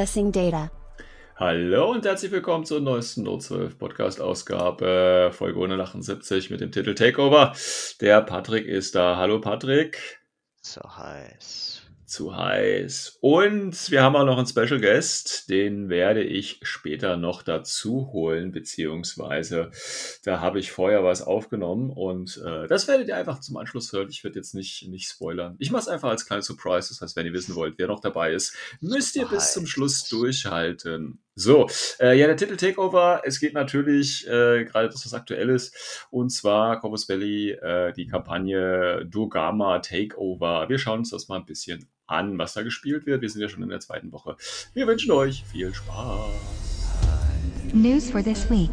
Accessing data. Hallo und herzlich willkommen zur neuesten Note 12 Podcast Ausgabe, Folge 178 mit dem Titel Takeover. Der Patrick ist da. Hallo Patrick. So heiß. Zu heiß. Und wir haben auch noch einen Special Guest, den werde ich später noch dazu holen, beziehungsweise da habe ich vorher was aufgenommen und äh, das werdet ihr einfach zum Anschluss hören. Ich werde jetzt nicht, nicht spoilern. Ich mache es einfach als kleine Surprise. Das heißt, wenn ihr wissen wollt, wer noch dabei ist, müsst ihr bis zum Schluss durchhalten. So, äh, ja, der Titel Takeover, es geht natürlich äh, gerade das, was aktuell ist, und zwar Corvus Belly, äh, die Kampagne Dogama Takeover. Wir schauen uns das mal ein bisschen an, was da gespielt wird. Wir sind ja schon in der zweiten Woche. Wir wünschen euch viel Spaß. News for this week.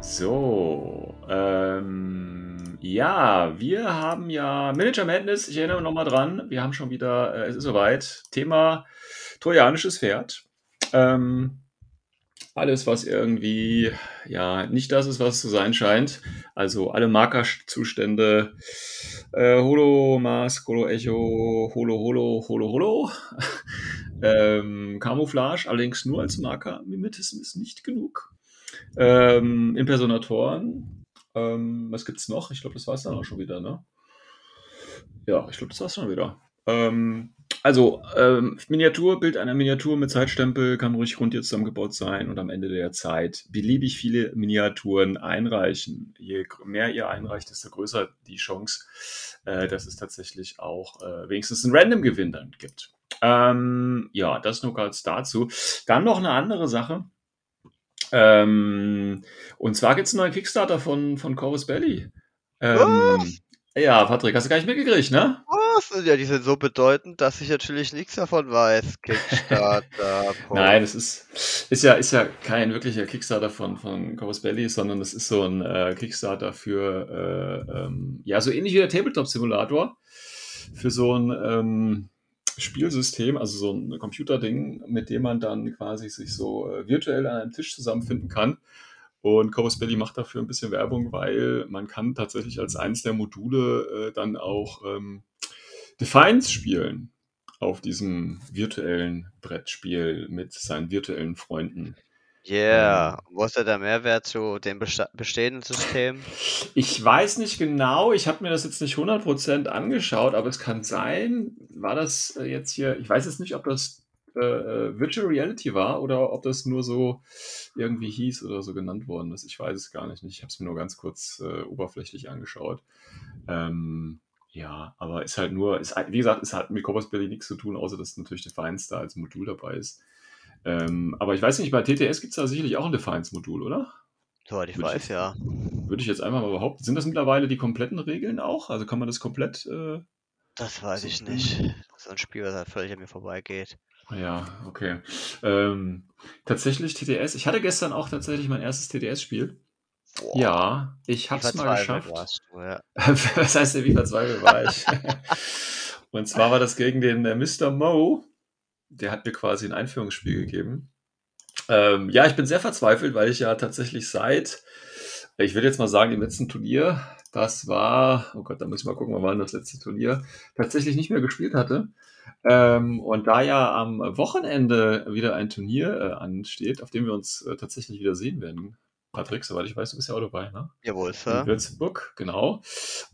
So, ähm, ja, wir haben ja Manager Madness, ich erinnere nochmal dran, wir haben schon wieder, äh, es ist soweit, Thema trojanisches Pferd. Ähm, alles, was irgendwie, ja, nicht das ist, was es zu sein scheint. Also alle Markerzustände, äh, Holo, Mask, Holo, Echo, Holo, Holo, Holo, Holo. ähm, Camouflage, allerdings nur als Marker. Mimetism ist nicht genug. Ähm, Impersonatoren. Ähm, was gibt's noch? Ich glaube, das war es dann auch schon wieder, ne? Ja, ich glaube, das war's schon wieder. Ähm, also, ähm, Miniaturbild einer Miniatur mit Zeitstempel kann ruhig rund jetzt zusammengebaut sein und am Ende der Zeit beliebig viele Miniaturen einreichen. Je mehr ihr einreicht, desto größer die Chance, äh, dass es tatsächlich auch äh, wenigstens einen Random-Gewinn dann gibt. Ähm, ja, das nur kurz dazu. Dann noch eine andere Sache. Ähm, und zwar gibt es einen neuen Kickstarter von, von Corvus Belly. Ähm, ja, Patrick, hast du gar nicht mitgekriegt, ne? Was? Ja, die sind so bedeutend, dass ich natürlich nichts davon weiß. Kickstarter. Nein, es ist, ist ja, ist ja kein wirklicher Kickstarter von, von Corvus Belly, sondern es ist so ein äh, Kickstarter für, äh, ähm, ja, so ähnlich wie der Tabletop Simulator, für so ein ähm, Spielsystem, also so ein Computerding, mit dem man dann quasi sich so äh, virtuell an einem Tisch zusammenfinden kann. Und Corvus Belly macht dafür ein bisschen Werbung, weil man kann tatsächlich als eines der Module äh, dann auch ähm, Defiance spielen auf diesem virtuellen Brettspiel mit seinen virtuellen Freunden. Yeah. Wo ist da der Mehrwert zu dem bestehenden System? Ich weiß nicht genau, ich habe mir das jetzt nicht 100% angeschaut, aber es kann sein, war das äh, jetzt hier, ich weiß jetzt nicht, ob das äh, äh, Virtual Reality war oder ob das nur so irgendwie hieß oder so genannt worden ist. Ich weiß es gar nicht. Ich habe es mir nur ganz kurz äh, oberflächlich angeschaut. Ähm, ja, aber ist halt nur, ist, halt- wie gesagt, es hat mit Corvus Belly nichts zu tun, außer dass natürlich Defiance da als Modul dabei ist. Ähm, aber ich weiß nicht, bei TTS gibt es da sicherlich auch ein Defiance-Modul, oder? Soweit ich Würde ich weiß, jetzt- ja. Würde ich jetzt einfach mal behaupten. Sind das mittlerweile die kompletten Regeln auch? Also kann man das komplett. Äh, Das weiß So, ich hm. nicht. So ein Spiel, was halt völlig an mir vorbeigeht. ja, okay. Ähm, tatsächlich TTS. Ich hatte gestern auch tatsächlich mein erstes TTS-Spiel. Boah, Ja, ich wie hab's mal geschafft. du, ja. Was heißt denn, wie verzweifelt war ich? Und zwar war das gegen den äh, Mr. Mo. Der hat mir quasi ein Einführungsspiel gegeben. Ähm, ja, ich bin sehr verzweifelt, weil ich ja tatsächlich seit, ich würde jetzt mal sagen, dem letzten Turnier, das war, oh Gott, da muss ich mal gucken, wann war das letzte Turnier, tatsächlich nicht mehr gespielt hatte. Ähm, und da ja am Wochenende wieder ein Turnier äh, ansteht, auf dem wir uns äh, tatsächlich wieder sehen werden. Patrick, soweit ich weiß, du bist ja auch dabei, ne? Jawohl, In Sir. Würzburg, genau.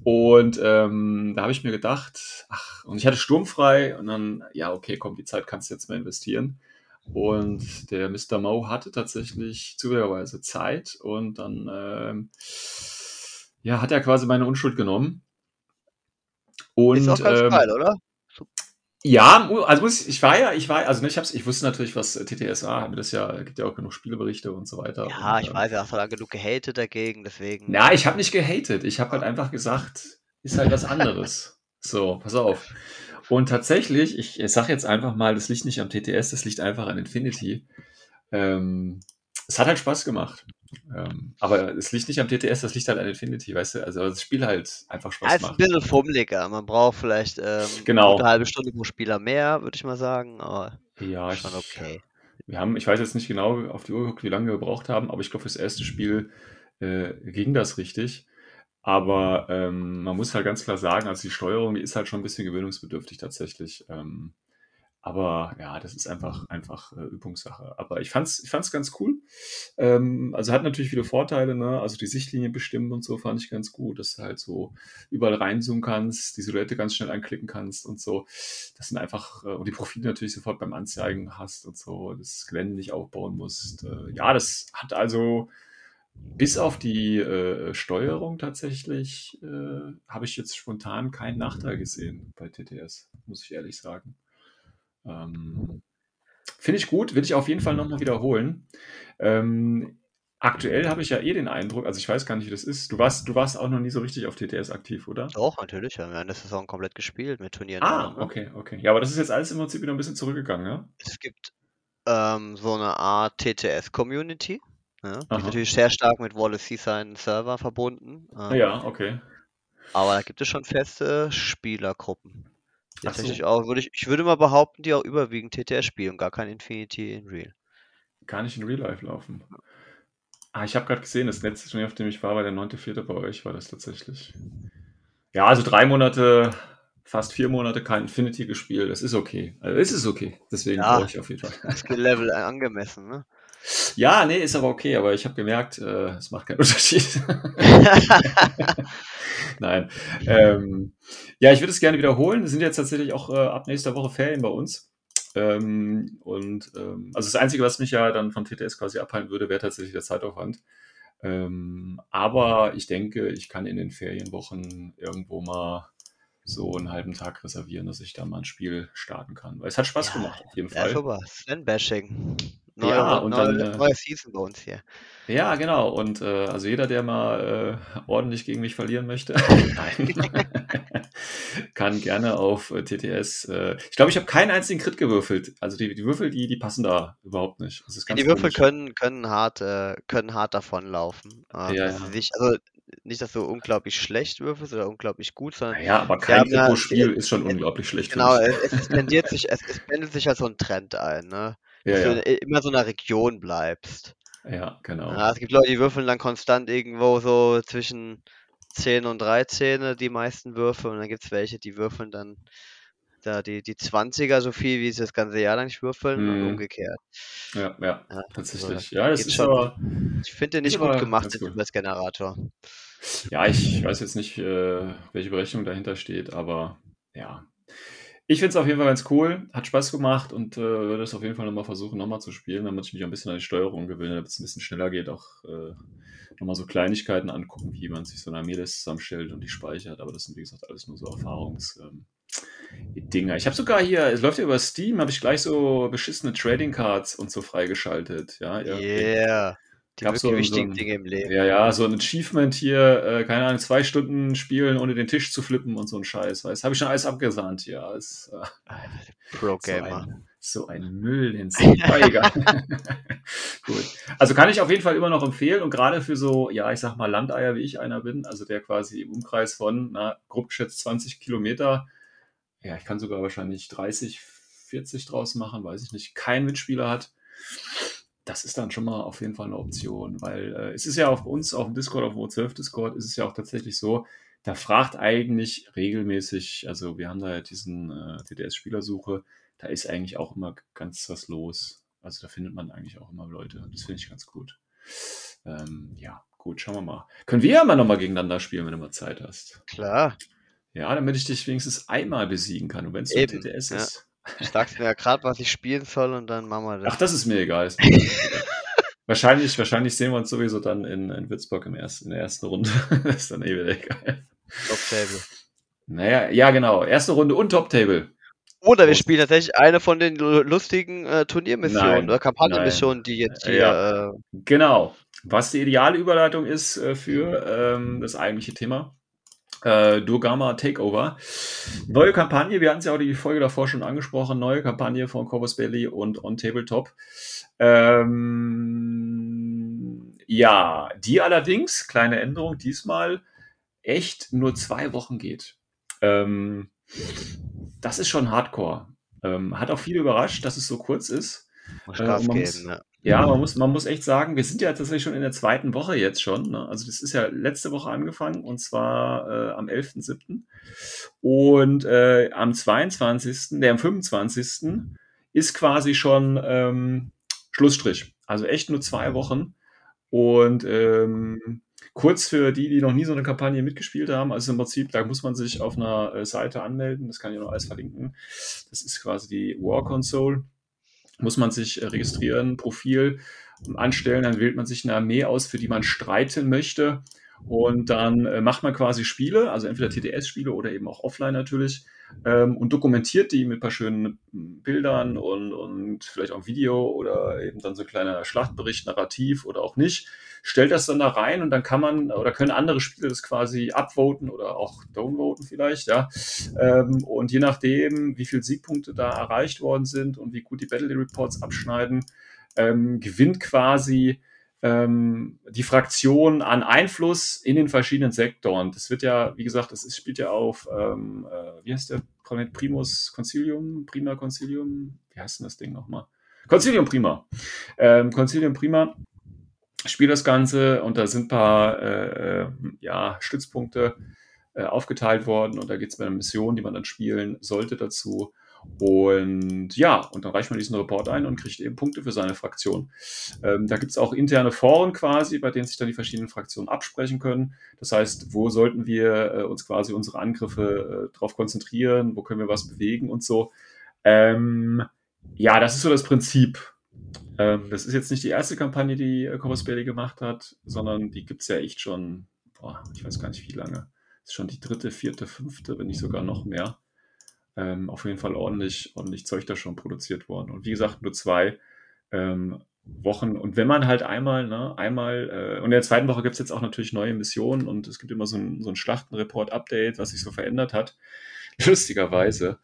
Und ähm, da habe ich mir gedacht, ach, und ich hatte sturmfrei und dann, ja, okay, komm, die Zeit kannst du jetzt mal investieren. Und der Mr. Mo hatte tatsächlich zufälligerweise Zeit und dann, ähm, ja, hat er quasi meine Unschuld genommen. Und Ist auch ganz ähm, geil, oder? Ja, also muss ich, ich war ja, ich war, also ne, ich hab's, ich wusste natürlich, was äh, TTSA, mir das ja, gibt ja auch genug Spieleberichte und so weiter. Ja, und, ich ähm, weiß, er hat lange genug gehatet dagegen, deswegen. Na, ich habe nicht gehatet. Ich habe halt einfach gesagt, ist halt was anderes. So, pass auf. Und tatsächlich, ich, ich sage jetzt einfach mal, das liegt nicht am TTS, das liegt einfach an Infinity. Ähm, es hat halt Spaß gemacht. Ähm, aber es liegt nicht am TTS, das liegt halt an Infinity, weißt du? Also das Spiel halt einfach Spaß Ja, ist ein macht. bisschen fummeliger. Man braucht vielleicht ähm, Genau. eine halbe Stunde pro Spieler mehr, würde ich mal sagen. Aber Ja, ich, schon okay. wir haben, ich weiß jetzt nicht genau auf die Uhr geguckt, wie lange wir gebraucht haben, aber ich glaube, fürs erste Spiel äh, ging das richtig. Aber ähm, man muss halt ganz klar sagen, also die Steuerung, die ist halt schon ein bisschen gewöhnungsbedürftig tatsächlich. Ähm, aber ja, das ist einfach, einfach äh, Übungssache. Aber ich fand's, ich fand's ganz cool. Ähm, also hat natürlich viele Vorteile, ne? Also die Sichtlinie bestimmen und so fand ich ganz gut, dass du halt so überall reinzoomen kannst, die Silhouette ganz schnell anklicken kannst und so. Das sind einfach, äh, und die Profile natürlich sofort beim Anzeigen hast und so, das Gelände nicht aufbauen musst. Äh, ja, das hat also bis auf die äh, Steuerung tatsächlich, äh, habe ich jetzt spontan keinen Nachteil gesehen bei TTS, muss ich ehrlich sagen. Ähm, Finde ich gut, will ich auf jeden Fall nochmal wiederholen. Ähm, aktuell habe ich ja eh den Eindruck, also ich weiß gar nicht, wie das ist. Du warst, du warst auch noch nie so richtig auf TTS aktiv, oder? Doch, natürlich. Wir haben eine Saison komplett gespielt mit Turnieren. Ah, allem, ne? okay, okay. Ja, aber das ist jetzt alles im Prinzip wieder ein bisschen zurückgegangen, ja? Es gibt ähm, so eine Art TTS-Community. Ja, die Aha. ist natürlich sehr stark mit Wallace seinen Server verbunden. Ähm, Ja, okay. Aber da gibt es schon feste Spielergruppen. Die Ach so. tatsächlich auch, würde ich, ich würde mal behaupten, die auch überwiegend TTS spielen, gar kein Infinity in Real. Gar nicht in Real Life laufen. Ah, ich habe gerade gesehen, das letzte Turnier, auf dem ich war, war der 9.4. bei euch, war das tatsächlich. Ja, also drei Monate, fast vier Monate kein Infinity gespielt. Das ist okay. Also es ist okay. Deswegen Ja. brauche ich auf jeden Fall. Skill-Level angemessen, ne? Ja, nee, ist aber okay, aber ich habe gemerkt, äh, es macht keinen Unterschied. Nein. Ähm, ja, ich würde es gerne wiederholen. Es sind jetzt tatsächlich auch äh, ab nächster Woche Ferien bei uns. Ähm, und ähm, also das Einzige, was mich ja dann von TTS quasi abhalten würde, wäre tatsächlich der Zeitaufwand. Ähm, aber ich denke, ich kann in den Ferienwochen irgendwo mal so einen halben Tag reservieren, dass ich da mal ein Spiel starten kann. Weil es hat Spaß Ja, gemacht, auf jeden Ja, Fall. super. Neue, Ja, und neue, dann, äh, neue Season bei uns hier. Ja, genau. Und äh, also jeder, der mal äh, ordentlich gegen mich verlieren möchte, kann gerne auf äh, TTS. Äh, ich glaube, ich habe keinen einzigen Crit gewürfelt. Also die, die Würfel, die, die passen da überhaupt nicht. Ist ganz Die Würfel komisch. können, können hart, äh, können hart davonlaufen. Ähm, Ja, ja. sich, also nicht, dass du unglaublich schlecht würfelst oder unglaublich gut, sondern Naja, aber kein haben Crit ja- pro Spiel ist schon unglaublich schlecht. genau, es, es sich, es, es pendelt sich halt so ein Trend ein, ne? Dass Ja, du in immer so einer Region bleibst. ja, genau. Ja, es gibt Leute, die würfeln dann konstant irgendwo so zwischen 10 und 13 die meisten Würfe und dann gibt es welche, die würfeln dann da die, die 20er so viel, wie sie das ganze Jahr lang nicht würfeln und Mhm. umgekehrt. Ja, ja, Ja, tatsächlich. also, Ja, das ist schon. aber. Ich finde nicht gut gemacht, ganz den cool. Übers-Generator. Ja, ich weiß jetzt nicht, äh, welche Berechnung dahinter steht, aber ja. Ich finde es auf jeden Fall ganz cool, hat Spaß gemacht und äh, würde es auf jeden Fall nochmal versuchen, nochmal zu spielen, damit ich mich ein bisschen an die Steuerung gewöhne, damit es ein bisschen schneller geht, auch äh, nochmal so Kleinigkeiten angucken, wie man sich so eine Armeeliste zusammenstellt und die speichert, aber das sind, wie gesagt, alles nur so Erfahrungs... Ähm, Dinger. Ich habe sogar hier, es läuft ja über Steam, habe ich gleich so beschissene Trading Cards und so freigeschaltet. Ja, irgendwie. Yeah. Die wirklich so- so wichtigen ein- Dinge im Leben. Ja, ja, so ein Achievement hier, äh, keine Ahnung, zwei Stunden spielen, ohne den Tisch zu flippen und so ein Scheiß. Weißt habe ich schon alles abgesahnt hier. Äh, so, Pro-Gamer. ein, so ein Müll, den egal. Gut. Also kann ich auf jeden Fall immer noch empfehlen und gerade für so, ja, ich sag mal Landeier, wie ich einer bin, also der quasi im Umkreis von, na, grob geschätzt 20 Kilometer, ja, ich kann sogar wahrscheinlich 30, 40 draus machen, weiß ich nicht, kein Mitspieler hat das ist dann schon mal auf jeden Fall eine Option, weil äh, es ist ja auf uns, auf dem Discord, auf dem O12 Discord, ist es ja auch tatsächlich so, da fragt eigentlich regelmäßig, also wir haben da ja diesen äh, TDS-Spielersuche, da ist eigentlich auch immer ganz was los. Also da findet man eigentlich auch immer Leute. Das finde ich ganz gut. Ähm, ja, gut, schauen wir mal. Können wir ja mal nochmal gegeneinander spielen, wenn du mal Zeit hast. Klar. Ja, damit ich dich wenigstens einmal besiegen kann. Und wenn es nur TTS ja. ist. Du sagst mir ja gerade, was ich spielen soll und dann machen wir das. Ach, das ist mir egal. Ist mir egal. wahrscheinlich, wahrscheinlich sehen wir uns sowieso dann in, in Würzburg im ersten, in der ersten Runde. das ist dann eh wieder egal. Top-Table. Naja, ja, genau. Erste Runde und Top-Table. Oder wir spielen tatsächlich eine von den lu- lustigen äh, Turniermissionen Nein, oder Kampagnenmissionen, die jetzt hier. Ja. Äh, Genau. Was die ideale Überleitung ist äh, für ähm, das eigentliche Thema. Äh, Durgama Takeover. Neue Kampagne, wir hatten es ja auch die Folge davor schon angesprochen, neue Kampagne von Corvus Belly und On Tabletop. Ähm, ja, die allerdings, kleine Änderung, diesmal echt nur zwei Wochen geht. Ähm, das ist schon Hardcore. Ähm, hat auch viele überrascht, dass es so kurz ist. Muss Äh, und man geben, ne? Ja, man muss, man muss echt sagen, wir sind ja tatsächlich schon in der zweiten Woche jetzt schon. Ne? Also das ist ja letzte Woche angefangen und zwar äh, am 11.07. Und äh, am 22., der am 25. ist quasi schon ähm, Schlussstrich. Also echt nur zwei Wochen. Und ähm, kurz für die, die noch nie so eine Kampagne mitgespielt haben, also im Prinzip, da muss man sich auf einer äh, Seite anmelden, das kann ich noch alles verlinken. Das ist quasi die War Console muss man sich äh, registrieren, Profil anstellen, dann wählt man sich eine Armee aus, für die man streiten möchte. Und dann äh, macht man quasi Spiele, also entweder TTS-Spiele oder eben auch offline natürlich, ähm, und dokumentiert die mit ein paar schönen Bildern und, und vielleicht auch ein Video oder eben dann so ein kleiner Schlachtbericht, Narrativ oder auch nicht. Stellt das dann da rein und dann kann man oder können andere Spieler das quasi upvoten oder auch downvoten vielleicht, ja. Ähm, und je nachdem, wie viele Siegpunkte da erreicht worden sind und wie gut die Battle Reports abschneiden, ähm, gewinnt quasi ähm, die Fraktion an Einfluss in den verschiedenen Sektoren. Das wird ja, wie gesagt, das spielt ja auf, ähm, äh, wie heißt der Planet Primus Concilium, Prima Concilium, wie heißt denn das Ding nochmal? Concilium Prima. Ähm, Concilium Prima spielt das Ganze und da sind ein paar äh, ja, Stützpunkte äh, aufgeteilt worden und da geht es bei einer Mission, die man dann spielen sollte dazu. Und ja, und dann reicht man diesen Report ein und kriegt eben Punkte für seine Fraktion. Ähm, da gibt es auch interne Foren quasi, bei denen sich dann die verschiedenen Fraktionen absprechen können. Das heißt, wo sollten wir äh, uns quasi unsere Angriffe äh, drauf konzentrieren, wo können wir was bewegen und so. Ähm, ja, das ist so das Prinzip. Ähm, das ist jetzt nicht die erste Kampagne, die äh, Corvus Belli gemacht hat, sondern die gibt es ja echt schon, boah, ich weiß gar nicht wie lange. Das ist schon die dritte, vierte, fünfte, wenn nicht sogar noch mehr ähm, auf jeden Fall ordentlich, ordentlich Zeug da schon produziert worden. Und wie gesagt, nur zwei ähm, Wochen. Und wenn man halt einmal, ne, einmal, äh, und in der zweiten Woche gibt es jetzt auch natürlich neue Missionen und es gibt immer so ein, so ein Schlachtenreport-Update, was sich so verändert hat. Lustigerweise,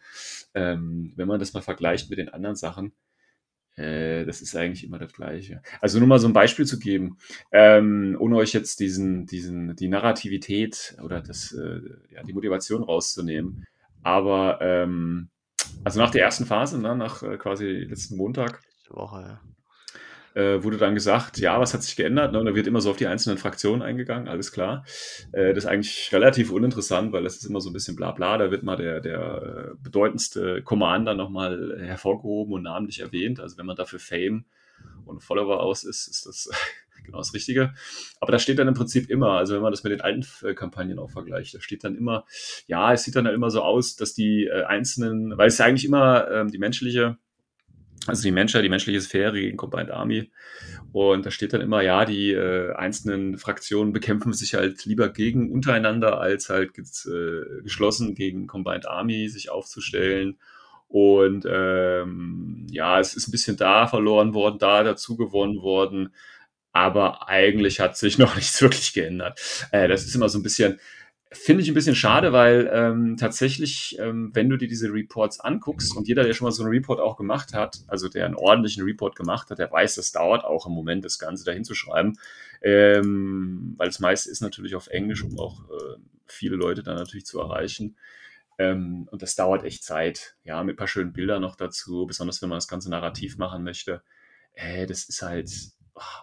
ähm, wenn man das mal vergleicht mit den anderen Sachen, äh, das ist eigentlich immer das Gleiche. Also nur mal so ein Beispiel zu geben, ähm, ohne euch jetzt diesen, diesen, die Narrativität oder das, äh, ja, die Motivation rauszunehmen. Aber ähm, also nach der ersten Phase, ne, nach äh, quasi letzten Montag, Woche, ja. äh, wurde dann gesagt, ja, was hat sich geändert? Ne? Und da wird immer so auf die einzelnen Fraktionen eingegangen, alles klar. Äh, das ist eigentlich relativ uninteressant, weil das ist immer so ein bisschen bla bla. Da wird mal der, der äh, bedeutendste Commander nochmal hervorgehoben und namentlich erwähnt. Also wenn man dafür Fame und Follower aus ist, ist das genau das Richtige. Aber da steht dann im Prinzip immer, also wenn man das mit den alten äh, Kampagnen auch vergleicht, da steht dann immer, ja, es sieht dann immer so aus, dass die äh, einzelnen, weil es ja eigentlich immer ähm, die menschliche, also die Menschheit, die menschliche Sphäre gegen Combined Army. Und da steht dann immer, ja, die äh, einzelnen Fraktionen bekämpfen sich halt lieber gegen untereinander, als halt äh, geschlossen gegen Combined Army sich aufzustellen. Und ähm, ja, es ist ein bisschen da verloren worden, da dazu gewonnen worden. Aber eigentlich hat sich noch nichts wirklich geändert. Äh, das ist immer so ein bisschen, finde ich ein bisschen schade, weil ähm, tatsächlich, ähm, wenn du dir diese Reports anguckst und jeder, der schon mal so einen Report auch gemacht hat, also der einen ordentlichen Report gemacht hat, der weiß, das dauert auch im Moment, das Ganze dahin zu schreiben, ähm, weil das meiste ist natürlich auf Englisch, um auch äh, viele Leute dann natürlich zu erreichen. Ähm, und das dauert echt Zeit, ja, mit ein paar schönen Bildern noch dazu, besonders wenn man das ganze narrativ machen möchte. Äh, das ist halt,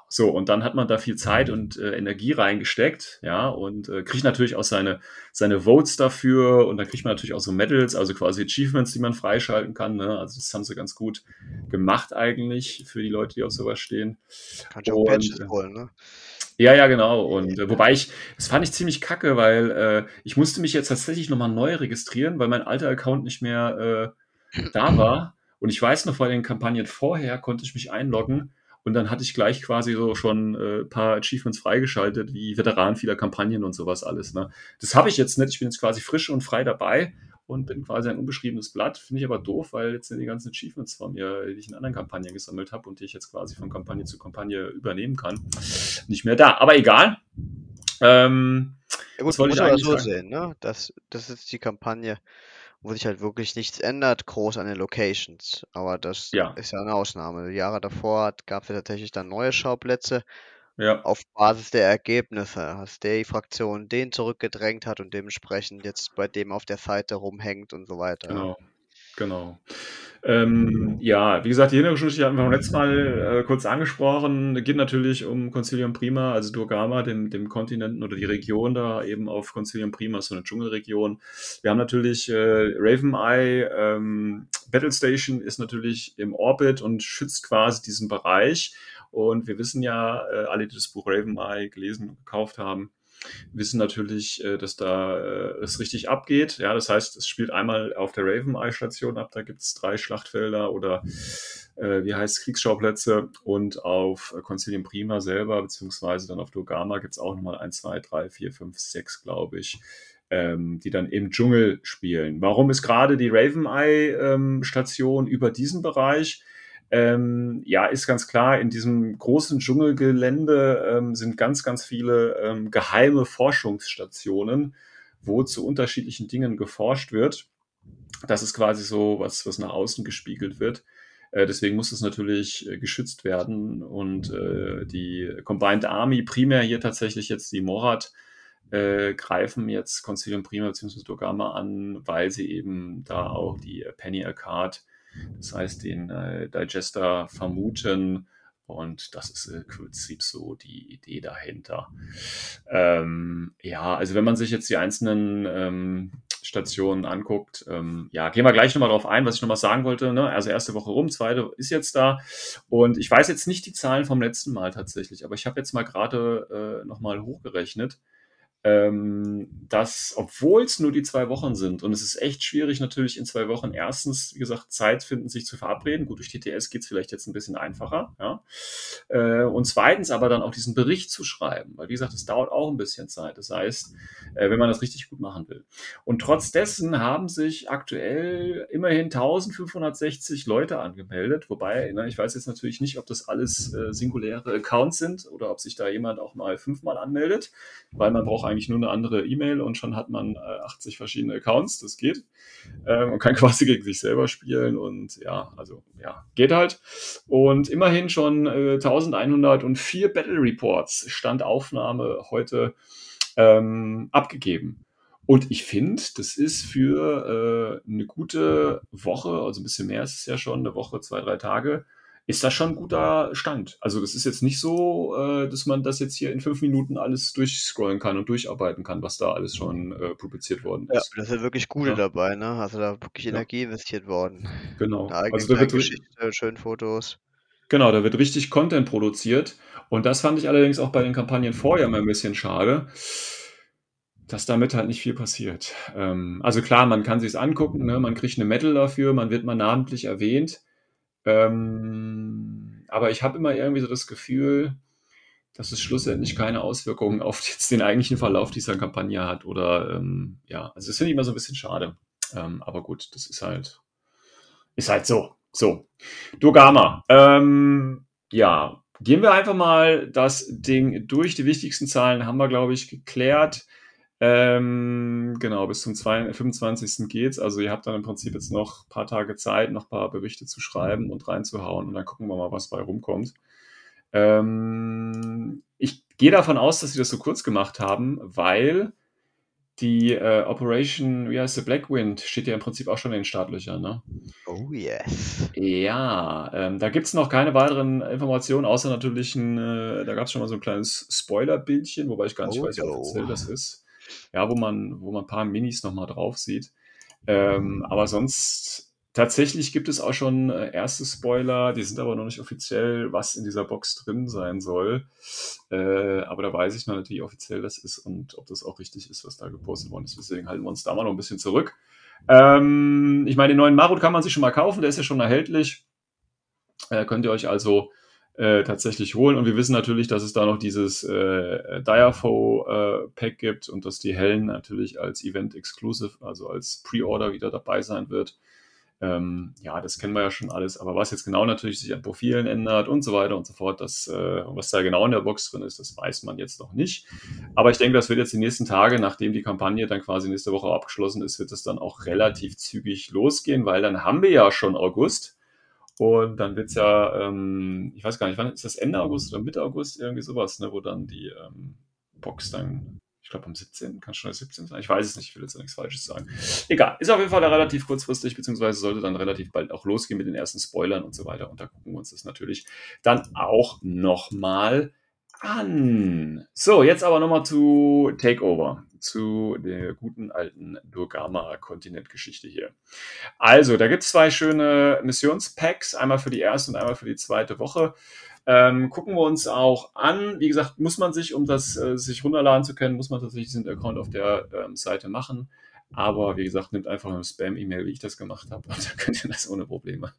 so, und dann hat man da viel Zeit und äh, Energie reingesteckt, ja, und äh, kriegt natürlich auch seine, seine Votes dafür und dann kriegt man natürlich auch so Medals, also quasi Achievements, die man freischalten kann. Ne? Also das haben sie ganz gut gemacht eigentlich für die Leute, die auf sowas stehen. Kannst du auch Patches äh, holen, ne? Ja, ja, genau. Und äh, wobei ich, das fand ich ziemlich kacke, weil äh, ich musste mich jetzt tatsächlich nochmal neu registrieren, weil mein alter Account nicht mehr äh, da war. Und ich weiß noch, bei den Kampagnen vorher konnte ich mich einloggen und dann hatte ich gleich quasi so schon äh, ein paar Achievements freigeschaltet, wie Veteran vieler Kampagnen und sowas alles. Ne? Das habe ich jetzt nicht. Ich bin jetzt quasi frisch und frei dabei und bin quasi ein unbeschriebenes Blatt. Finde ich aber doof, weil jetzt sind die ganzen Achievements von mir, die ich in anderen Kampagnen gesammelt habe und die ich jetzt quasi von Kampagne zu Kampagne übernehmen kann, nicht mehr da. Aber egal. Ähm, Ja gut, Das wollte muss eigentlich so sagen. sehen, ne? Das, das ist die Kampagne, wo sich halt wirklich nichts ändert, groß an den Locations. Aber das Ja, ist ja eine Ausnahme. Die Jahre davor gab es ja tatsächlich dann neue Schauplätze ja, auf Basis der Ergebnisse, dass die Fraktion den zurückgedrängt hat und dementsprechend jetzt bei dem auf der Seite rumhängt und so weiter. Genau, genau. Ähm, ja, wie gesagt, die Hintergrundgeschichte hatten wir beim letzten Mal äh, kurz angesprochen. Geht natürlich um Concilium Prima, also Durgama, dem, dem Kontinenten oder die Region da eben auf Concilium Prima, so eine Dschungelregion. Wir haben natürlich äh, Raven Eye, ähm, Battle Station ist natürlich im Orbit und schützt quasi diesen Bereich. Und wir wissen ja, äh, alle, die das Buch Raven Eye gelesen und gekauft haben, wissen natürlich, äh, dass da äh, es richtig abgeht. Ja, das heißt, es spielt einmal auf der Raven Eye Station ab, da gibt es drei Schlachtfelder oder äh, wie heißt es, Kriegsschauplätze und auf Concilium Prima selber, beziehungsweise dann auf Dogama gibt es auch nochmal 1, 2, 3, 4, 5, 6, glaube ich, ähm, die dann im Dschungel spielen. Warum ist gerade die Raven Eye ähm, über diesen Bereich? Ähm, ja, ist ganz klar, in diesem großen Dschungelgelände ähm, sind ganz, ganz viele ähm, geheime Forschungsstationen, wo zu unterschiedlichen Dingen geforscht wird. Das ist quasi so was, was nach außen gespiegelt wird. Äh, deswegen muss es natürlich äh, geschützt werden. Und äh, die Combined Army, primär hier tatsächlich jetzt die Morat, äh, greifen jetzt Concilium Prima bzw. Dogama an, weil sie eben da auch die Penny Arcade, das heißt den äh, Digester, vermuten. Und das ist im Prinzip so die Idee dahinter. Ähm, ja, also wenn man sich jetzt die einzelnen ähm, Stationen anguckt, ähm, ja, gehen wir gleich nochmal drauf ein, was ich nochmal sagen wollte. Ne? Also erste Woche rum, zweite ist jetzt da. Und ich weiß jetzt nicht die Zahlen vom letzten Mal tatsächlich, aber ich habe jetzt mal gerade äh, nochmal hochgerechnet ähm, dass, obwohl es nur die zwei Wochen sind, und es ist echt schwierig natürlich in zwei Wochen erstens, wie gesagt, Zeit finden, sich zu verabreden. Gut, durch TTS geht es vielleicht jetzt ein bisschen einfacher, ja. Äh, und zweitens aber dann auch diesen Bericht zu schreiben, weil wie gesagt, es dauert auch ein bisschen Zeit. Das heißt, äh, wenn man das richtig gut machen will. Und trotz dessen haben sich aktuell immerhin 1560 Leute angemeldet, wobei, ne, ich weiß jetzt natürlich nicht, ob das alles äh, singuläre Accounts sind oder ob sich da jemand auch mal fünfmal anmeldet, weil man braucht eigentlich nur eine andere E-Mail und schon hat man äh, 80 verschiedene Accounts, das geht. Ähm, und kann quasi gegen sich selber spielen und ja, also ja, geht halt. Und immerhin schon äh, 1104 Battle Reports, Standaufnahme heute ähm, abgegeben. Und ich finde, das ist für äh, eine gute Woche, also ein bisschen mehr ist es ja schon, eine Woche, zwei, drei Tage, ist das schon ein guter Stand. Also das ist jetzt nicht so, äh, dass man das jetzt hier in fünf Minuten alles durchscrollen kann und durcharbeiten kann, was da alles schon äh, publiziert worden Ja, ist. da sind wirklich gute Ja. dabei, ne? Also da wirklich Ja. Energie investiert worden. Genau. Eine eigene Also da wird, Geschichte, schöne Fotos. genau, da wird richtig Content produziert. Und das fand ich allerdings auch bei den Kampagnen vorher mal ein bisschen schade, dass damit halt nicht viel passiert. Ähm, also klar, man kann sich's angucken, ne? man kriegt eine Medal dafür, man wird mal namentlich erwähnt. Ähm, aber ich habe immer irgendwie so das Gefühl, dass es schlussendlich keine Auswirkungen auf jetzt den eigentlichen Verlauf dieser Kampagne hat. Oder ähm, ja, also das finde ich immer so ein bisschen schade. Ähm, aber gut, das ist halt, ist halt so. So. Dogama. Ähm, ja, gehen wir einfach mal das Ding durch. Die wichtigsten Zahlen haben wir, glaube ich, geklärt. Ähm, genau, bis zum 2, 25. geht's. Also ihr habt dann im Prinzip jetzt noch ein paar Tage Zeit, noch ein paar Berichte zu schreiben und reinzuhauen und dann gucken wir mal, was bei rumkommt. Ähm, ich gehe davon aus, dass sie das so kurz gemacht haben, weil die äh, Operation, wie heißt sie, Blackwind, steht ja im Prinzip auch schon in den Startlöchern, ne? Oh yes. Ja, ähm, da gibt's noch keine weiteren Informationen, außer natürlich ein, äh, da gab's schon mal so ein kleines Spoiler-Bildchen, wobei ich gar nicht Oh weiß, wie no. offiziell das ist. Ja, wo man, wo man ein paar Minis nochmal drauf sieht. Ähm, aber sonst, tatsächlich gibt es auch schon äh, erste Spoiler, die sind aber noch nicht offiziell, was in dieser Box drin sein soll. Äh, aber da weiß ich noch nicht, wie offiziell das ist und ob das auch richtig ist, was da gepostet worden ist. Deswegen halten wir uns da mal noch ein bisschen zurück. Ähm, ich meine, den neuen Marut kann man sich schon mal kaufen, der ist ja schon erhältlich. Äh, könnt ihr euch also äh, tatsächlich holen. Und wir wissen natürlich, dass es da noch dieses äh, Diafo-Pack gibt und dass die Hellen natürlich als Event Exclusive, also als Pre-Order wieder dabei sein wird. Ähm, ja, das kennen wir ja schon alles, aber was jetzt genau natürlich sich an Profilen ändert und so weiter und so fort, das, äh, was da genau in der Box drin ist, das weiß man jetzt noch nicht. Aber ich denke, das wird jetzt die nächsten Tage, nachdem die Kampagne dann quasi nächste Woche abgeschlossen ist, wird es dann auch relativ zügig losgehen, weil dann haben wir ja schon August. Und dann wird es ja, ähm, ich weiß gar nicht, wann ist das Ende August oder Mitte August, irgendwie sowas, ne, wo dann die ähm, Box dann ich glaube am 17. kann schon der 17 sein. Ich weiß es nicht, ich will jetzt nichts Falsches sagen. Egal, ist auf jeden Fall relativ kurzfristig, beziehungsweise sollte dann relativ bald auch losgehen mit den ersten Spoilern und so weiter. Und da gucken wir uns das natürlich dann auch nochmal an. So, jetzt aber nochmal zu Takeover, zu der guten alten Durgama-Kontinent-Geschichte hier. Also, da gibt es zwei schöne Missionspacks, einmal für die erste und einmal für die zweite Woche. Ähm, gucken wir uns auch an. Wie gesagt, muss man sich, um das äh, sich runterladen zu können, muss man tatsächlich diesen Account auf der ähm, Seite machen. Aber wie gesagt, nimmt einfach eine Spam-E-Mail, wie ich das gemacht habe. Und dann könnt ihr das ohne Probleme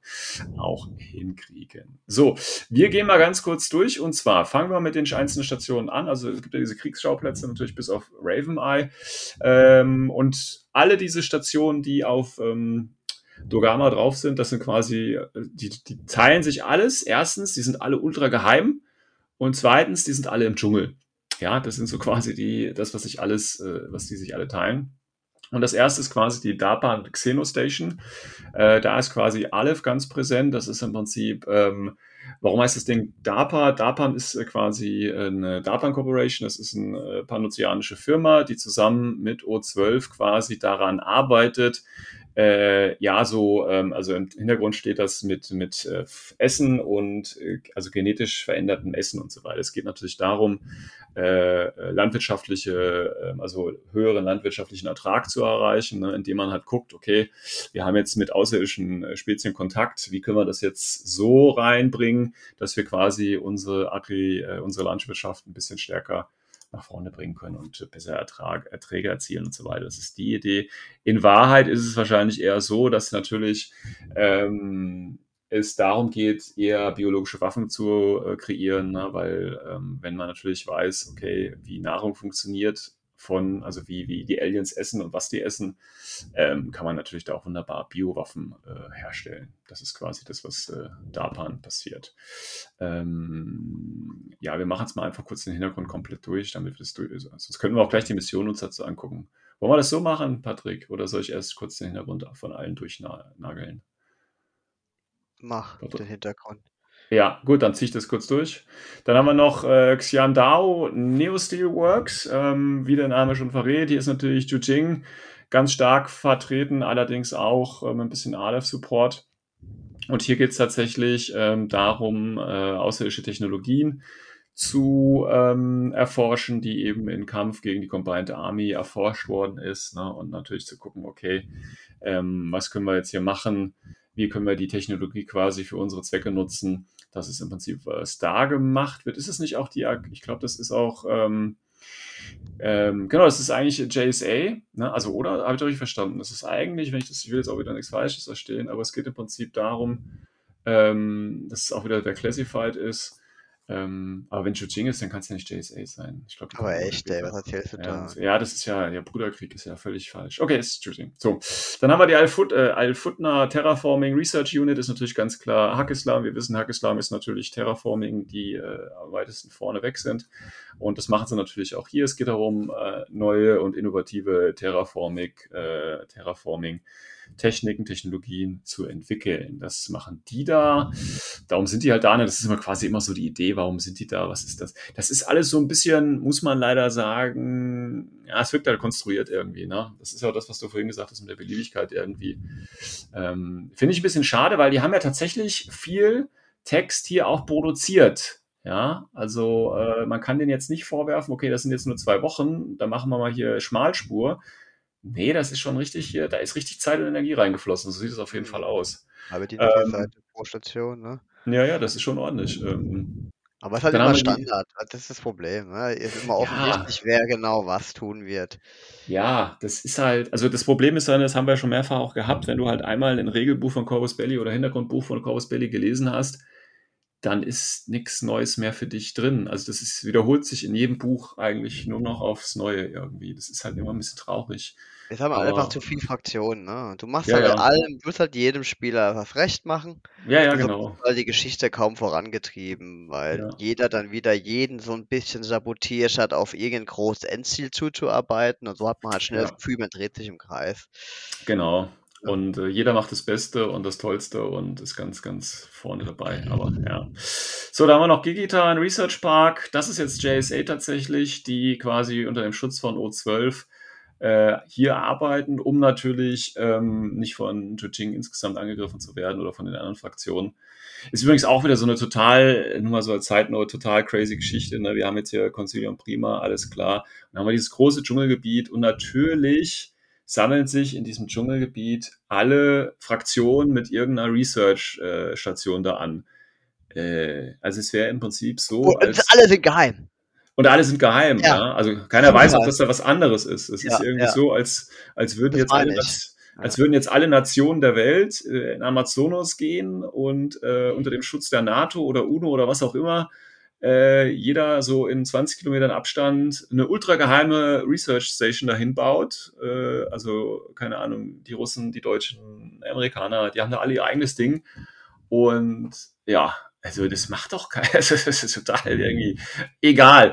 auch hinkriegen. So, wir gehen mal ganz kurz durch. Und zwar fangen wir mit den einzelnen Stationen an. Also es gibt ja diese Kriegsschauplätze natürlich bis auf Raven Eye. Ähm, und alle diese Stationen, die auf ähm, Dogama drauf sind, das sind quasi, äh, die, die teilen sich alles. Erstens, die sind alle ultra geheim. Und zweitens, die sind alle im Dschungel. Ja, das sind so quasi die, das, was sich alles, äh, was die sich alle teilen. Und das erste ist quasi die DARPA Xenostation. Äh, da ist quasi Aleph ganz präsent. Das ist im Prinzip, ähm, warum heißt das Ding DARPA? DARPA ist äh, quasi eine DARPA Corporation. Das ist eine äh, panozeanische Firma, die zusammen mit O12 quasi daran arbeitet, äh, ja, so, ähm, also im Hintergrund steht das mit, mit äh, Essen und äh, also genetisch verändertem Essen und so weiter. Es geht natürlich darum, äh, landwirtschaftliche, äh, also höheren landwirtschaftlichen Ertrag zu erreichen, ne, indem man halt guckt, okay, wir haben jetzt mit außerirdischen äh, Spezien Kontakt, wie können wir das jetzt so reinbringen, dass wir quasi unsere Agri, äh, unsere Landwirtschaft ein bisschen stärker nach vorne bringen können und besser Ertrag, Erträge erzielen und so weiter. Das ist die Idee. In Wahrheit ist es wahrscheinlich eher so, dass natürlich ähm, es darum geht, eher biologische Waffen zu äh, kreieren, ne? weil ähm, wenn man natürlich weiß, okay, wie Nahrung funktioniert, von, also wie, wie die Aliens essen und was die essen, ähm, kann man natürlich da auch wunderbar Biowaffen äh, herstellen. Das ist quasi das, was äh, DARPAN passiert. Ähm, ja, wir machen jetzt mal einfach kurz den Hintergrund komplett durch, damit wir das durch. Also, sonst können wir auch gleich die Mission uns dazu angucken. Wollen wir das so machen, Patrick? Oder soll ich erst kurz den Hintergrund von allen durchnageln? Mach den Hintergrund. Ja, gut, dann ziehe ich das kurz durch. Dann haben wir noch äh, Xiandao Neo Steelworks, ähm, wie der Name schon verrät. Hier ist natürlich Jujing ganz stark vertreten, allerdings auch ähm, ein bisschen Aleph-Support. Und hier geht es tatsächlich ähm, darum, äh, außerirdische Technologien zu ähm, erforschen, die eben in Kampf gegen die Combined Army erforscht worden ist. Ne? Und natürlich zu gucken, okay, ähm, was können wir jetzt hier machen? Wie können wir die Technologie quasi für unsere Zwecke nutzen? Dass es im Prinzip äh, Star gemacht wird. Ist es nicht auch die, ich glaube, das ist auch, ähm, ähm, genau, das ist eigentlich JSA, ne? also oder, habe ich richtig verstanden, das ist eigentlich, wenn ich das, ich will jetzt auch wieder nichts Falsches verstehen, aber es geht im Prinzip darum, ähm, dass es auch wieder der Classified ist, ähm, aber wenn Chuching ist, dann kann es ja nicht JSA sein. Ich glaub, aber echt, ey, was erzählst du ja, da? Ja, das ist ja, der Bruderkrieg ist ja völlig falsch. Okay, ist Chuching. So, dann haben wir die Al-Fut, äh, Al-Futna Terraforming Research Unit, ist natürlich ganz klar Hackislam. Wir wissen, Hackislam ist natürlich Terraforming, die äh, am weitesten vorne weg sind. Und das machen sie natürlich auch hier. Es geht darum, äh, neue und innovative Terraforming, äh, Terraforming Techniken, Technologien zu entwickeln. Das machen die da. Darum sind die halt da. Ne? Das ist immer quasi immer so die Idee, warum sind die da? Was ist das? Das ist alles so ein bisschen, muss man leider sagen, ja, es wirkt halt konstruiert irgendwie. Ne? Das ist ja auch das, was du vorhin gesagt hast mit der Beliebigkeit irgendwie. Ähm, Finde ich ein bisschen schade, weil die haben ja tatsächlich viel Text hier auch produziert. Ja, also äh, man kann den jetzt nicht vorwerfen, okay, das sind jetzt nur zwei Wochen, da machen wir mal hier Schmalspur. Nee, das ist schon richtig hier, da ist richtig Zeit und Energie reingeflossen. So sieht es auf jeden Fall aus. Aber die ähm, Seite pro Station, ne? Ja, ja, das ist schon ordentlich. Ähm, aber es ist halt immer Standard, die... das ist das Problem. Ne? Ist immer offensichtlich, ja. wer genau was tun wird. Ja, das ist halt, also das Problem ist dann, das haben wir schon mehrfach auch gehabt, wenn du halt einmal ein Regelbuch von Corvus Belli oder Hintergrundbuch von Corvus Belli gelesen hast, dann ist nichts Neues mehr für dich drin. Also das ist, wiederholt sich in jedem Buch eigentlich nur noch aufs Neue irgendwie. Das ist halt immer ein bisschen traurig. Jetzt haben wir einfach Aber zu viel Fraktionen, ne? Du machst ja, halt ja. allem, du halt jedem Spieler was recht machen. Ja, ja, Und so genau. wird halt die Geschichte kaum vorangetrieben, weil Ja. jeder dann wieder jeden so ein bisschen sabotiert, statt auf irgendein großes Endziel zuzuarbeiten. Und so hat man halt schnell das Ja. Gefühl, man dreht sich im Kreis. Genau. Ja. Und äh, jeder macht das Beste und das Tollste und ist ganz, ganz vorne dabei. Aber ja. So, da haben wir noch Gigita in Research Park. Das ist jetzt JSA tatsächlich, die quasi unter dem Schutz von O12 äh, hier arbeiten, um natürlich ähm, nicht von Jujing insgesamt angegriffen zu werden oder von den anderen Fraktionen. Ist übrigens auch wieder so eine total, nur mal so als Zeitnote, total crazy Geschichte. Ne? Wir haben jetzt hier Concilium Prima, alles klar. Und dann haben wir dieses große Dschungelgebiet und natürlich sammeln sich in diesem Dschungelgebiet alle Fraktionen mit irgendeiner Research-Station da an. Äh, also es wäre im Prinzip so, Und als alle sind geheim. Und alle sind geheim, ja. Ja. Also keiner weiß auch, dass da was anderes ist. Es ist Ja, irgendwie ja. so, als, als würden Das jetzt alle. Naz- als würden jetzt alle Nationen der Welt äh, in Amazonos gehen und äh, unter dem Schutz der NATO oder UNO oder was auch immer äh, jeder so in 20 Kilometern Abstand eine ultrageheime Research Station dahin baut. Äh, also, keine Ahnung, die Russen, die Deutschen, Amerikaner, die haben da alle ihr eigenes Ding. Und ja, also das macht doch keiner. Das ist total irgendwie egal.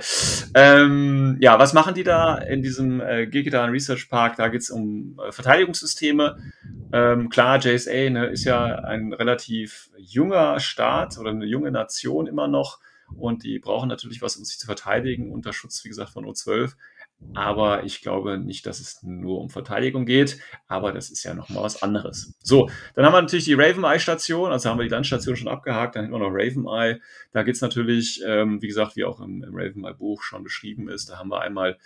Ähm, ja, was machen die da in diesem äh, Gigitan Research Park? Da geht es um äh, Verteidigungssysteme. Ähm, klar, JSA ne, ist ja ein relativ junger Staat oder eine junge Nation immer noch. Und die brauchen natürlich was, um sich zu verteidigen, unter Schutz, wie gesagt, von O12. Aber ich glaube nicht, dass es nur um Verteidigung geht. Aber das ist ja nochmal was anderes. So, dann haben wir natürlich die Raven-Eye-Station. Also haben wir die Landstation schon abgehakt. Dann hätten wir noch Raven-Eye. Da geht es natürlich, ähm, wie gesagt, wie auch im, im Raven-Eye-Buch schon beschrieben ist. Da haben wir einmal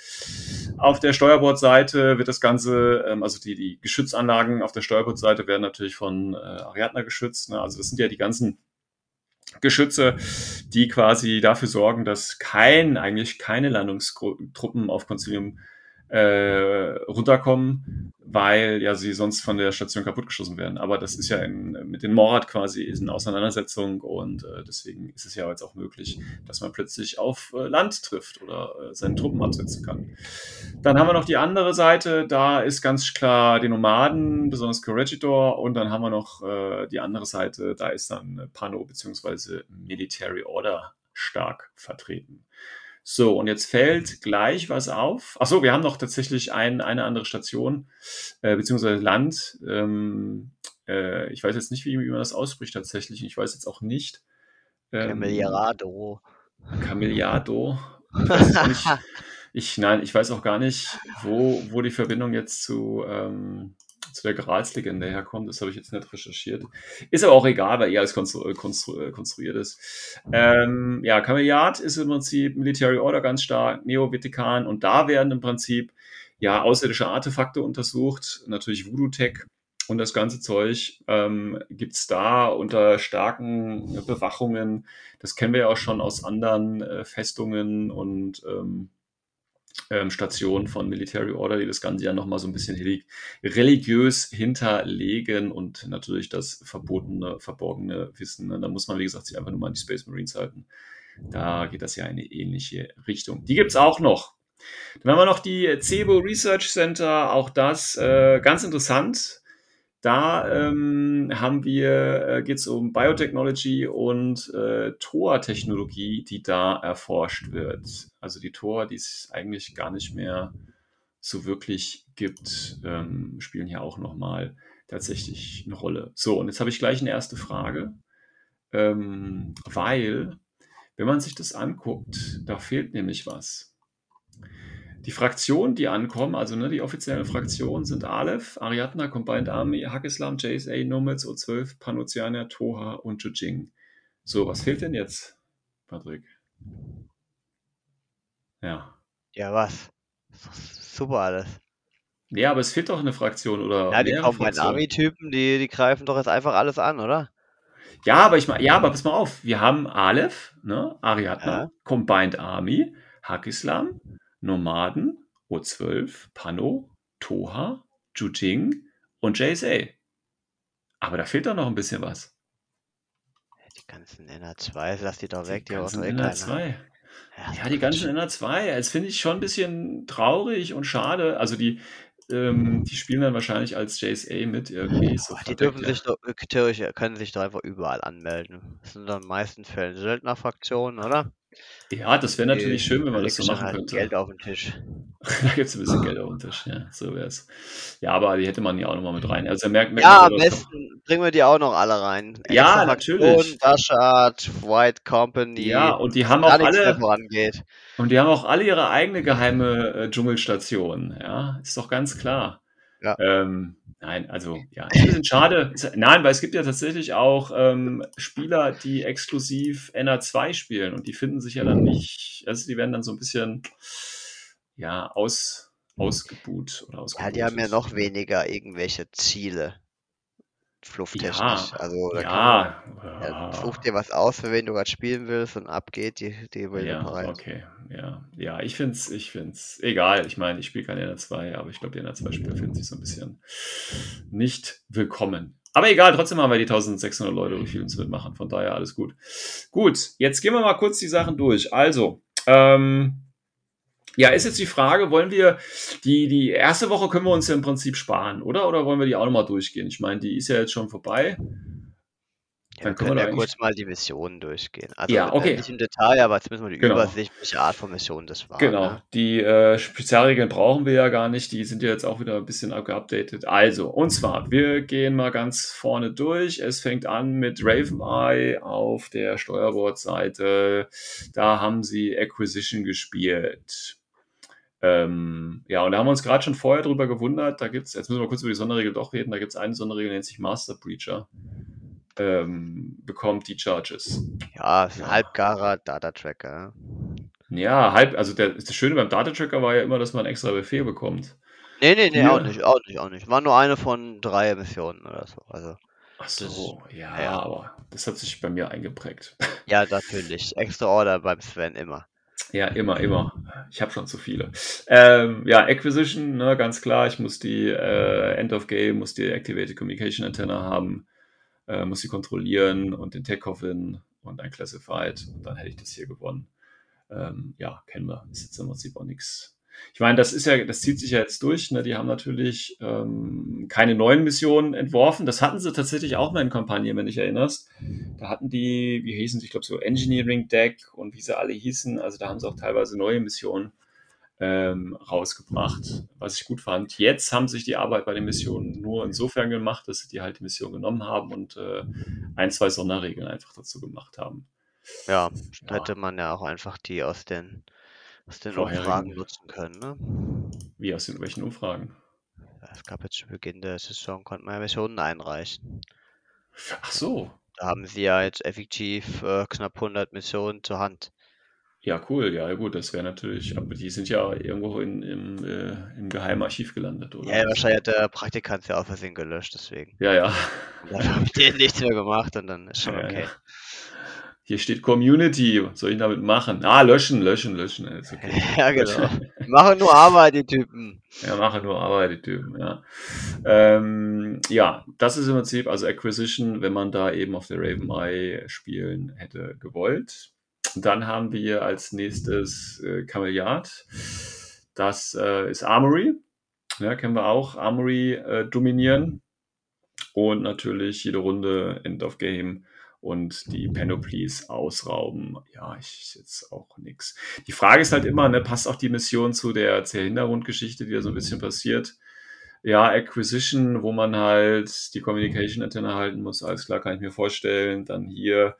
auf der Steuerbordseite wird das Ganze, ähm, also die, die Geschützanlagen auf der Steuerbordseite werden natürlich von äh, Ariadna geschützt. Ne? Also das sind ja die ganzen Geschütze, die quasi dafür sorgen, dass kein, eigentlich keine Landungstruppen auf Concilium äh, runterkommen, weil ja sie sonst von der Station kaputtgeschossen werden. Aber das ist ja in, mit den Morad quasi ist eine Auseinandersetzung und äh, deswegen ist es ja jetzt auch möglich, dass man plötzlich auf äh, Land trifft oder äh, seine Truppen absetzen kann. Dann haben wir noch die andere Seite, da ist ganz klar die Nomaden, besonders Corregidor, und dann haben wir noch äh, die andere Seite, da ist dann Pano bzw. Military Order stark vertreten. So, und jetzt fällt gleich was auf. Achso, wir haben noch tatsächlich ein, eine andere Station, äh, beziehungsweise Land. Ähm, äh, ich weiß jetzt nicht, wie, wie man das ausspricht tatsächlich. Ich weiß jetzt auch nicht. Ähm. Ich weiß jetzt auch nicht. Ich, nein, ich weiß auch gar nicht, wo, wo die Verbindung jetzt zu, ähm, zu der Gralslegende herkommt. Das habe ich jetzt nicht recherchiert. Ist aber auch egal, weil er als konstru konstru konstruiert ist. Ähm, ja, Camilliard ist im Prinzip Military Order ganz stark, Neo-Vatikan und da werden im Prinzip ja außerirdische Artefakte untersucht, natürlich Voodoo-Tech und das ganze Zeug ähm, gibt da unter starken Bewachungen. Das kennen wir ja auch schon aus anderen äh, Festungen und ähm, ähm, Stationen von Military Order, die das Ganze ja nochmal so ein bisschen religiös hinterlegen und natürlich das verbotene, verborgene Wissen. Ne? Da muss man, wie gesagt, sich einfach nur mal an die Space Marines halten. Da geht das ja in eine ähnliche Richtung. Die gibt es auch noch. Dann haben wir noch die Cebo Research Center, auch das äh, ganz interessant. Da ähm, haben wir, äh, geht es um Biotechnology und äh, Tor-Technologie, die da erforscht wird. Also die Tor, die es eigentlich gar nicht mehr so wirklich gibt, ähm, spielen hier auch nochmal tatsächlich eine Rolle. So, und jetzt habe ich gleich eine erste Frage, ähm, weil, wenn man sich das anguckt, da fehlt nämlich was. Die Fraktionen, die ankommen, also ne, die offiziellen Fraktionen sind Aleph, Ariadna, Combined Army, Hakislam, JSA, Nomads, O12, Panoceania, Toha und Jujing. So, was fehlt denn jetzt, Patrick? Ja. Ja, was? Super alles. Ja, aber es fehlt doch eine Fraktion oder Ja, die Combined. Army-Typen, die, die greifen doch jetzt einfach alles an, oder? Ja, aber ich meine, ja, aber pass mal auf. Wir haben Aleph, ne, Ariadna, Ja. Combined Army, Hakislam, Nomaden, O12, Pano, Toha, Jujing und JSA. Aber da fehlt doch noch ein bisschen was. Die ganzen NR2, lass die doch weg, die, die ganzen doch eh keiner. NR2. Ja, Ja, die ganzen NR2. Das finde ich schon ein bisschen traurig und schade. Also die, ähm, die spielen dann wahrscheinlich als JSA mit irgendwie. So die dürfen ja. sich doch, theoretisch können sich doch einfach überall anmelden. Das sind dann in den meisten Fällen Söldnerfraktionen, oder? Ja, das wäre natürlich schön, wenn man das so machen halt könnte. Geld auf den Tisch. da gibt es ein bisschen Geld auf den Tisch, ja, so wäre es. Ja, aber die hätte man ja auch nochmal mit rein. Also merkt, merkt Ja, am besten bringen wir die auch noch alle rein. Ja, natürlich. Dashart, White Company. Ja, und die haben auch alle, vorangeht. und die haben auch alle ihre eigene geheime äh, Dschungelstation, ja, ist doch ganz klar. Ja. Ähm, nein, also ja, ist ein bisschen schade. Nein, weil es gibt ja tatsächlich auch ähm, Spieler, die exklusiv NA2 spielen und die finden sich ja dann nicht, also die werden dann so ein bisschen ja aus, ausgebuht oder Ja, die haben ja noch weniger irgendwelche Ziele. Flufftechnisch. Ja, also da ja, man, ja, such dir was aus, für wen du gerade spielen willst und ab geht die, die wilde Ja, Parade. okay. Ja, ja, ich finde es, ich find's egal. Ich meine, ich spiele keine NR2, aber ich glaube, die NR2-Spieler finden sich so ein bisschen nicht willkommen. Aber egal, trotzdem haben wir die 1600 Leute, die viel uns mitmachen. Von daher alles gut. Gut, jetzt gehen wir mal kurz die Sachen durch. Also, ähm, ja, ist jetzt die Frage, wollen wir die, die erste Woche können wir uns ja im Prinzip sparen, oder? Oder wollen wir die auch nochmal durchgehen? Ich meine, die ist ja jetzt schon vorbei. Ja, Dann wir können können wir ja doch kurz mal die Missionen durchgehen. Also Ja, äh, okay. nicht im Detail, aber jetzt müssen wir die Genau. Übersicht, welche Art von Mission das war. Genau, Ne? die äh, Spezialregeln brauchen wir ja gar nicht, die sind ja jetzt auch wieder ein bisschen geupdatet. Also, und zwar, wir gehen mal ganz vorne durch. Es fängt an mit Raveneye auf der Steuerbordseite. Da haben sie Acquisition gespielt. Ähm, ja, und da haben wir uns gerade schon vorher drüber gewundert. Da gibt's, jetzt müssen wir kurz über die Sonderregel doch reden, da gibt es eine Sonderregel, die nennt sich Master Breacher. Ähm, bekommt die Charges. Ja, Ja. halbgarer Data-Tracker. Ja, halb, also der, das Schöne beim Data Tracker war ja immer, dass man einen extra Befehl bekommt. Nee, nee, nee, Hier- auch nicht, auch nicht, auch nicht. War nur eine von drei Missionen oder so. Also, Ach so, ja, ja. aber das hat sich bei mir eingeprägt. ja, natürlich. Extra Order beim Sven immer. Ja, immer, immer. Ich habe schon zu viele. Ähm, ja, Acquisition, ne, ganz klar. Ich muss die äh, End of Game, muss die Activated Communication Antenna haben, äh, muss sie kontrollieren und den Tech Coffin und ein Classified. Und dann hätte ich das hier gewonnen. Ähm, ja, kennen wir. Ist jetzt im Prinzip auch nichts. Ich meine, das ist ja, das zieht sich ja jetzt durch. Ne? Die haben natürlich ähm, keine neuen Missionen entworfen. Das hatten sie tatsächlich auch mal in Kampagnen, wenn du dich erinnerst. Da hatten die, wie hießen sie, ich glaube so Engineering Deck und wie sie alle hießen. Also da haben sie auch teilweise neue Missionen ähm, rausgebracht, was ich gut fand. Jetzt haben sich die Arbeit bei den Missionen nur insofern gemacht, dass sie die halt die Mission genommen haben und äh, ein, zwei Sonderregeln einfach dazu gemacht haben. Ja, Ja. hätte man ja auch einfach die aus den, aus den Vorherigen. Umfragen nutzen können, ne? Wie aus den welchen Umfragen? Es gab jetzt zu Beginn der Saison, konnte man ja Missionen einreichen. Ach so. Da haben sie ja jetzt effektiv äh, knapp 100 Missionen zur Hand. Ja, cool. Ja, gut, das wäre natürlich, aber die sind ja irgendwo in, im, äh, im Geheimarchiv gelandet, oder? Ja, wahrscheinlich hat der Praktikant ja aus Versehen gelöscht, deswegen. Ja, ja. Dann habe ich den nichts mehr gemacht und dann ist schon Ja, okay. ja. Hier steht Community. Was soll ich damit machen? Ah, löschen, löschen, löschen. Ist okay. Ja, genau. Machen nur Arbeit, die Typen. Ja, machen nur Arbeit, die Typen, ja. Ähm, ja, das ist im Prinzip, also Acquisition, wenn man da eben auf der Raven Eye spielen hätte gewollt. Dann haben wir als nächstes äh, Kameliat. Das äh, ist Armory. Ja, kennen wir auch. Armory äh, dominieren. Und natürlich jede Runde End of Game und die Panoplies ausrauben. Ja, ich jetzt auch nix. Die Frage ist halt immer, ne, passt auch die Mission zu der, Hintergrundgeschichte, die da so ein bisschen passiert? Ja, Acquisition, wo man halt die Communication Antenne halten muss, alles klar, kann ich mir vorstellen. Dann hier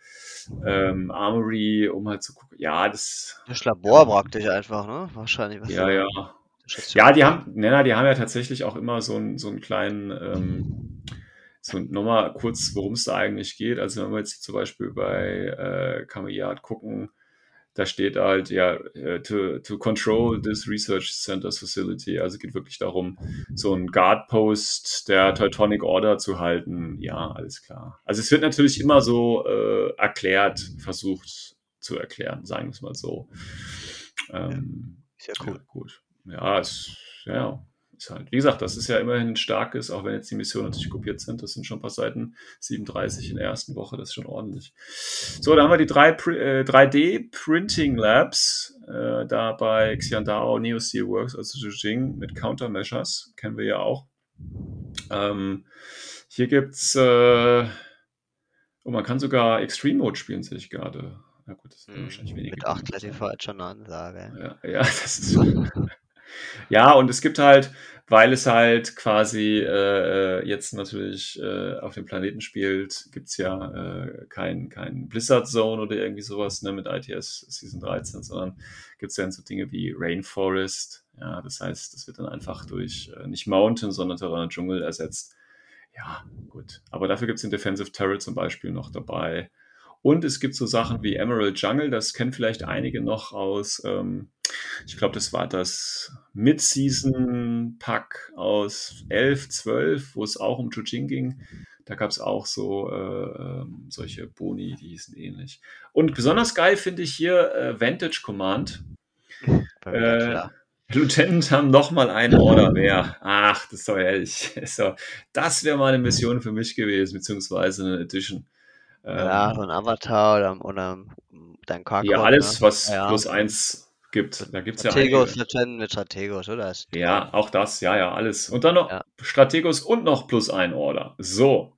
ähm, Armory, um halt zu gucken. Ja, das, Das Labor praktisch einfach, ne? Wahrscheinlich. Was ja, ja. Ja, die haben, na, die haben ja tatsächlich auch immer so, einen so einen kleinen, ähm, so nochmal kurz, worum es da eigentlich geht. Also wenn wir jetzt zum Beispiel bei äh, Kameyard gucken, da steht halt, ja, äh, to, to control this research center's facility. Also geht wirklich darum, so einen Guard-Post der Teutonic Order zu halten. Ja, alles klar. Also es wird natürlich immer so äh, erklärt, versucht zu erklären, sagen wir es mal so. Ähm, Ist ja ja, cool. gut. Ja, es, ja, ist halt, wie gesagt, das ist ja immerhin ein starkes, auch wenn jetzt die Missionen natürlich kopiert sind, das sind schon ein paar Seiten, 37 in der ersten Woche, das ist schon ordentlich. So, da haben wir die drei, äh, 3D Printing Labs. äh, da bei Xiandao Neo Steel Works, also Zhejiang, mit Countermeasures, kennen wir ja auch. Ähm, hier gibt es, äh, oh, man kann sogar Extreme Mode spielen, sehe ich gerade. Na gut, das sind Hm, wahrscheinlich wenige. Mit die 8 möglich sein. Classified schon eine Ansage. Ja, ja, das ist Ja, und es gibt halt, weil es halt quasi äh, jetzt natürlich äh, auf dem Planeten spielt, gibt es ja äh, kein, kein Blizzard Zone oder irgendwie sowas ne, mit ITS Season 13, sondern gibt es dann so Dinge wie Rainforest. Ja, das heißt, das wird dann einfach durch äh, nicht Mountain, sondern Terrain Dschungel ersetzt. Ja, gut. Aber dafür gibt es den Defensive Turret zum Beispiel noch dabei. Und es gibt so Sachen wie Emerald Jungle, das kennen vielleicht einige noch aus, ähm, ich glaube, das war das Mid-Season-Pack aus 11, 12, wo es auch um Chujing ging. Da gab es auch so äh, ähm, solche Boni, die hießen ähnlich. Und besonders geil finde ich hier äh, Vantage Command. Äh. Lieutenant haben nochmal einen Order mehr. Ach, das ist doch ehrlich. Das wäre mal eine Mission für mich gewesen, beziehungsweise eine Edition. Ja, Ähm, so ein Avatar oder, oder dein Karkon, ja, alles, was Ja. plus eins gibt. Da gibt es ja Strategos. Legend mit Strategos, oder? Ja, auch das, ja, ja, alles. Und dann noch Ja. Strategos und noch plus ein Order. So.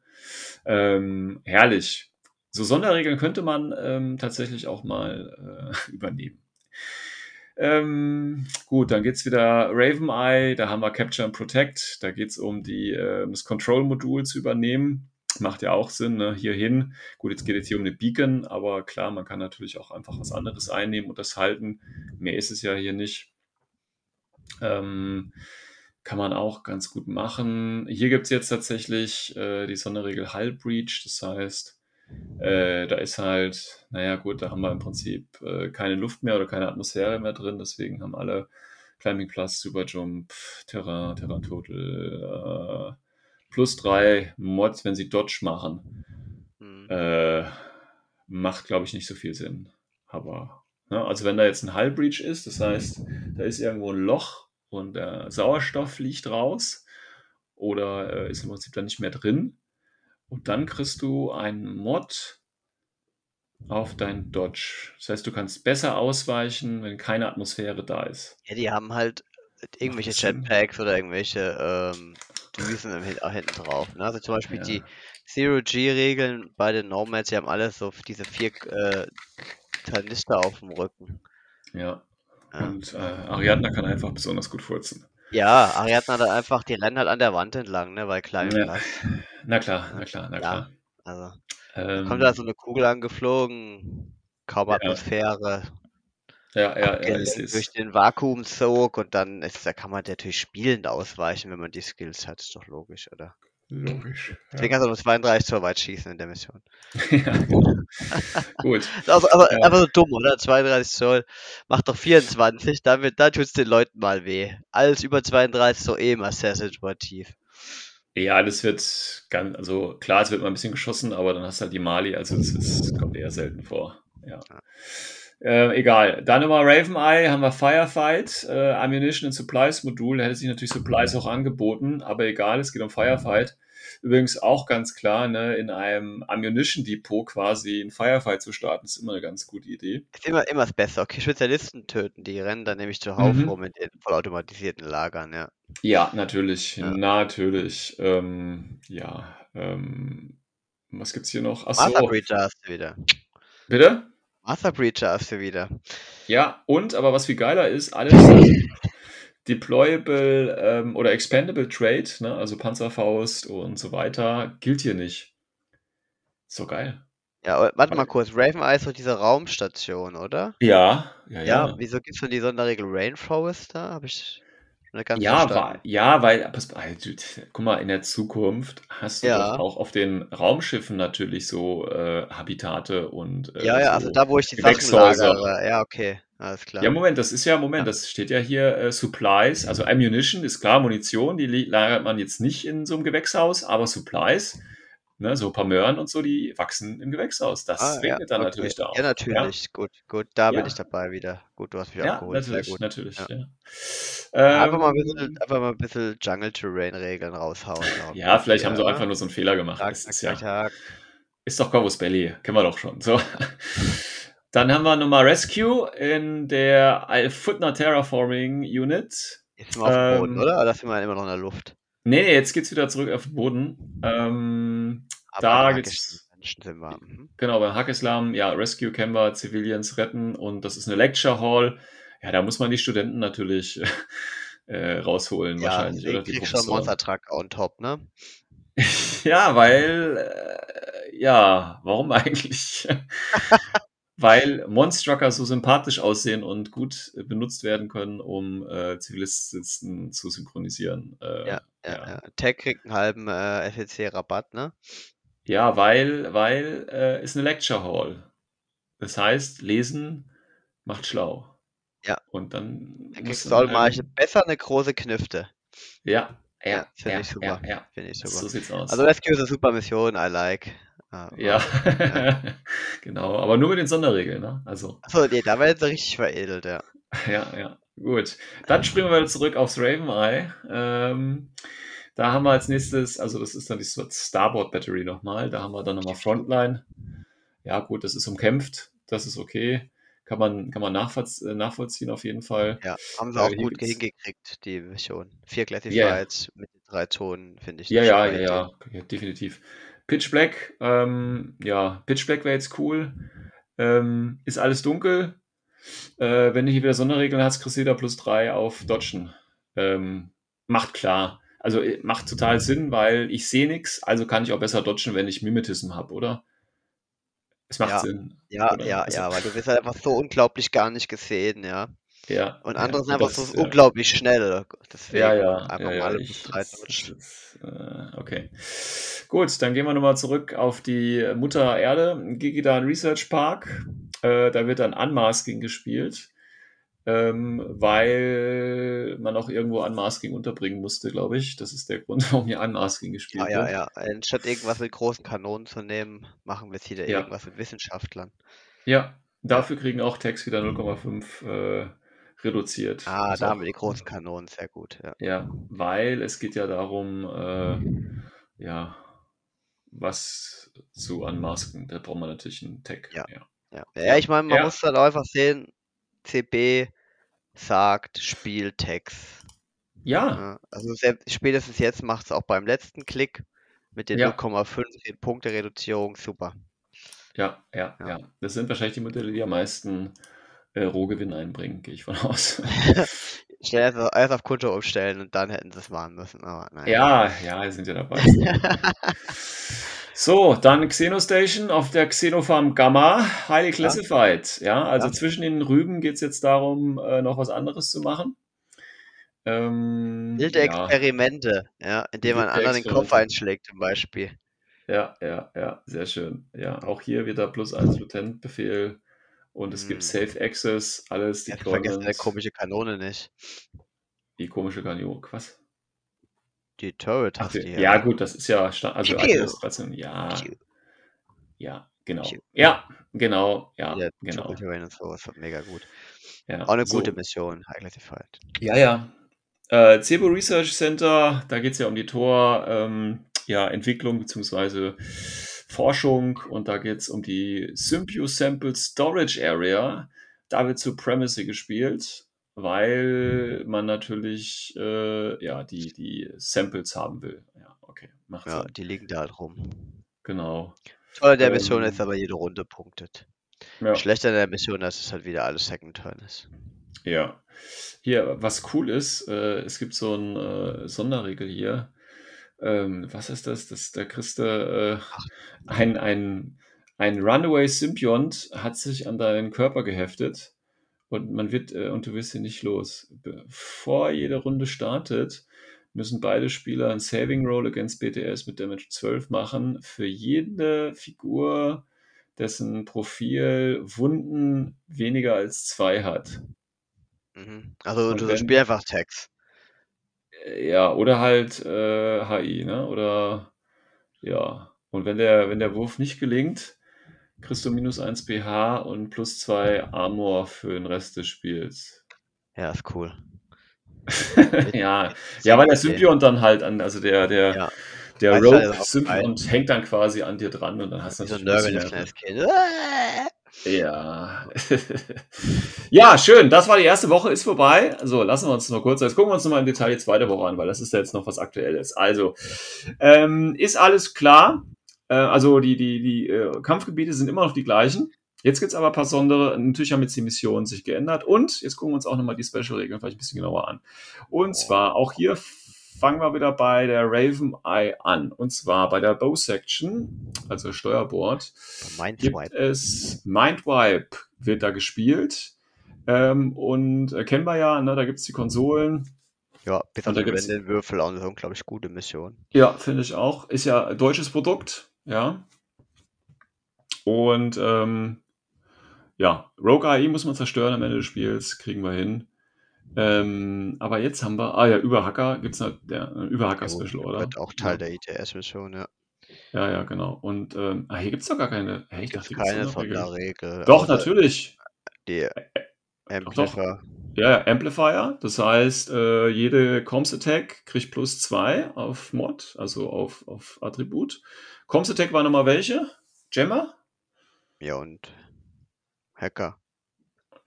Ähm, herrlich. So Sonderregeln könnte man ähm, tatsächlich auch mal äh, übernehmen. Ähm, gut, dann geht's wieder Raven Eye, da haben wir Capture and Protect, da geht's um die, äh, das Control-Modul zu übernehmen. Macht ja auch Sinn, ne? hierhin. Gut, jetzt geht es hier um eine Beacon, aber klar, man kann natürlich auch einfach was anderes einnehmen und das halten. Mehr ist es ja hier nicht. Ähm, kann man auch ganz gut machen. Hier gibt es jetzt tatsächlich äh, die Sonderregel Hull Breach, das heißt, äh, da ist halt, naja gut, da haben wir im Prinzip äh, keine Luft mehr oder keine Atmosphäre mehr drin, deswegen haben alle Climbing Plus, Superjump, Terrain, Terrain Total, äh, plus drei Mods, wenn sie Dodge machen. Hm. Äh, macht, glaube ich, nicht so viel Sinn. Aber, ne, also wenn da jetzt ein Hull Breach ist, das heißt, da ist irgendwo ein Loch und der Sauerstoff fliegt raus oder äh, ist im Prinzip dann nicht mehr drin. Und dann kriegst du einen Mod auf dein Dodge. Das heißt, du kannst besser ausweichen, wenn keine Atmosphäre da ist. Ja, die haben halt irgendwelche? Jetpacks oder irgendwelche ähm, Hin- auch hinten drauf. Ne? Also zum Beispiel Ja. die Zero-G-Regeln bei den Nomads, die haben alles so diese vier äh, Kanister auf dem Rücken. Ja. Ja. Und äh, Ariadna kann einfach besonders gut furzen. Ja, Ariadne hat einfach, die rennen halt an der Wand entlang, ne, weil klein Ja. Platz. Na klar, na klar, na Ja. klar. Also, Ähm, kommt da so eine Kugel angeflogen, kaum. Atmosphäre, ja, ja, ja, es durch den Vakuumsog und dann ist, da kann man natürlich spielend ausweichen, wenn man die Skills hat, ist doch logisch, oder? logisch. Deswegen kannst du nur 32 Zoll weit schießen in der Mission. Ja. Gut. Also, aber Ja. einfach so dumm, oder? 32 Zoll, macht doch 24, dann, wird- dann tut's den Leuten mal weh. Alles über 32 so eh immer sehr situativ. Ja, das wird ganz, also klar, es wird mal ein bisschen geschossen, aber dann hast du halt die Mali, also das ist, kommt eher selten vor. Ja. Äh, egal. Dann immer Raven Eye, haben wir Firefight, äh, Ammunition and Supplies Modul. Da hätte sich natürlich Supplies auch angeboten, aber egal, es geht um Firefight. Übrigens auch ganz klar, ne, in einem Ammunition Depot quasi einen Firefight zu starten, ist immer eine ganz gute Idee. Ist immer, immer das Beste. Okay, Spezialisten töten, die rennen dann nämlich zuhauf Mhm. rum in den vollautomatisierten Lagern, ja. Ja, natürlich, Ja. natürlich. Ähm, ja, ähm, was gibt's hier noch? Ach Master Breacher hast du wieder. bitte? Master Breacher hast du wieder. Ja, und aber was viel geiler ist, alles Deployable ähm, oder Expandable Trade, ne, also Panzerfaust und so weiter, gilt hier nicht. So geil. Ja, warte mal kurz. Raven Eye ist doch diese Raumstation, oder? Ja, ja, Ja, ja. wieso gibt's denn die Sonderregel Rainforest da? Habe ich Ja, weil, ja, weil, pass, also, guck mal, in der Zukunft hast du Ja. doch auch auf den Raumschiffen natürlich so äh, Habitate und äh, Ja, ja, so also da, wo ich die Sachen Gewächshäuser. lagere. Ja, okay, alles klar. Ja, Moment, das ist ja, Moment, Ja. das steht ja hier äh, Supplies, also Ammunition ist klar, Munition, die lagert man jetzt nicht in so einem Gewächshaus, aber Supplies, ne, so ein paar Möhren und so, die wachsen im Gewächshaus. Das Ah, ja, regnet dann okay. natürlich da auch. Ja, natürlich. Gut, gut, da bin Ja. ich dabei wieder. Gut, du hast mich Ja, abgeholt. Sehr natürlich, gut. natürlich. Ja. Ja. Ja, einfach, mal ein Ähm, bisschen, einfach mal ein bisschen Jungle-Terrain-Regeln raushauen. glaub ja, ich. vielleicht haben sie Ja. einfach nur so einen Fehler gemacht. Tag, ist Tag, ja, Tag. ist doch Corvus Belly, kennen wir doch schon. So. Dann haben wir nochmal Rescue in der Footner Terraforming Unit. Jetzt sind wir auf dem Boden, Ähm, oder? Oder sind wir immer noch in der Luft? Nee, nee, jetzt geht's wieder zurück auf den Boden. Ähm, Aber da geht's, Menschen. Mhm. genau, beim Hackislam, ja, Rescue wir, Civilians retten und das ist eine Lecture Hall. Ja, da muss man die Studenten natürlich äh, rausholen, Ja, wahrscheinlich, oder die schon Professoren. Monster Truck on top, ne? Ja, weil, äh, ja, warum eigentlich? Weil Monstrucker so sympathisch aussehen und gut äh, benutzt werden können, um äh, Zivilisten zu synchronisieren. Äh, Ja, ja, ja. Tech kriegt einen halben äh, FEC-Rabatt, ne? Ja, weil, weil äh, ist eine Lecture Hall. Das heißt, lesen macht schlau. Ja. Und dann Da musst kriegst du dann halt- besser eine große Knifte. Ja, ja, Ja, finde ja, ich super. ja, ja. Finde ich So super. sieht's aus. Also Rescue ist eine super Mission, I like. Aber- ja, genau. Aber nur mit den Sonderregeln, ne? Also. Achso, nee, da werden sie richtig veredelt, ja. Ja, ja, gut. Dann springen wir wieder zurück aufs Raven Eye. Ähm, da haben wir als nächstes, also das ist dann die Starboard Battery nochmal. Da haben wir dann nochmal Frontline. Ja, gut, das ist umkämpft. Das ist okay. Kann man, kann man äh, nachvollziehen auf jeden Fall. Ja, haben sie Äh, auch hier gut hingekriegt, die Mission. Vier Ja, ja. Classifieds mit den drei Tonen, finde ich. Ja, ja, ja, ja, ja, definitiv. Pitch Black, ähm, ja, Pitch Black wäre jetzt cool. Ähm, ist alles dunkel. Äh, wenn du hier wieder Sonderregeln hast, kriegst du wieder plus drei auf Dodgen. Ähm, macht klar. Also äh, macht total Sinn, weil ich sehe nichts, also kann ich auch besser dodgen, wenn ich Mimetism habe, oder? Es macht Ja. Sinn. Ja, oder? ja, Also, ja, weil du bist halt einfach so unglaublich gar nicht gesehen, ja. Ja, Und ja, andere sind und einfach so ja. unglaublich schnell. Deswegen Ja, ja, einfach ja, ja, mal ich, Dodge. jetzt, äh, okay. Gut, dann gehen wir nochmal zurück auf die Mutter Erde, Gigidan Research Park. Äh, da wird dann Unmasking gespielt, ähm, weil man auch irgendwo Unmasking unterbringen musste, glaube ich. Das ist der Grund, warum hier Unmasking gespielt Ja, ja, wird. ja. Anstatt irgendwas mit großen Kanonen zu nehmen, machen wir jetzt wieder Ja. irgendwas mit Wissenschaftlern. Ja, dafür kriegen auch Tags wieder 0,5 äh, reduziert. Ah, Also da wir die großen Kanonen, sehr gut. Ja. Ja, weil es geht ja darum, äh, ja, was zu unmasken. Da braucht man natürlich einen Tag. Ja. ja. Ja, ja ich meine, man muss dann auch einfach sehen, CB sagt Spieltext. Ja, Ja, also selbst, spätestens jetzt macht es auch beim letzten Klick mit den Ja. 0,5 Punkte Reduzierung super. ja, ja, Ja. ja. Das sind wahrscheinlich die Modelle, die am meisten äh, Rohgewinn einbringen, gehe ich von aus. Schnell erst, auf- erst auf Kunto umstellen und dann hätten sie es machen müssen. Aber nein. ja, ja, die sind ja dabei. So, dann Xenostation auf der Xenofarm Gamma, highly classified. Ja, also Ja. zwischen den Rüben geht es jetzt darum, äh, noch was anderes zu machen. Ähm, Wilde ja. Experimente, ja, indem man anderen den Kopf einschlägt zum Beispiel. Ja, ja, ja, sehr schön. Ja, auch hier wieder plus 1 Lieutenant-Befehl und es gibt Mm. Safe Access, alles Ja, du vergessen Deployment. komische Kanone nicht. Die komische Kanone, was? Die Turret Ach, hast die, du ja, hier. gut, das ist ja Sta- also piu. Administration. Ja, Piu. ja, genau. Piu. Ja, genau, ja, Ja, genau. Und so, ist doch mega gut. Ja, Auch eine so. gute Mission, High Classified. Ja, ja. Äh, Cebo Research Center, da geht es ja um die Tor, ähm, ja, Entwicklung bzw. Forschung und da geht es um die Symbio Sample Storage Area. Da wird Supremacy gespielt, weil man natürlich äh, ja, die, die Samples haben will. Ja, okay, macht Ja, Sinn. die liegen da halt rum. Genau. Toll der Mission Ähm, ist aber jede Runde punktet. Ja. Schlechter der Mission, dass es halt wieder alles Second Turn ist. Ja. Hier, was cool ist, äh, es gibt so ein äh, Sonderregel hier. Ähm, was ist das? das da kriegst du äh, ein, ein, ein Runaway Symbiont hat sich an deinen Körper geheftet und man wird äh, und du wirst ihn nicht los. Bevor jede Runde startet, müssen beide Spieler ein Saving Roll against BTS mit Damage 12 machen. Für jede Figur, dessen Profil Wunden weniger als zwei hat. Mhm. Also Und du wenn- spielst einfach Tags. Äh, Ja, oder halt äh, HI, ne? Oder ja. Und wenn der, wenn der Wurf nicht gelingt, kriegst du minus 1 BH und plus 2 Armor für den Rest des Spiels. Ja, ist cool. ja, ja, weil der. Symbiont dann halt an, also der, der, Ja. der Rogue auch Symbiont hängt dann quasi an dir dran und dann hast du Wie so ein natürlich kleines Kind. Ja. ja, schön. Das war die erste Woche, ist vorbei. So, lassen wir uns noch kurz. Jetzt gucken wir uns noch mal im Detail die zweite Woche an, weil das ist ja jetzt noch was Aktuelles. Also, ähm, ist alles klar. Äh, also, die, die, die äh, Kampfgebiete sind immer noch die gleichen. Jetzt gibt es aber ein paar besondere. Natürlich haben jetzt die Missionen sich geändert. Und jetzt gucken wir uns auch nochmal die Special-Regeln vielleicht ein bisschen genauer an. Und zwar auch hier fangen wir wieder bei der Raven Eye an. Und zwar bei der Bow Section, also Steuerbord, Mindwipe. gibt es Mindwipe, wird da gespielt. Ähm, und äh, kennen wir ja, ne, da gibt es die Konsolen. Ja, auf da gibt's- Würfel auch eine unglaublich gute Mission. Ja, finde ich auch. Ist ja ein deutsches Produkt, ja. Und ähm, ja, Rogue AI muss man zerstören am Ende des Spiels, kriegen wir hin. Ähm, aber jetzt haben wir, ah ja, Überhacker gibt es eine, der, eine Überhacker-Special, oder? Wird auch Teil ja. der ITS-Mission, ja. Ja, ja, genau. Und ähm, ah, hier gibt es doch gar keine. Hey, ich dachte, gibt's Keine Sonderregeln. Sonderregel. Doch, außer natürlich. Die Amplifier. Ja, ja, Amplifier. Das heißt, äh, jede Comms Attack kriegt plus zwei auf Mod, also auf, auf Attribut. Comms Attack war nochmal welche? Gemma? Ja, und Hacker.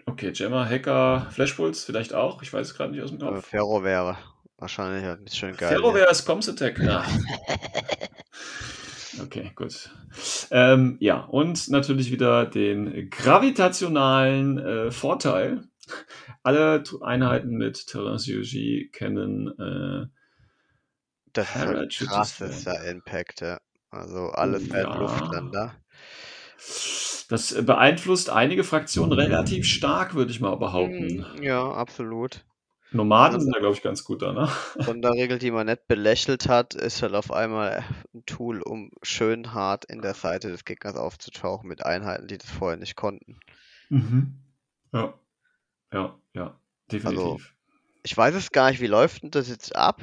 Okay, Gemma, Hacker, Flashpulse vielleicht auch. Ich weiß es gerade nicht aus dem Aber Kopf. Ferro wäre wahrscheinlich ein bisschen geil. Ferrowehr ist Comms Attack. Ja. Okay, gut. Ähm, ja, und natürlich wieder den gravitationalen äh, Vorteil. Alle Einheiten mit Terrain kennen äh, Das ist halt ein Impact, ja. Also alles halt ja. Luftlander. Das beeinflusst einige Fraktionen relativ stark, würde ich mal behaupten. Mhm, Ja, absolut. Nomaden sind da, glaube ich, ganz gut da, ne? Sonderregel, die man nicht belächelt hat, ist halt auf einmal ein Tool, um schön hart in der Seite des Gegners aufzutauchen mit Einheiten, die das vorher nicht konnten. Mhm. Ja. Ja, ja, definitiv. Also, Ich weiß es gar nicht, wie läuft denn das jetzt ab,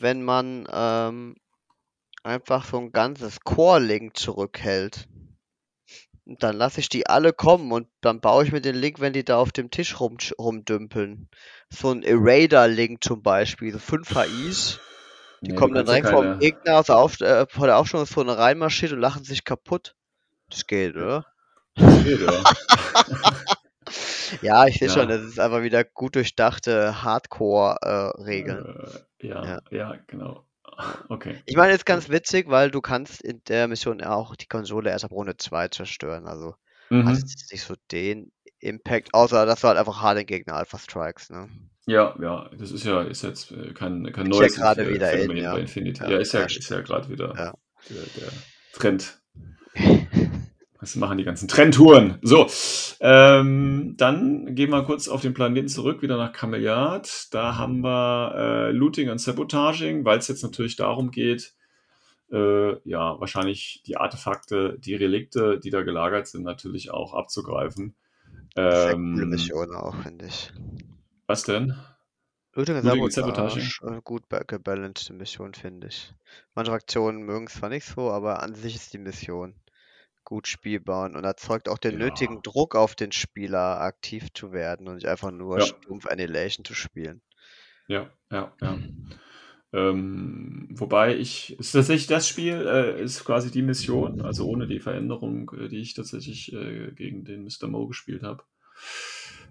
wenn man ähm, einfach so ein ganzes Core-Link zurückhält. Dann lasse ich die alle kommen und dann baue ich mir den Link, wenn die da auf dem Tisch rum, rumdümpeln. So ein Erader-Link zum Beispiel, so 5 HIs. Die Nee, kommen dann direkt vom Gegner aus der Auf äh, vor der Aufstellungszone reinmarschiert und lachen sich kaputt. Das geht, oder? Geht, ja. Ja, ich sehe Ja. schon, das ist einfach wieder gut durchdachte Hardcore-Regeln. Äh, ja, Ja. ja, genau. Okay. Ich meine, ist ganz witzig, weil du kannst in der Mission auch die Konsole erst ab Runde 2 zerstören. Also Mhm. hat jetzt nicht so den Impact, außer dass du halt einfach hart den Gegner Alpha Strikes, ne? Ja, ja, das ist ja ist jetzt äh, kein, kein Ist ja neues gerade Ph- wieder in, ja. bei Infinity. Ja, Ja, ist ja, ja, ist ja gerade wieder der, der Trend. Was machen die ganzen Trendtouren? So, ähm, dann gehen wir kurz auf den Planeten zurück, wieder nach Kameliard. Da haben wir äh, Looting und Sabotaging, weil es jetzt natürlich darum geht, äh, ja, wahrscheinlich die Artefakte, die Relikte, die da gelagert sind, natürlich auch abzugreifen. Ähm, coole Mission auch, finde ich. Was denn? Looting und Sabotage, äh, gut ba- gebalancete Mission, finde ich. Manche Fraktionen mögen es zwar nicht so, aber an sich ist die Mission gut spielbar und erzeugt auch den Ja. nötigen Druck auf den Spieler, aktiv zu werden und nicht einfach nur Ja. stumpf Annihilation zu spielen. Ja, ja, ja. Ähm, wobei ich, ist tatsächlich das Spiel, äh, ist quasi die Mission, also ohne die Veränderung, äh, die ich tatsächlich äh, gegen den Mr. Mo gespielt habe.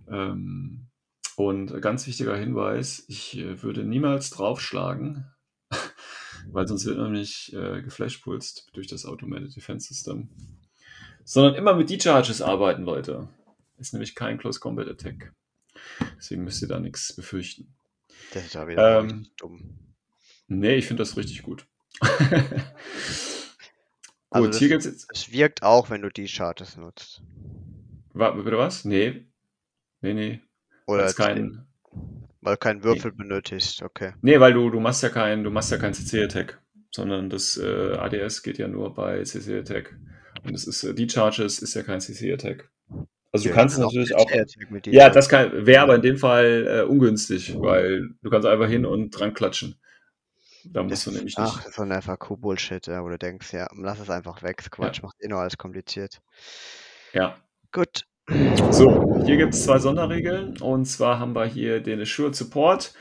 Ähm, und ganz wichtiger Hinweis, ich äh, würde niemals draufschlagen, weil sonst wird man nämlich äh, geflashpulst durch das Automated Defense System. Sondern immer mit D-Charges arbeiten, Leute. Ist nämlich kein Close Combat Attack. Deswegen müsst ihr da nichts befürchten. Das ist ja wieder Ähm, dumm. Nee, ich finde das richtig gut. Also gut, hier gibt es jetzt. Es wirkt auch, wenn du die Charges nutzt. Wa- Bitte was? Nee. Nee, nee. Oder kein, weil du keinen Würfel benötigst, okay. nee, weil du, du machst ja kein, du machst ja kein CC-Attack, sondern das äh, ADS geht ja nur bei CC-Attack. Und es ist, äh, die Charges ist ja kein CC-Attack. Also du Ja, kannst es kann natürlich auch. Ja, das kann, wäre aber in dem Fall äh, ungünstig, weil du kannst einfach hin und dran klatschen. Da musst Das du nämlich ach, nicht. das ist so ein FAQ-Bullshit, ja, wo du denkst, ja, lass es einfach weg, Quatsch, macht eh nur alles kompliziert. Ja. Gut. So, hier gibt es zwei Sonderregeln. Und zwar haben wir hier den Assured Support.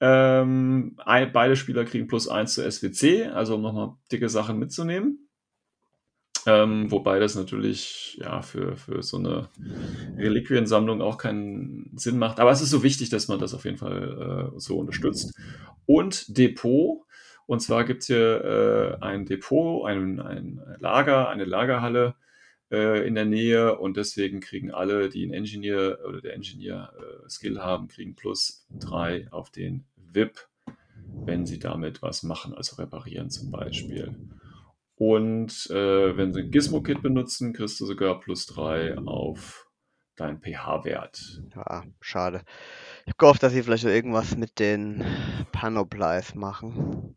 Ähm, ein, beide Spieler kriegen plus eins zu SWC, also um nochmal dicke Sachen mitzunehmen. Ähm, wobei das natürlich ja für, für so eine Reliquiensammlung auch keinen Sinn macht. Aber es ist so wichtig, dass man das auf jeden Fall äh, so unterstützt. Und Depot. Und zwar gibt es hier äh, ein Depot, ein, ein Lager, eine Lagerhalle äh, in der Nähe und deswegen kriegen alle, die einen Engineer oder der Engineer äh, Skill haben, kriegen plus drei auf den VIP, wenn sie damit was machen, also reparieren zum Beispiel. Und äh, wenn sie ein Gizmo-Kit benutzen, kriegst du sogar plus drei auf deinen pH-Wert. Ja, schade. Ich habe gehofft, dass sie vielleicht so irgendwas mit den Panoplies machen.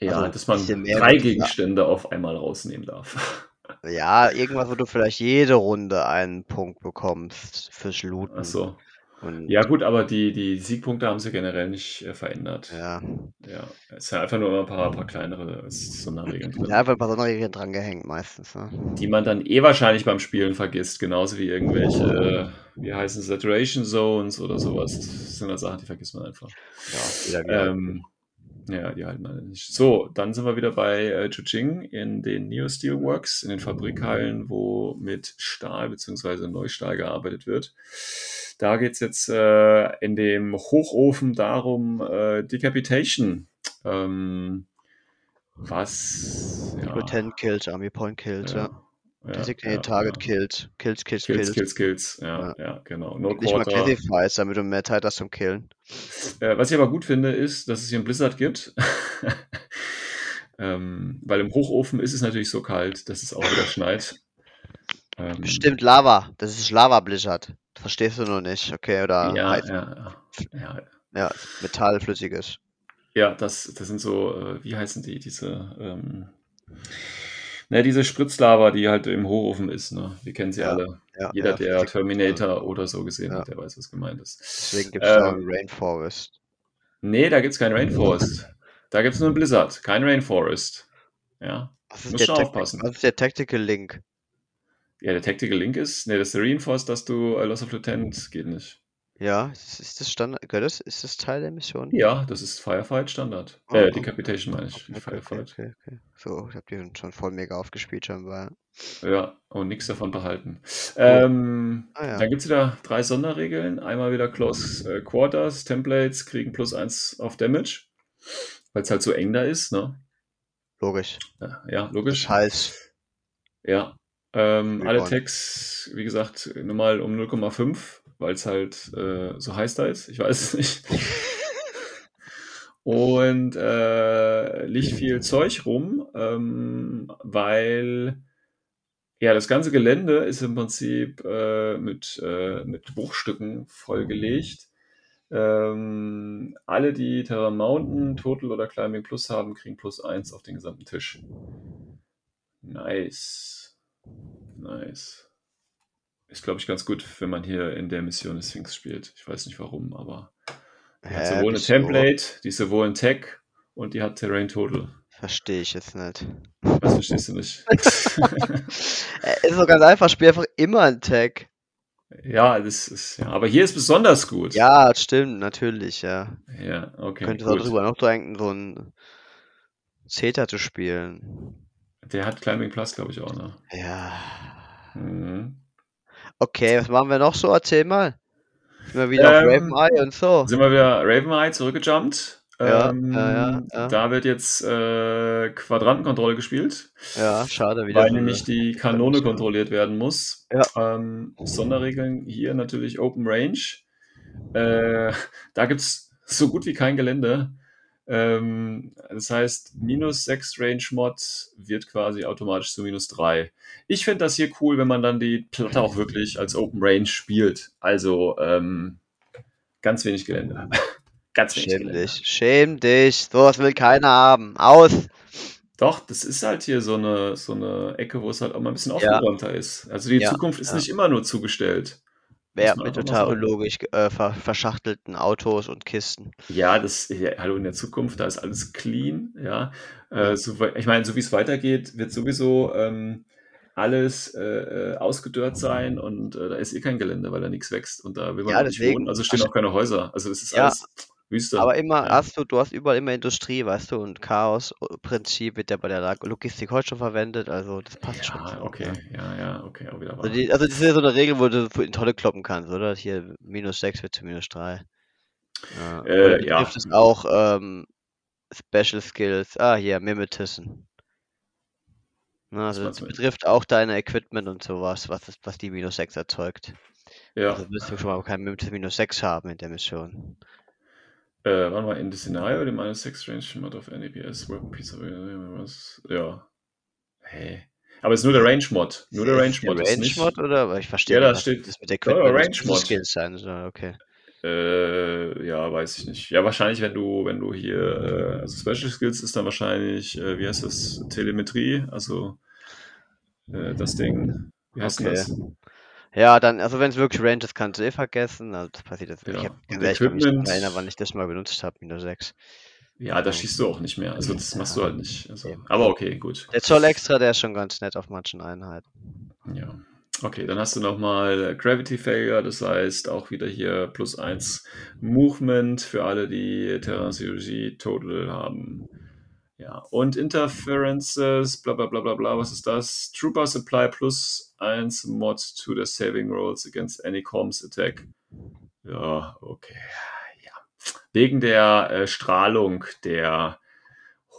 Ja, Also, dass man drei Gegenstände auf einmal rausnehmen darf. Ja, irgendwas, wo du vielleicht jede Runde einen Punkt bekommst fürs Looten. Ach so. Und Ja, gut, aber die, die Siegpunkte haben sie generell nicht äh, verändert. ja. Ja, es sind einfach nur immer ein paar, paar kleinere Sonderregeln drin, einfach ein paar Sonderregeln dran gehängt meistens. Ne? die man dann eh wahrscheinlich beim Spielen vergisst, genauso wie irgendwelche, äh, wie heißen Saturation Zones oder sowas. Das sind halt Sachen, die vergisst man einfach. Ja, wieder. Ähm, ja, die halten alle nicht. So, dann sind wir wieder bei äh, Chuching in den Neo Steel Works, in den Fabrikhallen, wo mit Stahl bzw. Neustahl gearbeitet wird. Da geht es jetzt äh, in dem Hochofen darum, äh, Decapitation. Ähm, was? Ja, Army Point kills, ja. Ja, Designated ja, Target ja. kills, kills, kills, Kills, kills. Kills, Kills. Ja, ja, genau. No Nicht mal. Classifies, damit du mehr Zeit hast zum Killen. Äh, was ich aber gut finde, ist, dass es hier einen Blizzard gibt. ähm, weil im Hochofen ist es natürlich so kalt, dass es auch wieder schneit. Ähm, Stimmt, Lava. Das ist Lava Blizzard. Verstehst du noch nicht, okay? Oder Ja, heiß, ja, ja, ja. ja, Metall, flüssiges. Ja, das, das sind so, äh, wie heißen die, diese, ähm, ne, diese Spritzlava, die halt im Hochofen ist, ne? Wir kennen sie Ja, alle. Ja, Jeder, ja, der Terminator oder so gesehen hat, der weiß, was gemeint ist. Deswegen gibt es da Ähm, Rainforest. Nee, da gibt's kein Rainforest. Da gibt's nur einen Blizzard, kein Rainforest. Ja. Was ist, musst der schon aufpassen. was ist der Tactical Link? Ja, der Tactical Link ist, nee, das ist der Reinforced, dass du äh, Loss of Lieutenant geht nicht. Ja, ist, ist das Standard? Gehört das? Ist das Teil der Mission? Ja, das ist Firefight Standard. Oh, äh, oh. Decapitation meine ich, Okay, nicht okay, okay, Firefight. okay, okay. So, ich hab die schon voll mega aufgespielt scheinbar. Ja, und nichts davon behalten. Ähm, Ah, ja. Dann gibt es wieder drei Sonderregeln. Einmal wieder Close äh, Quarters, Templates kriegen plus eins auf Damage, weil es halt so eng da ist, ne? Logisch. Ja, ja, logisch. Heißt, Ja. Ähm, alle Recon. Tags, wie gesagt, nur mal um 0,5, weil es halt äh, so heiß da ist. Ich weiß es nicht. Und äh, liegt viel Zeug rum, ähm, weil ja das ganze Gelände ist im Prinzip äh, mit, äh, mit Bruchstücken vollgelegt. Ähm, alle, die Terra Mountain, Total oder Climbing Plus haben, kriegen plus eins auf den gesamten Tisch. Nice. Nice. Ist, glaube ich, ganz gut, wenn man hier in der Mission des Sphinx spielt. Ich weiß nicht warum, aber die hat Hä, sowohl eine? Template, die ist sowohl ein Tag und die hat Terrain Total. verstehe ich jetzt nicht. Was verstehst du nicht? Äh, ist doch ganz einfach, spiel einfach immer einen Tag. ja, das ist, ja, aber hier ist besonders gut. Ja, stimmt, natürlich, ja. Ja, okay. Könntest auch drüber noch denken, so ein Zeta zu spielen. Der hat Climbing Plus, glaube ich, auch, ne? Ja. Mhm. Okay, was machen wir noch so? Erzähl mal. Sind wir wieder auf Ähm, Raven Eye und so. Sind wir wieder Raveneye zurückgejumpt. Ja, ähm, ja, ja. Da wird jetzt äh, Quadrantenkontrolle gespielt. Ja, schade, wieder weil eine- nämlich die Kanone kontrolliert werden muss. Ja. Ähm, Sonderregeln hier natürlich Open Range. Äh, da gibt es so gut wie kein Gelände. Ähm, das heißt, minus 6 Range Mod wird quasi automatisch zu minus 3. Ich finde das hier cool, wenn man dann die Platte auch wirklich als Open Range spielt. Also ähm, ganz wenig Gelände. ganz wenig Schäm Gelände. dich, schäm dich. Sowas will keiner haben. Aus. Doch, das ist halt hier so eine, so eine Ecke, wo es halt auch mal ein bisschen Ja. aufgeräumter ist. Also die Ja, Zukunft ist ja. nicht immer nur zugestellt. Wer man mit total unlogisch äh, ver verschachtelten Autos und Kisten. Ja, das, ja, hallo, in der Zukunft, da ist alles clean, ja. Äh, so, ich meine, so wie es weitergeht, wird sowieso ähm, alles äh, äh, ausgedörrt sein und äh, da ist eh kein Gelände, weil da nichts wächst und da will man Ja, nicht deswegen. wohnen, also stehen auch keine Häuser. Also das ist Ja. alles Wüste. Aber immer ja. hast du, du hast überall immer Industrie, weißt du, und Chaos-Prinzip wird ja bei der Logistik heute schon verwendet, also das passt schon. Ja, so, okay, ja. ja, ja, okay, auch wieder Also, die, also das ist ja so eine Regel, wo du in Tolle kloppen kannst, oder? Hier minus 6 wird zu minus 3. Ja. Äh, ja. betrifft es auch ähm, Special Skills? Ah, hier, Mimetism. Na, Was also das betrifft auch deine Equipment und sowas, was, was die minus 6 erzeugt. Ja. Also wirst du schon mal kein minus 6 haben in der Mission. Äh, mal, in the scenario, the minus 6 range mod of NEPS, weapon piece of was, ja. Hä? Aber es ist nur der Range Mod. Nur der Range Mod. der ist Range nicht, Mod oder? Aber ich verstehe Ja, da steht- das mit der Ja, ja, Equipment Range Mod. Skills sein soll. Okay. Äh, ja, weiß ich nicht. Ja, wahrscheinlich, wenn du, wenn du hier, äh, also Special Skills ist dann wahrscheinlich, äh, wie heißt das, Telemetrie, also äh, das Ding, wie heißt denn Okay. das? Ja, dann, also wenn es wirklich Range ist, kannst du eh vergessen. Also das passiert jetzt. Ja, Ich habe und ehrlich, kann mich Equipment- erinnern, wann ich das mal benutzt habe, minus 6. Ja, da schießt du auch nicht mehr. Also das machst du halt nicht. Also, aber okay, gut. Der Zoll extra, der ist schon ganz nett auf manchen Einheiten. Ja. Okay, dann hast du nochmal Gravity Failure, das heißt auch wieder hier plus 1 Movement für alle, die Terranciology Total haben. Ja, und Interferences, bla bla bla bla bla, was ist das? Trooper Supply plus 1 Mod to the Saving Rolls against any Comms Attack. Ja, okay. Ja. Wegen der äh, Strahlung der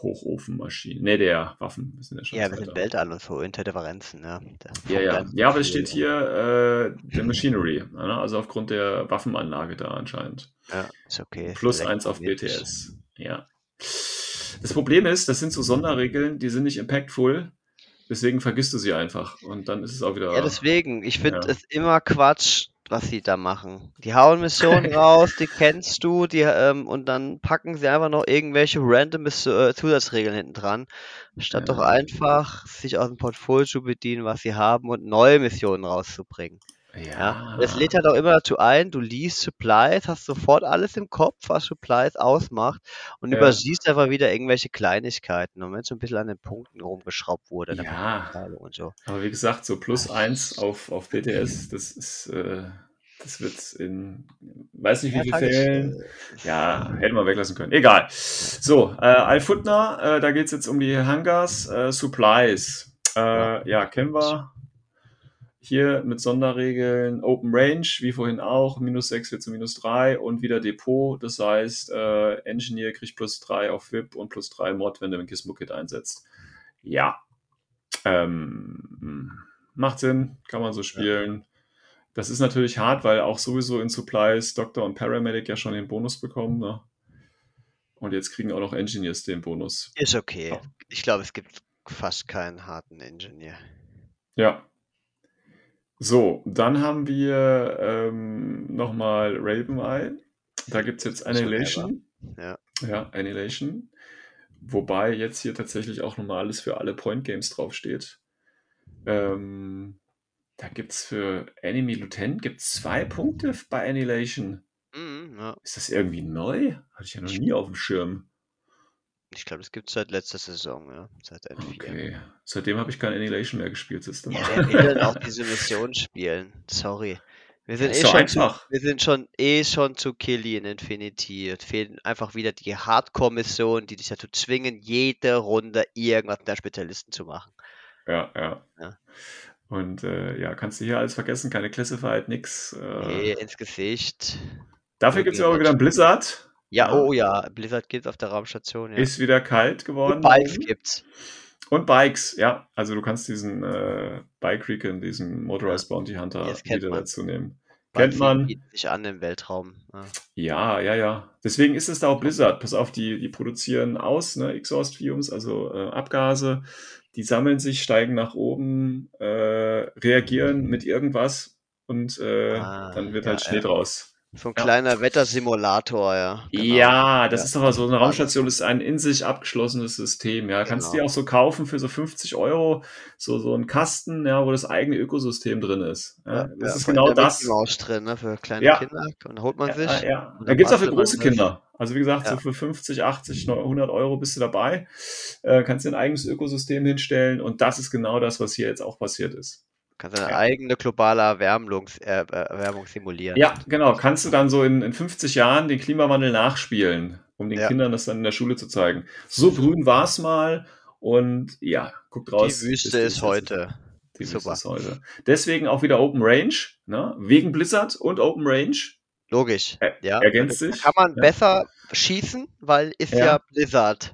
Hochofenmaschinen, ne, der Waffen. Wir sind ja schon Ja, wir sind Weltall und so, Interdifferenzen, ja. Da Ja, ja. Ja, aber es steht hier äh, der Machinery, ne? also aufgrund der Waffenanlage da anscheinend. Ja, ist okay. Plus eins auf elektromagnetisch. BTS. Ja. Das Problem ist, das sind so Sonderregeln, die sind nicht impactful, deswegen vergisst du sie einfach und dann ist es auch wieder. Ja, deswegen, ich finde Ja. es immer Quatsch, was sie da machen. Die hauen Missionen raus, die kennst du, die, ähm, und dann packen sie einfach noch irgendwelche random äh, Zusatzregeln hinten dran, statt doch Ja. einfach sich aus dem Portfolio zu bedienen, was sie haben und neue Missionen rauszubringen. Ja, es lädt halt auch immer dazu ein, du liest Supplies, hast sofort alles im Kopf, was Supplies ausmacht und Ja. übersiehst einfach wieder irgendwelche Kleinigkeiten. Und wenn so ein bisschen an den Punkten rumgeschraubt wurde, der Ja. Und so. Aber wie gesagt, so plus eins auf, auf BTS, das ist, äh, das wird in, weiß nicht wie Ja, viel Fällen. Ja, hätte man weglassen können. Egal. So, äh, Al-Futna, äh, da geht es jetzt um die Hangars, äh, Supplies. Äh, ja, kennen wir. Hier mit Sonderregeln Open Range, wie vorhin auch, minus 6 wird zu minus 3 und wieder Depot. Das heißt, äh, Engineer kriegt plus 3 auf VIP und plus 3 Mod, wenn du ein Gizmo-Kit einsetzt. Ja. Ähm, macht Sinn, kann man so spielen. Das ist natürlich hart, weil auch sowieso in Supplies Doctor und Paramedic ja schon den Bonus bekommen. Ne? Und jetzt kriegen auch noch Engineers den Bonus. Ist okay. Ja. Ich glaube, es gibt fast keinen harten Engineer. Ja. So, dann haben wir ähm, nochmal Raveneye. Da gibt es jetzt Annihilation. Ja. Ja, Annihilation. Wobei jetzt hier tatsächlich auch nochmal alles für alle Point Games draufsteht. Ähm, da gibt es für Enemy Lieutenant gibt's zwei Punkte bei Annihilation. Mhm, ja. Ist das irgendwie neu? Hatte ich ja noch nie auf dem Schirm. Ich glaube, das gibt es seit letzter Saison, ja. Seit N4. Okay. Seitdem habe ich kein Annihilation mehr gespielt. Siehst du mal. Ja, wer will denn auch diese Mission spielen? Sorry. Wir sind, eh schon einfach. Zu, wir sind schon eh schon zu Killy in Infinity. Es fehlen einfach wieder die Hardcore-Missionen, die dich dazu zwingen, jede Runde irgendwas mit der Spezialisten zu machen. Ja, ja. Ja. Und äh, ja, kannst du hier alles vergessen, keine Classified, nix. Äh, Nee, ins Gesicht. dafür gibt es ja auch wieder Blizzard. Ja, Ja. oh ja, Blizzard geht auf der Raumstation, ja. Ist wieder kalt geworden. Und Bikes gibt's. Und Bikes, ja. Also du kannst diesen äh, Bike Recon, diesen Motorized Bounty Hunter wieder man. dazu nehmen. Bikes Kennt man. bieten sich an im Weltraum. Ja. Ja, ja, ja. Deswegen ist es da auch Blizzard. Pass auf, die, die produzieren aus, ne, Exhaust Fumes, also äh, Abgase. Die sammeln sich, steigen nach oben, äh, reagieren mit irgendwas und äh, Ah, dann wird ja, halt Schnee ja. draus. So ein Ja. kleiner Wettersimulator, ja. genau. Ja, das Ja. ist aber so eine Raumstation ist ein in sich abgeschlossenes System. Ja, kannst du Genau. dir auch so kaufen für so 50 Euro, so, so ein Kasten, ja, wo das eigene Ökosystem drin ist. Ja, das ist genau das. Maus drin, ne, für kleine. Kinder. Und dann holt man sich. Ja, ja. Da dann gibt es auch für große. Kinder. Also wie gesagt, so für 50, 80, 100 Euro bist du dabei. Äh, kannst dir ein eigenes Ökosystem hinstellen und das ist genau das, was hier jetzt auch passiert ist. Kannst eine Ja. eigene globale Erwärmung, äh, Erwärmung simulieren. Ja, genau. Kannst du dann so in, in 50 Jahren den Klimawandel nachspielen, um den Ja. Kindern das dann in der Schule zu zeigen. So grün war es mal und ja, guckt raus. Die Wüste ist es heute. Die Wüste Super. ist heute. Deswegen auch wieder Open Range, ne? wegen Blizzard und Open Range. Logisch. Er- ja. ergänzt sich, Kann man ja. besser schießen, weil ist Ja. ja, Blizzard.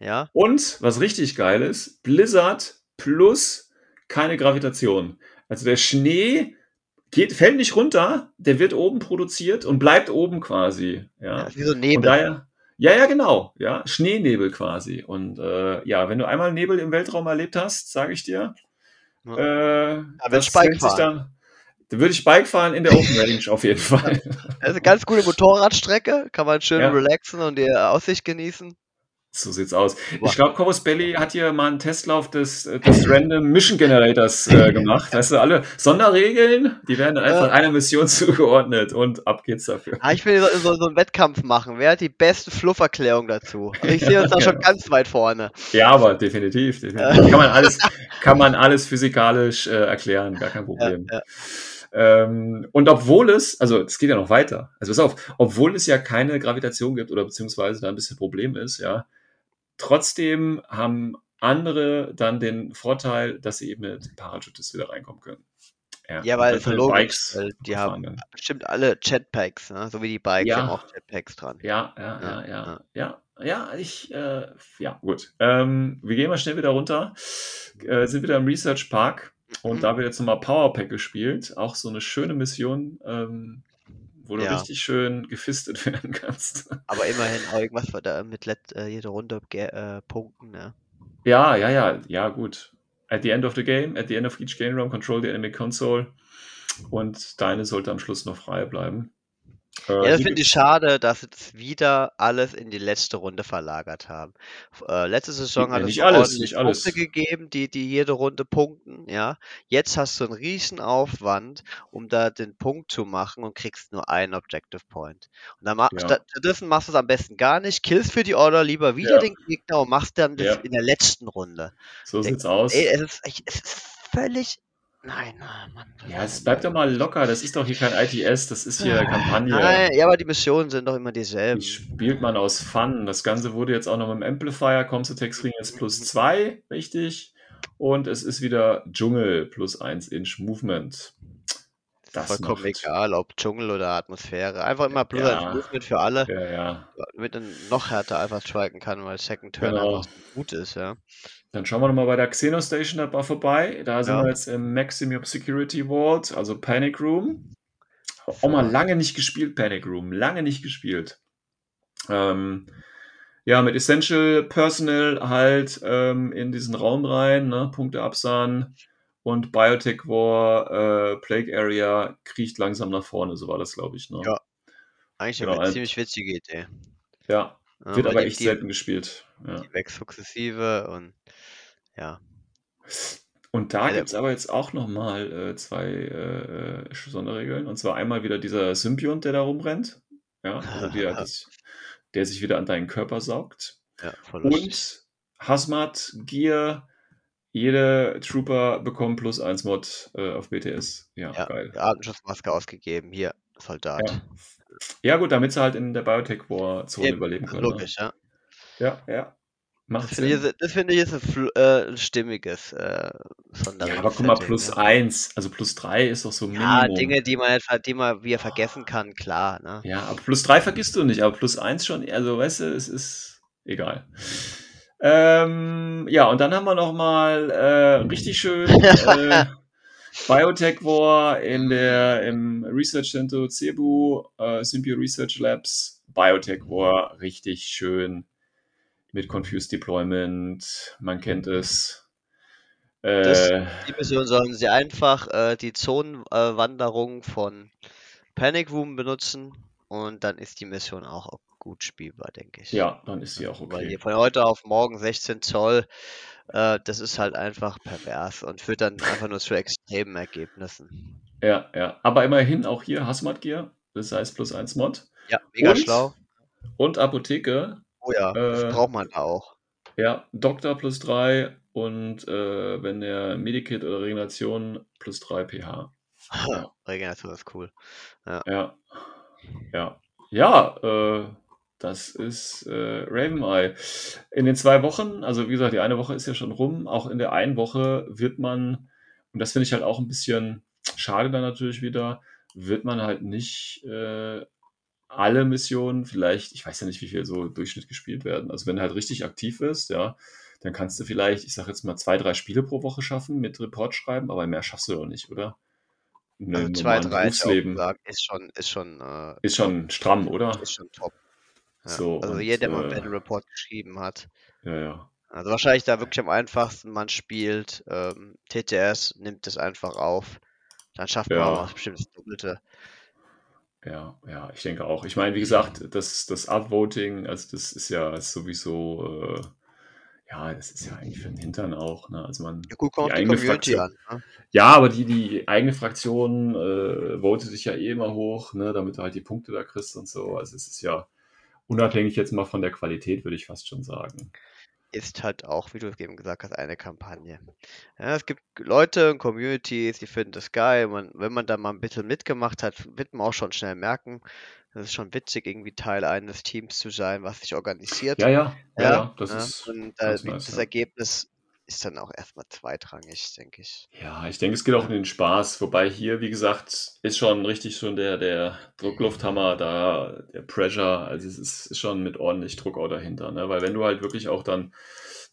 Ja. Und was richtig geil ist, Blizzard plus keine Gravitation. Also der Schnee geht, fällt nicht runter, der wird oben produziert und bleibt oben quasi. Ja. ja. wie so Nebel. daher, ja, ja, genau, ja, Schneenebel quasi. Und äh, ja, wenn du einmal Nebel im Weltraum erlebt hast, sage ich dir, Ja. äh, das sich fahren. dann. Da würde ich Bike fahren in der Open Range auf jeden Fall. Eine ganz gute Motorradstrecke, kann man schön Ja. relaxen und die Aussicht genießen. So sieht's aus. Super. Ich glaube, Corvus Belly hat hier mal einen Testlauf des, des Random Mission Generators äh, gemacht. Weißt du, alle Sonderregeln, die werden Ja. einfach einer Mission zugeordnet und ab geht's dafür. Ah, ich will so, so, einen Wettkampf machen. Wer hat die beste Flufferklärung dazu? Also ich sehe uns da schon Ja. ganz weit vorne. Ja, aber definitiv, definitiv. Kann man alles, kann man alles physikalisch äh, erklären, gar kein Ja, Problem. ja. Ähm, und obwohl es, also es geht ja noch weiter, also pass auf, obwohl es ja keine Gravitation gibt oder beziehungsweise da ein bisschen Problem ist, ja, trotzdem haben andere dann den Vorteil, dass sie eben mit Parachutist wieder reinkommen können. Ja, weil ja mit logisch, Bikes weil die haben dann. bestimmt alle Jetpacks, ne? so wie die Bikes, Ja. haben auch Jetpacks dran. Ja, ja, ja, Ja, ja, ja, ja, ich, äh, ja, gut. Ähm, wir gehen mal schnell wieder runter, äh, sind wieder im Research Park und Mhm. da wird jetzt nochmal Powerpack gespielt, auch so eine schöne Mission, ähm, wo du Ja. richtig schön gefistet werden kannst. Aber immerhin irgendwas war da mit let, äh, jede Runde äh, punkten. Ne? Ja, ja, ja, ja, gut. At the end of the game, at the end of each game room, control the enemy console und deine sollte am Schluss noch frei bleiben. Äh, Ja, das finde ich schade, dass sie das wieder alles in die letzte Runde verlagert haben. Äh, letzte Saison Ja, hat es nicht so alles, nicht alles. Punkte gegeben, die, die jede Runde punkten, ja. Jetzt hast du einen riesen Aufwand, um da den Punkt zu machen und kriegst nur einen Objective Point. Und dann ma Ja. stattdessen machst du es am besten gar nicht, killst für die Order lieber wieder Ja. den Gegner und machst dann das Ja. in der letzten Runde. So sieht's aus. Ey, es ist, es ist völlig. Nein, nein, Mann. Ja, es bleibt doch mal locker. Das ist doch hier kein ITS, das ist hier Kampagne. Nein, ja, aber die Missionen sind doch immer Die dieselben. spielt man aus Fun. Das Ganze wurde jetzt auch noch mit dem Amplifier, kommst du Textring jetzt plus 2, richtig. Und es ist wieder Dschungel plus 1 Inch Movement. Das Vollkommen macht- egal, ob Dschungel oder Atmosphäre. Einfach immer Blue Ja. Movement für alle, Ja, ja. damit man noch härter einfach striken kann, weil Second Turn Genau. einfach gut ist, ja. Dann schauen wir nochmal bei der Xenostation dabei vorbei. Da sind Ja. wir jetzt im Maximum Security Vault, also Panic Room. Auch mal lange nicht gespielt, Panic Room. Lange nicht gespielt. Ähm, ja, mit Essential Personnel halt ähm, in diesen Raum rein, ne? Punkte absahen. Und Biotech War, äh, Plague Area kriecht langsam nach vorne, so war das, glaube ich. Ne? Ja. Eigentlich Genau, eine ein- ziemlich witzige Idee. ja. Wird aber die- echt die, selten gespielt. Ja. Die wächst sukzessive und ja. Und da der- gibt es aber jetzt auch nochmal äh, zwei äh, äh, Sonderregeln. Und zwar einmal wieder dieser Symbiont, der da rumrennt. Ja, also der, das, der sich wieder an deinen Körper saugt. Ja. Und Hazmat, Gear, jede Trooper bekommen plus 1 Mod äh, auf BTS. Ja, Ja, geil. Atemschutzmaske ausgegeben. Hier, Soldat. Ja. ja, gut, damit sie halt in der Biotech War Zone Eben, überleben können. Ne? Logisch, ja. Ja, ja. Macht Das finde ich, das finde ich ist ein, fl- äh, ein stimmiges äh, Sonderregel. Ja, aber guck mal, plus ne? 1, also plus 3 ist doch so Ja, Minimum. Dinge, die man, etwa- die man wieder vergessen kann, klar, ne? Ja, aber plus 3 vergisst du nicht, aber plus 1 schon, also weißt du, es ist egal. Ähm, ja, und dann haben wir noch mal äh, richtig schön äh, Biotech War in der, im Research Center Cebu, äh, Symbio Research Labs, Biotech War, richtig schön mit Confused Deployment, man kennt es. Das- Äh, Die Mission sollen sie einfach äh, die Zonenwanderung von Panic Room benutzen und dann ist die Mission auch gut spielbar, denke ich. ja, dann ist sie auch Weil okay. hier von heute auf morgen 16 Zoll, äh, das ist halt einfach pervers und führt dann einfach nur zu extremen Ergebnissen. Ja, ja. Aber immerhin auch hier Hazmat Gear, das heißt plus 1 Mod. Ja, mega Und schlau. Und Apotheke, Oh ja, äh, das braucht man da auch. ja, Doktor plus 3 und äh, wenn der Medikit oder Regeneration plus 3 pH. Ja. Regeneration ist cool. Ja. Ja, ja. Ja, äh, das ist äh, Raveneye. In den zwei Wochen, also wie gesagt, die eine Woche ist ja schon rum, auch in der einen Woche wird man, und das finde ich halt auch ein bisschen schade dann natürlich wieder, wird man halt nicht äh, alle Missionen, vielleicht, ich weiß ja nicht, wie viel so Durchschnitt gespielt werden. Also wenn du halt richtig aktiv bist, ja, dann kannst du vielleicht, ich sage jetzt mal, zwei, drei Spiele pro Woche schaffen mit Report schreiben, aber mehr schaffst du doch nicht, oder? In Also zwei, drei ist schon, ist schon, äh, ist schon stramm, oder? ist schon top. Ja. So, Also und, jeder, der mal einen äh, Battle Report geschrieben hat. Ja, ja. Also wahrscheinlich da wirklich am einfachsten, man spielt ähm, TTS, nimmt es einfach auf. Dann schafft man Ja. auch bestimmt das Doppelte. Ja, ja, ich denke auch. Ich meine, wie gesagt, das, das Upvoting, also das ist ja sowieso, äh, ja, das ist ja eigentlich für den Hintern auch. Ne? Also man, Ja, die auf die eigene Community Fraktion, an. Ne? ja, aber die, die eigene Fraktion äh, votet sich ja eh immer hoch, ne, damit du halt die Punkte da kriegst und so. Also es ist ja unabhängig jetzt mal von der Qualität, würde ich fast schon sagen. Ist halt auch, wie du eben gesagt hast, eine Kampagne. Ja, es gibt Leute und Communities, die finden das geil. Man, wenn man da mal ein bisschen mitgemacht hat, wird man auch schon schnell merken, das ist schon witzig, irgendwie Teil eines Teams zu sein, was sich organisiert. Ja, ja, ja, Ja, ja, das ja, ist und äh, nice, das. Ergebnis ist dann auch erstmal zweitrangig, denke ich. Ja, ich denke, es geht auch um den Spaß. Wobei hier, wie gesagt, ist schon richtig schon der, der Drucklufthammer da, der Pressure. Also es ist, ist schon mit ordentlich Druck auch dahinter. Ne? Weil wenn du halt wirklich auch dann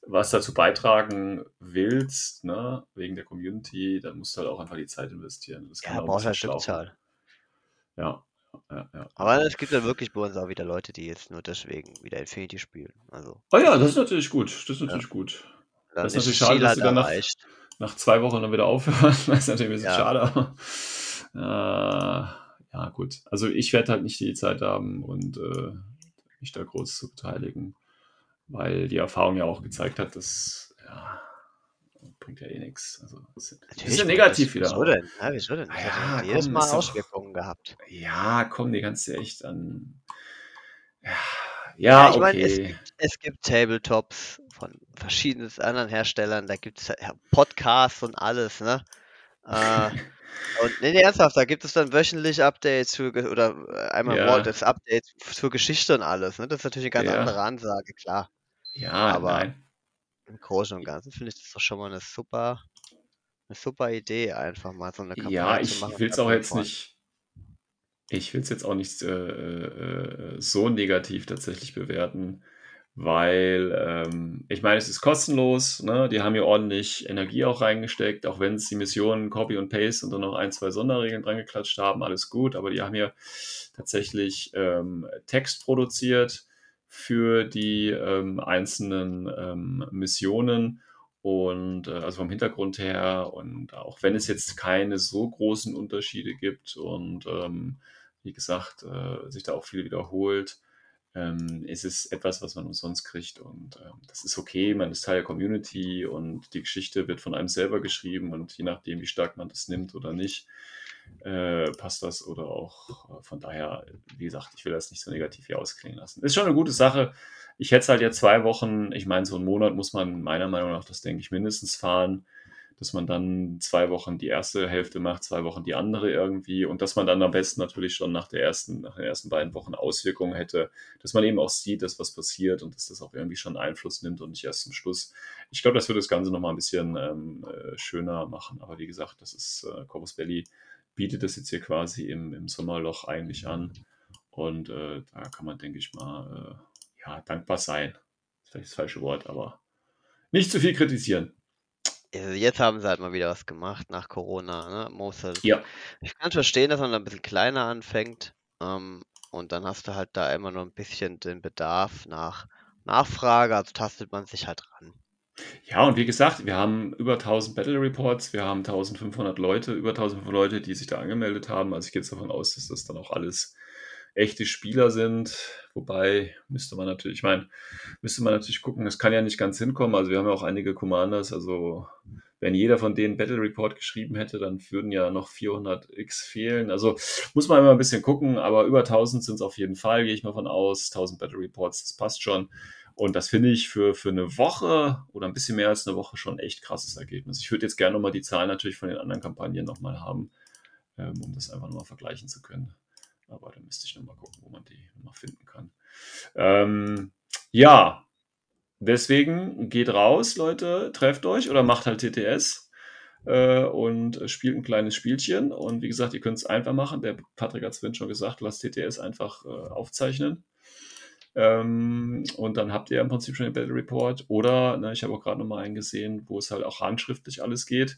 was dazu beitragen willst, ne, wegen der Community, dann musst du halt auch einfach die Zeit investieren. Das kann Ja, bisschen halt. Stückzahl. Ja, ja, ja. Aber es gibt ja wirklich bei uns auch wieder Leute, die jetzt nur deswegen wieder Infinity spielen. Also Oh ja, das ist natürlich gut. Das ist natürlich gut. Dann Das ist ist natürlich schade, dass sie dann nach, nach zwei Wochen dann wieder aufhören. Das ist natürlich ein bisschen Ja. schade, aber äh, ja, gut. Also ich werde halt nicht die Zeit haben und äh, mich da groß zu beteiligen, weil die Erfahrung ja auch gezeigt hat, dass ja, bringt ja eh nichts. Also ist Natürlich ja negativ wieder. Wieso denn? Ja, wieso denn? Das Ja, ja jedes komm, Mal ist doch- Auswirkungen gehabt. Ja, komm, die kannst du echt an. Ja, ja, ich meine, es, okay. es gibt Tabletops von verschiedenen anderen Herstellern, da gibt es ja Podcasts und alles, ne? Äh, und nee, nee, ernsthaft, da gibt es dann wöchentlich Updates für, oder äh, einmal Ja. Das Update zur Geschichte und alles, ne? Das ist natürlich eine ganz Ja. andere Ansage, klar. Ja, aber- nein. Im Großen und Ganzen finde ich das doch schon mal eine super, eine super Idee, einfach mal so eine Kampagne Ja, zu ich machen. will es auch jetzt nicht. Ich will es jetzt auch nicht äh, äh, so negativ tatsächlich bewerten, weil ähm, ich meine, es ist kostenlos. Ne? Die haben hier ordentlich Energie auch reingesteckt, auch wenn es die Missionen Copy und Paste und dann noch ein, zwei Sonderregeln dran geklatscht haben, alles gut. Aber die haben hier tatsächlich ähm, Text produziert für die ähm, einzelnen ähm, Missionen und äh, also vom Hintergrund her und auch wenn es jetzt keine so großen Unterschiede gibt und ähm, wie gesagt, äh, sich da auch viel wiederholt, ähm, ist es etwas, was man umsonst kriegt und ähm, das ist okay, man ist Teil der Community und die Geschichte wird von einem selber geschrieben und je nachdem, wie stark man das nimmt oder nicht, äh, passt das oder auch äh, von daher, wie gesagt, ich will das nicht so negativ hier ausklingen lassen. Ist schon eine gute Sache. Ich hätte es halt jetzt zwei Wochen, ich meine, so einen Monat muss man meiner Meinung nach, das denke ich, mindestens fahren, dass man dann zwei Wochen die erste Hälfte macht, zwei Wochen die andere irgendwie und dass man dann am besten natürlich schon nach der ersten, nach den ersten beiden Wochen Auswirkungen hätte, dass man eben auch sieht, dass was passiert und dass das auch irgendwie schon Einfluss nimmt und nicht erst zum Schluss. Ich glaube, das würde das Ganze nochmal ein bisschen ähm, äh, schöner machen, aber wie gesagt, das ist äh, Corpus Belli bietet das jetzt hier quasi im, im Sommerloch eigentlich an. Und äh, da kann man, denke ich mal, äh, ja, dankbar sein. Vielleicht das falsche Wort, aber nicht zu viel kritisieren. Also jetzt haben sie halt mal wieder was gemacht nach Corona, ne? Muss halt, Ja. ich kann verstehen, dass man da ein bisschen kleiner anfängt. Ähm, und dann hast du halt da immer noch ein bisschen den Bedarf nach Nachfrage, also tastet man sich halt ran. Ja, und wie gesagt, wir haben über 1000 Battle Reports, wir haben 1500 Leute, über 1500 Leute, die sich da angemeldet haben. Also ich gehe jetzt davon aus, dass das dann auch alles echte Spieler sind. Wobei müsste man natürlich, ich meine, müsste man natürlich gucken, es kann ja nicht ganz hinkommen. Also wir haben ja auch einige Commanders, also wenn jeder von denen Battle Report geschrieben hätte, dann würden ja noch 400x fehlen. Also muss man immer ein bisschen gucken, aber über 1000 sind es auf jeden Fall, gehe ich mal von aus. 1000 Battle Reports, das passt schon. Und das finde ich für, für eine Woche oder ein bisschen mehr als eine Woche schon echt krasses Ergebnis. Ich würde jetzt gerne nochmal die Zahlen natürlich von den anderen Kampagnen nochmal haben, ähm, um das einfach nochmal vergleichen zu können. Aber da müsste ich nochmal gucken, wo man die nochmal finden kann. Ähm, ja, deswegen geht raus, Leute, trefft euch oder macht halt TTS äh, und spielt ein kleines Spielchen. Und wie gesagt, ihr könnt es einfach machen. Der Patrick hat es schon gesagt, lasst TTS einfach äh, aufzeichnen. Ähm, und dann habt ihr im Prinzip schon den Battle Report. Oder, ne, ich habe auch gerade nochmal einen gesehen, wo es halt auch handschriftlich alles geht.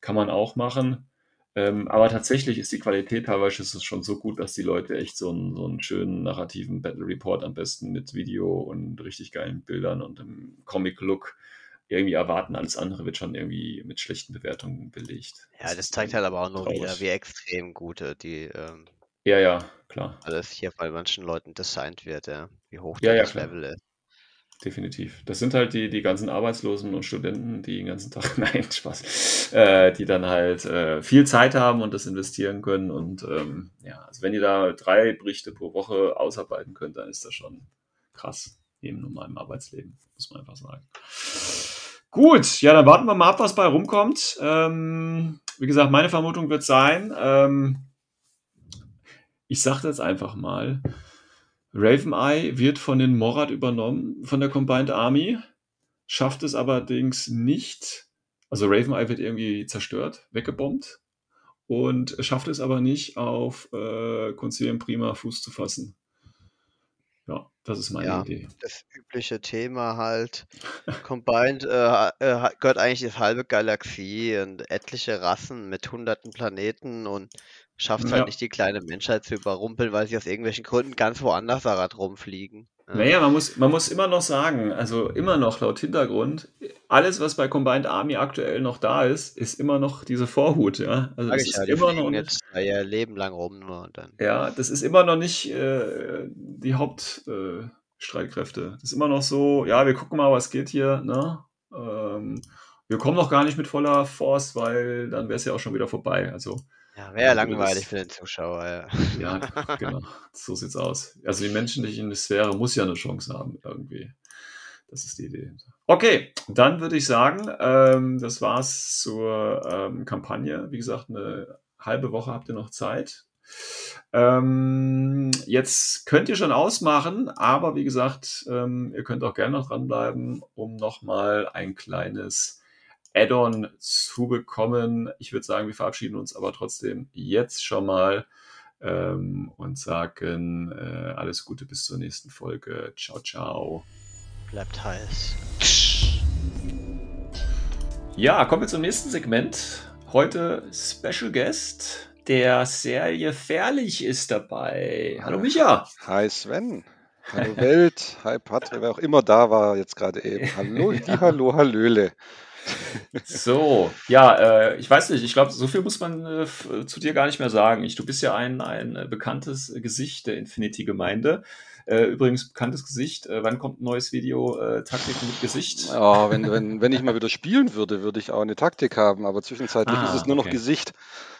Kann man auch machen. Ähm, aber tatsächlich ist die Qualität teilweise schon so gut, dass die Leute echt so einen, so einen schönen narrativen Battle Report am besten mit Video und richtig geilen Bildern und einem Comic-Look irgendwie erwarten. Alles andere wird schon irgendwie mit schlechten Bewertungen belegt. Ja, das, das zeigt halt aber auch nur traurig. wieder, wie extrem gute die ähm, ja, ja, klar. alles hier bei manchen Leuten designt wird, ja. Wie hoch ja, ja, das Level ist. Definitiv. Das sind halt die, die ganzen Arbeitslosen und Studenten, die den ganzen Tag, nein, Spaß, äh, die dann halt äh, viel Zeit haben und das investieren können. Und ähm, ja, also wenn ihr da drei Berichte pro Woche ausarbeiten könnt, dann ist das schon krass, eben nur mal im Arbeitsleben, muss man einfach sagen. Gut, ja, dann warten wir mal ab, was bei rumkommt. Ähm, wie gesagt, meine Vermutung wird sein, ähm, ich sage jetzt einfach mal, Raven Eye wird von den Morad übernommen, von der Combined Army, schafft es allerdings nicht, also Raven Eye wird irgendwie zerstört, weggebombt und schafft es aber nicht, auf äh, Concilium Prima Fuß zu fassen. Ja, das ist meine Ja, Idee. das übliche Thema halt. Combined äh, äh, gehört eigentlich die halbe Galaxie und etliche Rassen mit hunderten Planeten und schafft es halt Ja. nicht, die kleine Menschheit zu überrumpeln, weil sie aus irgendwelchen Gründen ganz woanders gerade rumfliegen. Ja. Naja, man muss, man muss immer noch sagen, also immer noch laut Hintergrund, alles, was bei Combined Army aktuell noch da ist, ist immer noch diese Vorhut, ja. Also das ist ja, immer noch nicht, ihr Leben lang rum nur und dann. ja, das ist immer noch nicht äh, die Hauptstreitkräfte. Äh, das ist immer noch so, ja, wir gucken mal, was geht hier, ne? Ähm, wir kommen noch gar nicht mit voller Force, weil dann wäre es ja auch schon wieder vorbei. Also Ja, wäre ja würde langweilig das, für den Zuschauer, ja. ja, genau, so sieht's aus. Also die menschliche Sphäre muss ja eine Chance haben, irgendwie. Das ist die Idee. Okay, dann würde ich sagen, ähm, das war's zur ähm, Kampagne. Wie gesagt, eine halbe Woche habt ihr noch Zeit. Ähm, jetzt könnt ihr schon ausmachen, aber wie gesagt, ähm, ihr könnt auch gerne noch dranbleiben, um nochmal ein kleines Add-on zu bekommen. Ich würde sagen, wir verabschieden uns aber trotzdem jetzt schon mal ähm, und sagen äh, alles Gute bis zur nächsten Folge. Ciao, ciao. Bleibt heiß. Ja, kommen wir zum nächsten Segment. Heute Special Guest. Der Serie Fährlich ist dabei. Hallo Micha. Hi Sven. Hallo Welt. Hi Patrick, wer auch immer da war jetzt gerade eben. Hallo, die Ja. Hallo, Hallöle. So, ja, äh, ich weiß nicht, ich glaube, so viel muss man äh, zu dir gar nicht mehr sagen. Ich, du bist ja ein, ein äh, bekanntes Gesicht der Infinity-Gemeinde. Äh, übrigens, bekanntes Gesicht. Äh, wann kommt ein neues Video? Äh, Taktiken mit Gesicht? Ja, wenn, wenn, wenn ich mal wieder spielen würde, würde ich auch eine Taktik haben, aber zwischenzeitlich ist Ah, es nur noch okay. Gesicht.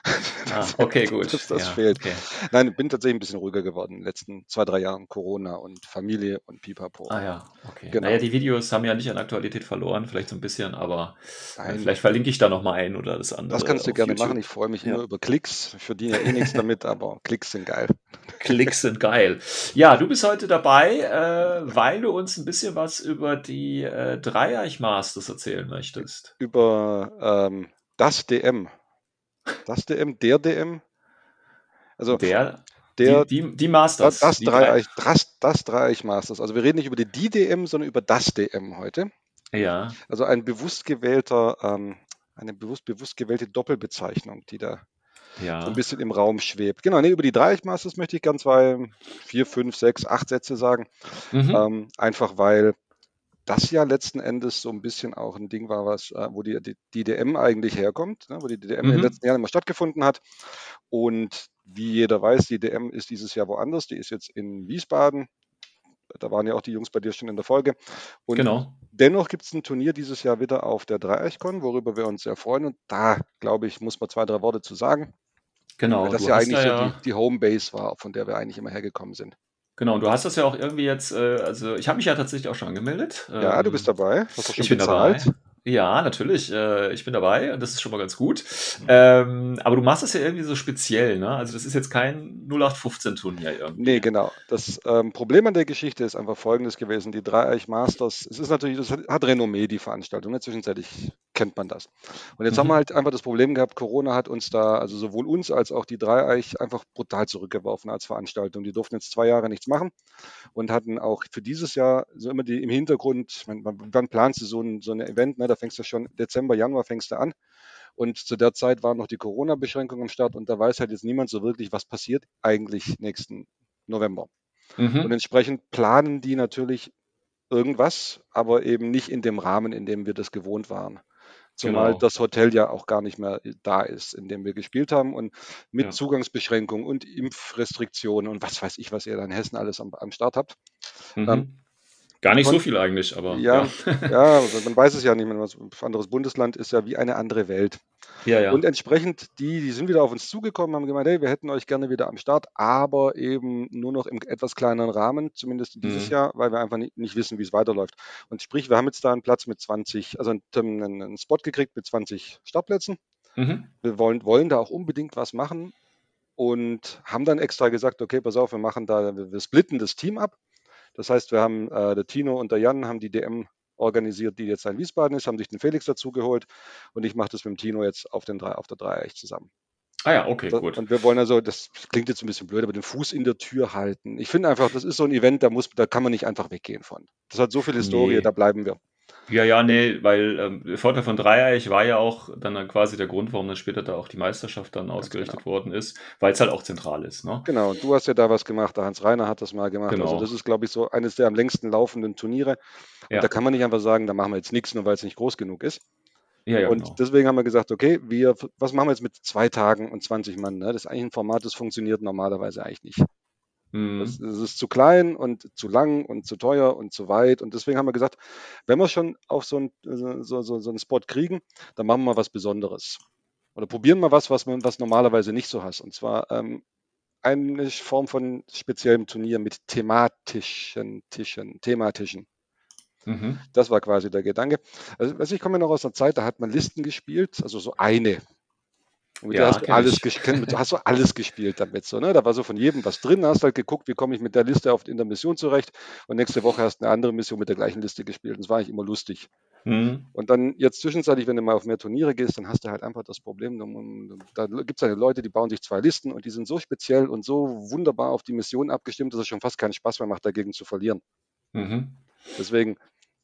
Ah, okay, gut. Das, das Ja, fehlt. okay. Nein, ich bin tatsächlich ein bisschen ruhiger geworden in den letzten zwei, drei Jahren. Corona und Familie und Pipapo. Ah ja, okay. Genau. Naja, die Videos haben ja nicht an Aktualität verloren, vielleicht so ein bisschen, aber äh, Nein. vielleicht verlinke ich da nochmal ein oder das andere. Das kannst du gerne YouTube. machen. Ich freue mich Ja. immer über Klicks. Ich verdiene ja eh nichts damit, aber Klicks sind geil. Klicks sind geil. Ja, du bist heute dabei, äh, weil du uns ein bisschen was über die äh, Dreieich Masters erzählen möchtest. Über ähm, das DM. Das DM, der DM. Also Der, der, die, die, die Masters. Das, die Dreieich, das, das Dreieich Masters. Also wir reden nicht über die DDM, sondern über das DM heute. Ja, Also ein bewusst gewählter, ähm, eine bewusst, bewusst gewählte Doppelbezeichnung, die da so ja. ein bisschen im Raum schwebt. Genau, nee, über die Dreieich Masters möchte ich ganz weil vier, fünf, sechs, acht Sätze sagen. Mhm. Ähm, einfach weil das ja letzten Endes so ein bisschen auch ein Ding war, was, äh, wo die, die, die DDM eigentlich herkommt, ne, wo die DDM in den Mhm. letzten Jahren immer stattgefunden hat. Und wie jeder weiß, die DM ist dieses Jahr woanders. Die ist jetzt in Wiesbaden. Da waren ja auch die Jungs bei dir schon in der Folge. Und Genau. dennoch gibt es ein Turnier dieses Jahr wieder auf der Dreieichkon, worüber wir uns sehr freuen. Und da, glaube ich, muss man zwei, drei Worte zu sagen. Genau. weil das ja eigentlich da so ja, die, die Homebase war, von der wir eigentlich immer hergekommen sind. Genau, und du hast das ja auch irgendwie jetzt, äh, also ich habe mich ja tatsächlich auch schon angemeldet. Ja, du Ähm, bist dabei. Hast du schon ich bin bezahlt? dabei. Ja, natürlich. Äh, ich bin dabei und das ist schon mal ganz gut. Ähm, aber du machst das ja irgendwie so speziell, ne? Also das ist jetzt kein 0815-Turnier irgendwie. Nee, genau. Das ähm, Problem an der Geschichte ist einfach folgendes gewesen. Die Dreieich Masters, es ist natürlich, das hat, hat Renommee, die Veranstaltung. Ne? Zwischenzeitlich kennt man das. Und jetzt haben wir Mhm. halt einfach das Problem gehabt, Corona hat uns da, also sowohl uns als auch die Dreieich einfach brutal zurückgeworfen als Veranstaltung. Die durften jetzt zwei Jahre nichts machen und hatten auch für dieses Jahr so immer die im Hintergrund, man, man, wann planst du so ein, so ein Event, ne? da fängst du schon Dezember, Januar fängst du an. Und zu der Zeit waren noch die Corona-Beschränkungen am Start und da weiß halt jetzt niemand so wirklich, was passiert eigentlich nächsten November. Und Mhm. entsprechend planen die natürlich irgendwas, aber eben nicht in dem Rahmen, in dem wir das gewohnt waren. Zumal Genau. das Hotel ja auch gar nicht mehr da ist, in dem wir gespielt haben und mit Ja. Zugangsbeschränkungen und Impfrestriktionen und was weiß ich, was ihr da in Hessen alles am, am Start habt. Ähm, Mhm. Gar nicht so viel eigentlich, aber ja, ja. ja, also man weiß es ja nicht. Ein anderes Bundesland ist ja wie eine andere Welt. Ja, Und ja. entsprechend, die, die sind wieder auf uns zugekommen, haben gemeint, hey, wir hätten euch gerne wieder am Start, aber eben nur noch im etwas kleineren Rahmen, zumindest dieses Mhm. Jahr, weil wir einfach nicht, nicht wissen, wie es weiterläuft. Und sprich, wir haben jetzt da einen Platz mit 20, also einen, einen Spot gekriegt mit 20 Startplätzen. Mhm. Wir wollen, wollen da auch unbedingt was machen und haben dann extra gesagt, okay, pass auf, wir machen da, wir splitten das Team ab. Das heißt, wir haben, äh, der Tino und der Jan haben die DM organisiert, die jetzt in Wiesbaden ist, haben sich den Felix dazu geholt und ich mache das mit dem Tino jetzt auf, den drei, auf der Dreieich zusammen. Ah ja, okay, Da- gut. Und wir wollen also, das klingt jetzt ein bisschen blöd, aber den Fuß in der Tür halten. Ich finde einfach, das ist so ein Event, da muss, da kann man nicht einfach weggehen von. Das hat so viel Historie, Nee. da bleiben wir. Ja, ja, nee, weil ähm, der Vorteil von Dreieich war ja auch dann, dann quasi der Grund, warum dann später da auch die Meisterschaft dann ausgerichtet worden ist, weil es halt auch zentral ist, ne? Genau, und du hast ja da was gemacht, der Hans Reiner hat das mal gemacht. Also Genau. das ist, glaube ich, so eines der am längsten laufenden Turniere. Und Ja. da kann man nicht einfach sagen, da machen wir jetzt nichts, nur weil es nicht groß genug ist. Ja, ja, und genau. deswegen haben wir gesagt, okay, wir, was machen wir jetzt mit zwei Tagen und 20 Mann? Ne? Das ist eigentlich ein Format, das funktioniert normalerweise eigentlich nicht. Mhm. Das, das ist zu klein und zu lang und zu teuer und zu weit. Und deswegen haben wir gesagt, wenn wir schon auf so einen, so, so, so einen Spot kriegen, dann machen wir mal was Besonderes. Oder probieren mal was, was man was normalerweise nicht so hast. Und zwar ähm, eine Form von speziellem Turnier mit thematischen Tischen, thematischen. Mhm. Das war quasi der Gedanke. Also, also ich komme ja noch aus einer Zeit, da hat man Listen gespielt, also so eine. Und Ja, hast du alles, hast du alles gespielt damit. So, ne? Da war so von jedem was drin, hast halt geguckt, wie komme ich mit der Liste auf, in der Mission zurecht. Und nächste Woche hast du eine andere Mission mit der gleichen Liste gespielt. Das war eigentlich immer lustig. Mhm. Und dann jetzt zwischenzeitlich, wenn du mal auf mehr Turniere gehst, dann hast du halt einfach das Problem, da, da gibt es halt Leute, die bauen sich zwei Listen und die sind so speziell und so wunderbar auf die Mission abgestimmt, dass es schon fast keinen Spaß mehr macht, dagegen zu verlieren. Mhm. Deswegen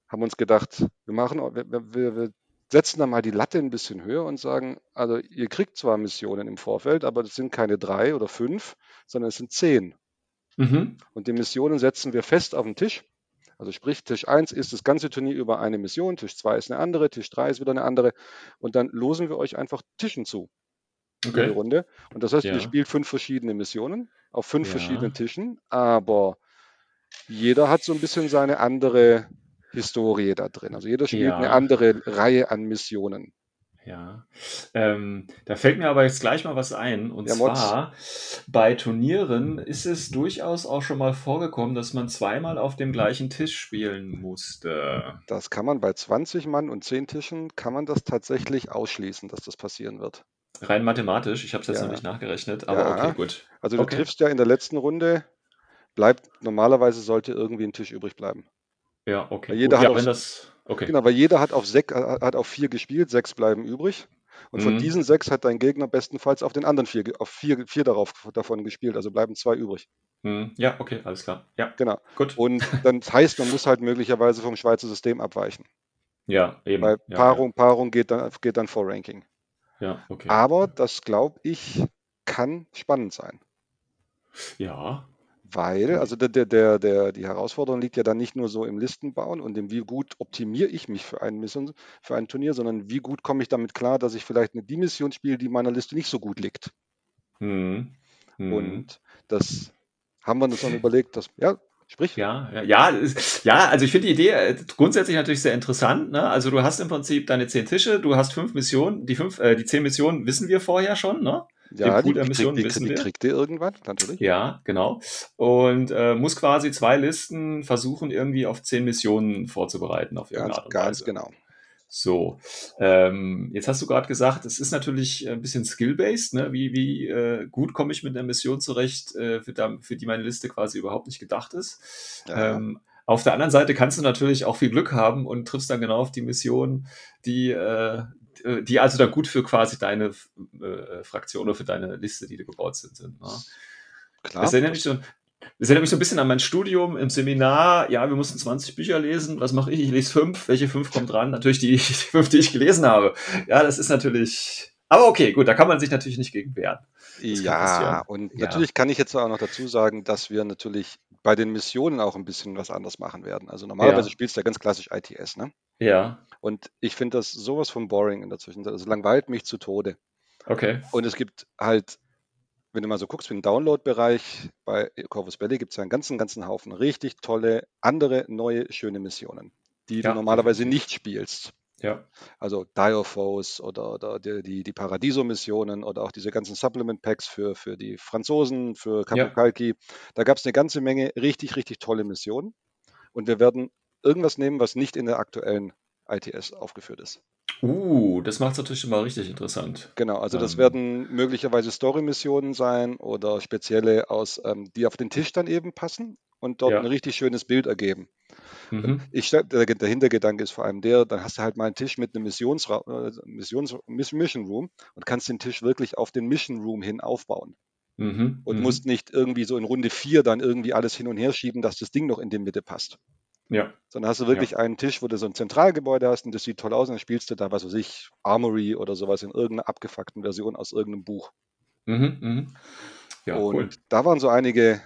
haben wir uns gedacht, wir machen, wir, wir, wir setzen da mal die Latte ein bisschen höher und sagen, also ihr kriegt zwar Missionen im Vorfeld, aber das sind keine drei oder fünf, sondern es sind zehn. Mhm. Und die Missionen setzen wir fest auf den Tisch. Also sprich, Tisch 1 ist das ganze Turnier über eine Mission, Tisch 2 ist eine andere, Tisch 3 ist wieder eine andere. Und dann losen wir euch einfach Tischen zu, Okay. Runde. Und das heißt, Ja. ihr spielt fünf verschiedene Missionen auf fünf Ja. verschiedenen Tischen, aber jeder hat so ein bisschen seine andere Historie da drin. Also jeder spielt eine Ja. andere Reihe an Missionen. Ja, ähm, da fällt mir aber jetzt gleich mal was ein. Und Ja, Mods. zwar bei Turnieren ist es durchaus auch schon mal vorgekommen, dass man zweimal auf dem gleichen Tisch spielen musste. Das kann man bei 20 Mann und 10 Tischen, kann man das tatsächlich ausschließen, dass das passieren wird. Rein mathematisch, ich habe es jetzt Ja. noch nicht nachgerechnet, aber Ja. okay, gut. Also du Okay. triffst ja in der letzten Runde, bleibt normalerweise sollte irgendwie ein Tisch übrig bleiben. Ja, okay. Weil jeder gut. hat Ja, so- das. Okay. Genau, weil jeder hat auf, sech, hat auf vier gespielt, sechs bleiben übrig. Und von Mhm. diesen sechs hat dein Gegner bestenfalls auf den anderen vier, auf vier, vier darauf, davon gespielt. Also bleiben zwei übrig. Hm, Ja, okay, alles klar. Ja, Genau. gut. Und dann heißt, man muss halt möglicherweise vom Schweizer System abweichen. Ja, eben. Weil Ja, Paarung, Paarung geht dann, geht dann vor Ranking. Ja, ja okay. Aber das glaube ich, kann spannend sein. Ja, Weil, also der, der, der, die Herausforderung liegt ja dann nicht nur so im Listenbauen und dem, wie gut optimiere ich mich für ein, Mission, für ein Turnier, sondern wie gut komme ich damit klar, dass ich vielleicht eine die Mission spiele, die meiner Liste nicht so gut liegt. Hm. Hm. Und das haben wir uns dann überlegt, dass, ja, sprich. Ja, ja, ja, also ich finde die Idee äh, grundsätzlich natürlich sehr interessant. Ne? Also du hast im Prinzip deine zehn Tische, du hast fünf Missionen, die fünf, äh, die zehn Missionen wissen wir vorher schon, ne? Ja, den Pool die, der die, die, wissen die wir. kriegt ihr irgendwann, natürlich. Ja, genau. Und äh, muss quasi zwei Listen versuchen, irgendwie auf zehn Missionen vorzubereiten, auf irgendeine Ganz, Art und ganz Weise. genau. So, ähm, jetzt hast du gerade gesagt, es ist natürlich ein bisschen skill-based, ne? Wie, wie äh, gut komme ich mit einer Mission zurecht, äh, für, da, für die meine Liste quasi überhaupt nicht gedacht ist. Ja. Ähm, auf der anderen Seite kannst du natürlich auch viel Glück haben und triffst dann genau auf die Mission, die, äh, die also dann gut für quasi deine äh, Fraktion oder für deine Liste, die du gebaut sind. sind ne? Klar. Das erinnert mich so, das erinnert mich so ein bisschen an mein Studium im Seminar. Ja, wir mussten 20 Bücher lesen. Was mache ich? Ich lese fünf. Welche fünf kommt dran? Natürlich die, die fünf, die ich gelesen habe. Ja, das ist natürlich. Aber okay, gut, da kann man sich natürlich nicht gegen wehren. Das Ja, und Ja. natürlich kann ich jetzt auch noch dazu sagen, dass wir natürlich bei den Missionen auch ein bisschen was anders machen werden. Also normalerweise Ja. spielst du ja ganz klassisch ITS, ne? Ja, Und ich finde das sowas von boring in der Zwischenzeit. Also langweilt mich zu Tode. okay. Und es gibt halt, wenn du mal so guckst, für den Download-Bereich bei Corvus Belly gibt es ja einen ganzen, ganzen Haufen richtig tolle, andere, neue, schöne Missionen, die Ja, du normalerweise nicht spielst. Ja, Also Dire Foes oder, oder die, die, die Paradiso-Missionen oder auch diese ganzen Supplement-Packs für, für die Franzosen, für Ja. Capokalki. Da gab es eine ganze Menge richtig, richtig tolle Missionen. Und wir werden irgendwas nehmen, was nicht in der aktuellen ITS aufgeführt ist. Uh, das macht es natürlich mal richtig interessant. Genau, also das Ähm. werden möglicherweise Story-Missionen sein oder spezielle aus, ähm, die auf den Tisch dann eben passen und dort Ja. ein richtig schönes Bild ergeben. Mhm. Ich der, der Hintergedanke ist vor allem der, dann hast du halt mal einen Tisch mit einem Missionsra äh, Missions Miss- Mission Room und kannst den Tisch wirklich auf den Mission Room hin aufbauen Mhm. und mhm. musst nicht irgendwie so in Runde 4 dann irgendwie alles hin und her schieben, dass das Ding noch in die Mitte passt. Ja, Sondern hast du wirklich einen Tisch, wo du so ein Zentralgebäude hast und das sieht toll aus und dann spielst du da, was weiß ich, Armory oder sowas in irgendeiner abgefuckten Version aus irgendeinem Buch. mhm. Mhm. Ja, und cool. da waren so einige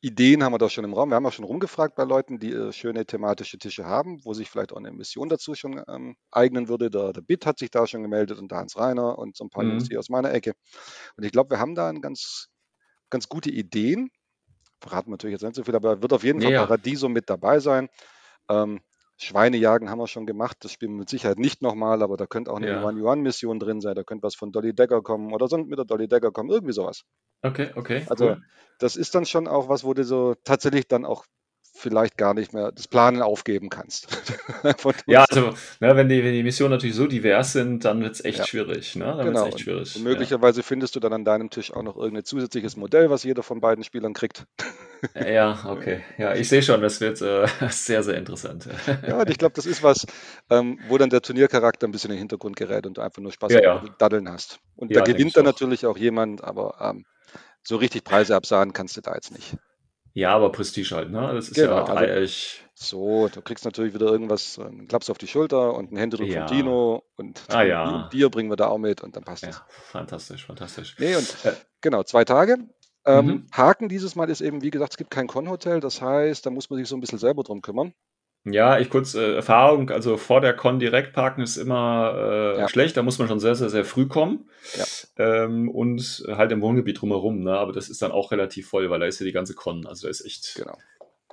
Ideen, haben wir da schon im Raum. Wir haben auch schon rumgefragt bei Leuten, die äh, schöne thematische Tische haben, wo sich vielleicht auch eine Mission dazu schon ähm, eignen würde. Der, der Bit hat sich da schon gemeldet und der Hans Reiner und so ein paar Mhm. Jungs hier aus meiner Ecke. Und ich glaube, wir haben da ein ganz, ganz gute Ideen. Verraten natürlich jetzt nicht so viel, aber wird auf jeden Fall Ja. Paradiso mit dabei sein. Ähm, Schweinejagen haben wir schon gemacht. Das spielen wir mit Sicherheit nicht nochmal, aber da könnte auch eine. One-Yuan-Mission drin sein. Da könnte was von Dolly Dagger kommen oder sonst mit der Dolly Dagger kommen. Irgendwie sowas. Okay, okay, Also cool. das ist dann schon auch was, wo du so tatsächlich dann auch vielleicht gar nicht mehr das Planen aufgeben kannst. Ja, also, ne, wenn die, wenn die Missionen natürlich so divers sind, dann wird es echt Ja. schwierig. Ne? Dann genau. wird's echt schwierig. Und möglicherweise findest du dann an deinem Tisch auch noch irgendein zusätzliches Modell, was jeder von beiden Spielern kriegt. Ja. ja, okay. Ja, ich sehe schon, das wird äh, sehr, sehr interessant. Ja, und ich glaube, das ist was, ähm, wo dann der Turniercharakter ein bisschen in den Hintergrund gerät und du einfach nur Spaß Ja, ja. Daddeln hast. Und Ja, da gewinnt dann auch. natürlich auch jemand, aber ähm, so richtig Preise absahen kannst du da jetzt nicht. Ja, aber Prestige halt, ne? Das ist Genau, ja also- dreieck. So, du kriegst natürlich wieder irgendwas, einen Klaps auf die Schulter und einen Händedruck Ja. von Tino und Ah, ja. ein Bier bringen wir da auch mit und dann passt es. Ja, fantastisch, fantastisch. Nee, und Äh, genau, zwei Tage. Ähm, Mhm. Haken dieses Mal ist eben, wie gesagt, es gibt kein Con-Hotel, das heißt, da muss man sich so ein bisschen selber drum kümmern. Ja, ich kurz äh, Erfahrung, also vor der Con direkt parken ist immer äh, Ja. schlecht, da muss man schon sehr, sehr, sehr früh kommen. Ja. Ähm, und halt im Wohngebiet drumherum, ne? Aber das ist dann auch relativ voll, weil da ist ja die ganze Con. Also da ist echt, Genau.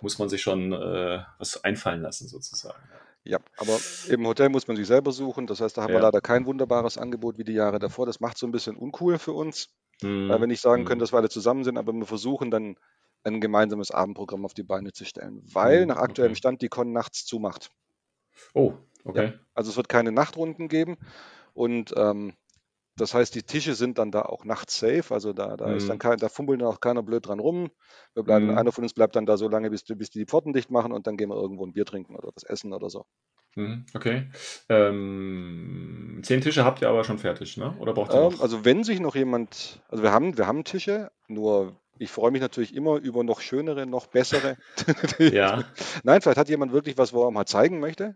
muss man sich schon äh, was einfallen lassen, sozusagen. Ja, aber im Hotel muss man sich selber suchen. Das heißt, da haben wir Ja. leider kein wunderbares Angebot wie die Jahre davor. Das macht so ein bisschen uncool für uns, Mhm. weil wir nicht sagen Mhm. können, dass wir alle zusammen sind, aber wir versuchen dann ein gemeinsames Abendprogramm auf die Beine zu stellen, weil Mhm, nach aktuellem okay. Stand die Con nachts zumacht. Oh, okay. Also es wird keine Nachtrunden geben und ähm, das heißt, die Tische sind dann da auch nachts safe. Also da, da ist dann Mhm. kein, da fummelt dann auch keiner blöd dran rum. Wir bleiben, Mhm. einer von uns bleibt dann da so lange, bis, die- bis die die Pforten dicht machen und dann gehen wir irgendwo ein Bier trinken oder was essen oder so. Mhm, okay. Ähm, zehn Tische habt ihr aber schon fertig, ne? Oder braucht ihr Ähm, noch? also wenn sich noch jemand, also wir haben, wir haben Tische, nur ich freue mich natürlich immer über noch schönere, noch bessere. Ja, Nein, vielleicht hat jemand wirklich was, wo er mal zeigen möchte.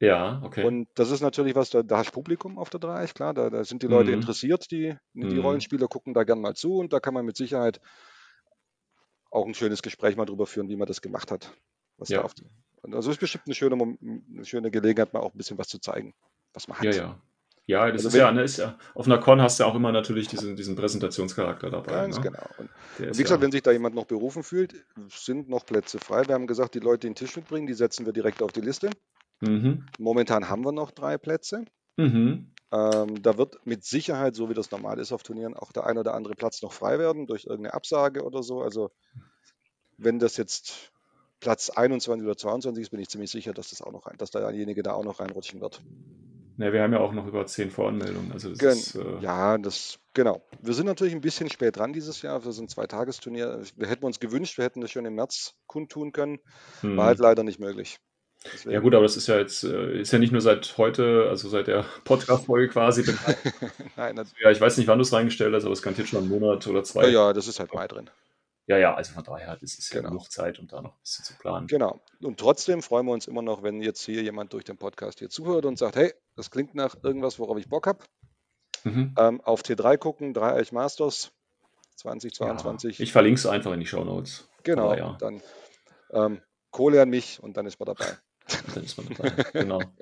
ja, okay. Und das ist natürlich was, da, da hast du Publikum auf der Dreieck, klar, da, da sind die Leute Mhm. interessiert, die, die Mhm. Rollenspieler gucken da gern mal zu und da kann man mit Sicherheit auch ein schönes Gespräch mal drüber führen, wie man das gemacht hat. Was Ja. da auf also es ist bestimmt eine schöne, eine schöne Gelegenheit, mal auch ein bisschen was zu zeigen, was man hat. Ja, ja. Ja, das Also ist ja, ne, ist ja, auf einer Con hast du ja auch immer natürlich diesen, diesen Präsentationscharakter dabei. Ganz ne? genau. Und Der wie gesagt, ja, wenn sich da jemand noch berufen fühlt, sind noch Plätze frei. Wir haben gesagt, die Leute, die einen Tisch mitbringen, die setzen wir direkt auf die Liste. mhm. Momentan haben wir noch drei Plätze. Mhm. Ähm, da wird mit Sicherheit, so wie das normal ist auf Turnieren, auch der ein oder andere Platz noch frei werden durch irgendeine Absage oder so. Also wenn das jetzt Platz 21 oder 22 ist, bin ich ziemlich sicher, dass das auch noch dass derjenige da auch noch reinrutschen wird. Ja, wir haben ja auch noch über zehn Voranmeldungen. Also das Gen ist, äh, ja, das genau. Wir sind natürlich ein bisschen spät dran dieses Jahr. Wir sind zwei Tagesturnier. Wir hätten uns gewünscht, wir hätten das schon im März kundtun können. War hm. halt leider nicht möglich. Ja Deswegen, gut, aber das ist ja jetzt, äh, ist ja nicht nur seit heute, also seit der Podcast-Folge quasi bekannt. nein, Ja, ich weiß nicht, wann du es reingestellt hast, aber es kann jetzt schon einen Monat oder ja, zwei. ja, das ist halt Mai drin. Ja, ja, also von daher, das ist ja Genau. genug Zeit, um da noch ein bisschen zu planen. Genau. Und trotzdem freuen wir uns immer noch, wenn jetzt hier jemand durch den Podcast hier zuhört und sagt, hey, das klingt nach irgendwas, worauf ich Bock habe. Mhm. Ähm, auf T3 gucken, Dreieich Masters Ja, 2022. ich verlinke es einfach in die Show Notes. genau. Ja, Dann ähm, Kohle an mich und dann ist man dabei. dann ist man dabei. Genau.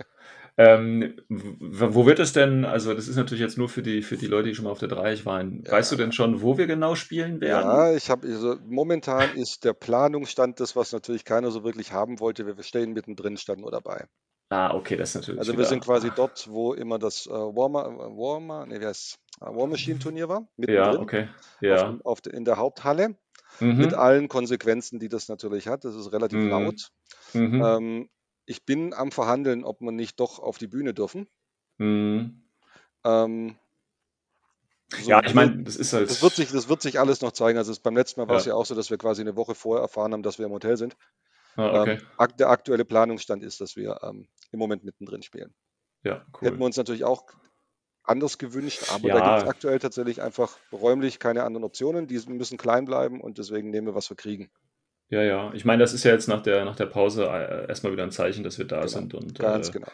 Ähm, wo wird es denn, also das ist natürlich jetzt nur für die, für die Leute, die schon mal auf der Dreieich waren. Weißt du Ja. denn schon, wo wir genau spielen werden? Ja, ich habe also momentan ist der Planungsstand das, was natürlich keiner so wirklich haben wollte. Wir stehen mittendrin, standen nur dabei. Ah, okay, das ist natürlich Also wir wieder. sind quasi dort, wo immer das äh, Warmer, äh, Warmer, nee, wie heißt äh, War Machine Turnier war, Ja, mittendrin okay. auf, Ja. auf der, in der Haupthalle mit Mhm. allen Konsequenzen, die das natürlich hat. Das ist relativ Mhm. laut. Mhm. Ähm, ich bin am Verhandeln, ob wir nicht doch auf die Bühne dürfen. Mhm. Ähm, so, Ja, ich meine, das ist halt. das wird sich, das wird sich alles noch zeigen. Also es, beim letzten Mal war es Ja. ja auch so, dass wir quasi eine Woche vorher erfahren haben, dass wir im Hotel sind. Ah, okay. Ähm, der aktuelle Planungsstand ist, dass wir ähm, im Moment mittendrin spielen. Ja, Hätten cool. wir uns natürlich auch anders gewünscht, aber da Ja. gibt es aktuell tatsächlich einfach räumlich keine anderen Optionen. Die müssen klein bleiben und deswegen nehmen wir, was wir kriegen. Ja, ja. Ich meine, das ist ja jetzt nach der, nach der Pause äh, erstmal wieder ein Zeichen, dass wir da Genau, sind. Und ganz äh, genau.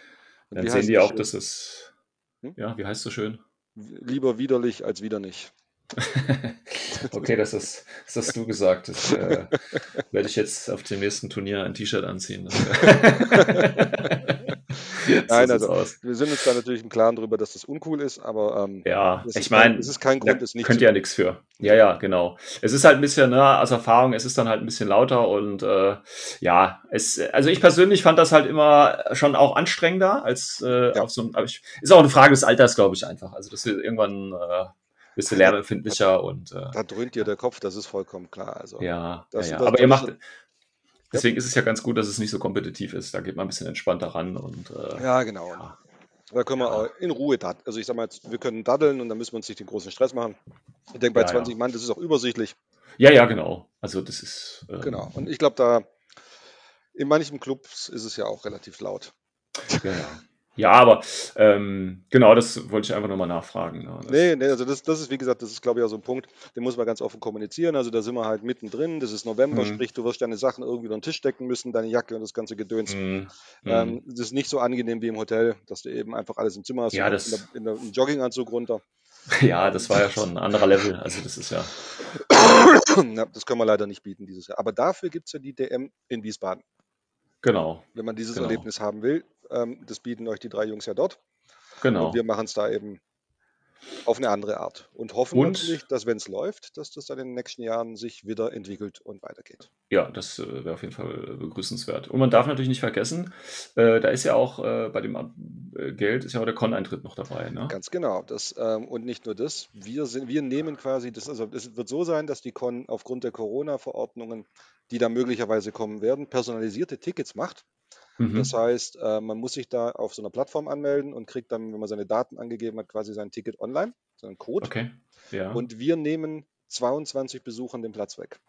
Und dann sehen die auch, schön? dass es. Hm? Ja, wie heißt so schön? Lieber widerlich als wieder nicht. okay, das ist, das hast du gesagt. Das äh, werde ich jetzt auf dem nächsten Turnier ein T-Shirt anziehen. Nein, also aus. wir sind uns da natürlich im Klaren darüber, dass das uncool ist, aber ähm, Ja, ich meine, es ist kein Grund, es nicht könnt ihr ja nichts für. Ja, ja, genau. Es ist halt ein bisschen, ne, aus Erfahrung, es ist dann halt ein bisschen lauter und äh, ja, es, also ich persönlich fand das halt immer schon auch anstrengender als äh, Ja. auf so einem, aber ich, ist auch eine Frage des Alters, glaube ich, einfach. Also, dass wir irgendwann äh, bist du lärmempfindlicher und äh, da dröhnt dir der Kopf, das ist vollkommen klar. Also ja, ja, das, ja. das, Aber da ihr macht, ja, deswegen ist es ja ganz gut, dass es nicht so kompetitiv ist. Da geht man ein bisschen entspannter ran und äh, ja, genau. ja, Da können wir ja, in Ruhe daddeln. Also ich sag mal, jetzt, wir können daddeln und dann müssen wir uns nicht den großen Stress machen. Ich denke, bei ja, 20 ja. Mann, das ist auch übersichtlich. Ja, ja, genau. Also das ist, Genau. ähm, Und ich glaube, da in manchen Clubs ist es ja auch relativ laut. ja, ja. Ja, aber ähm, genau, das wollte ich einfach nochmal nachfragen. Das, Nee, nee, also das, das ist, wie gesagt, das ist, glaube ich, auch so ein Punkt, den muss man ganz offen kommunizieren. Also da sind wir halt mittendrin, das ist November, hm, sprich, du wirst deine Sachen irgendwie unter den Tisch decken müssen, deine Jacke und das ganze Gedöns. hm, Ähm, hm. das ist nicht so angenehm wie im Hotel, dass du eben einfach alles im Zimmer hast Ja, und in der, das, in der, im Jogginganzug runter. ja, das war ja schon ein anderer Level. Also das ist ja, Ja, das können wir leider nicht bieten dieses Jahr. Aber dafür gibt es ja die DM in Wiesbaden. genau, Wenn man dieses genau, Erlebnis haben will, ähm, das bieten euch die drei Jungs ja dort. Und wir genau. machen es da eben auf eine andere Art. Und hoffen Und natürlich, dass wenn es läuft, dass das dann in den nächsten Jahren sich wieder entwickelt und weitergeht. ja, das äh, wäre auf jeden Fall äh, begrüßenswert. Und man darf natürlich nicht vergessen, äh, da ist ja auch äh, bei dem äh, Geld ist ja auch der Con-Eintritt noch dabei, ne? Ganz genau. Das, ähm, und nicht nur das, wir, sind, wir nehmen quasi, das, also es wird so sein, dass die Con aufgrund der Corona-Verordnungen, die da möglicherweise kommen werden, personalisierte Tickets macht. Das Mhm. heißt, äh, man muss sich da auf so einer Plattform anmelden und kriegt dann, wenn man seine Daten angegeben hat, quasi sein Ticket online, seinen Code. Okay, ja. Und wir nehmen 22 Besuchern den Platz weg.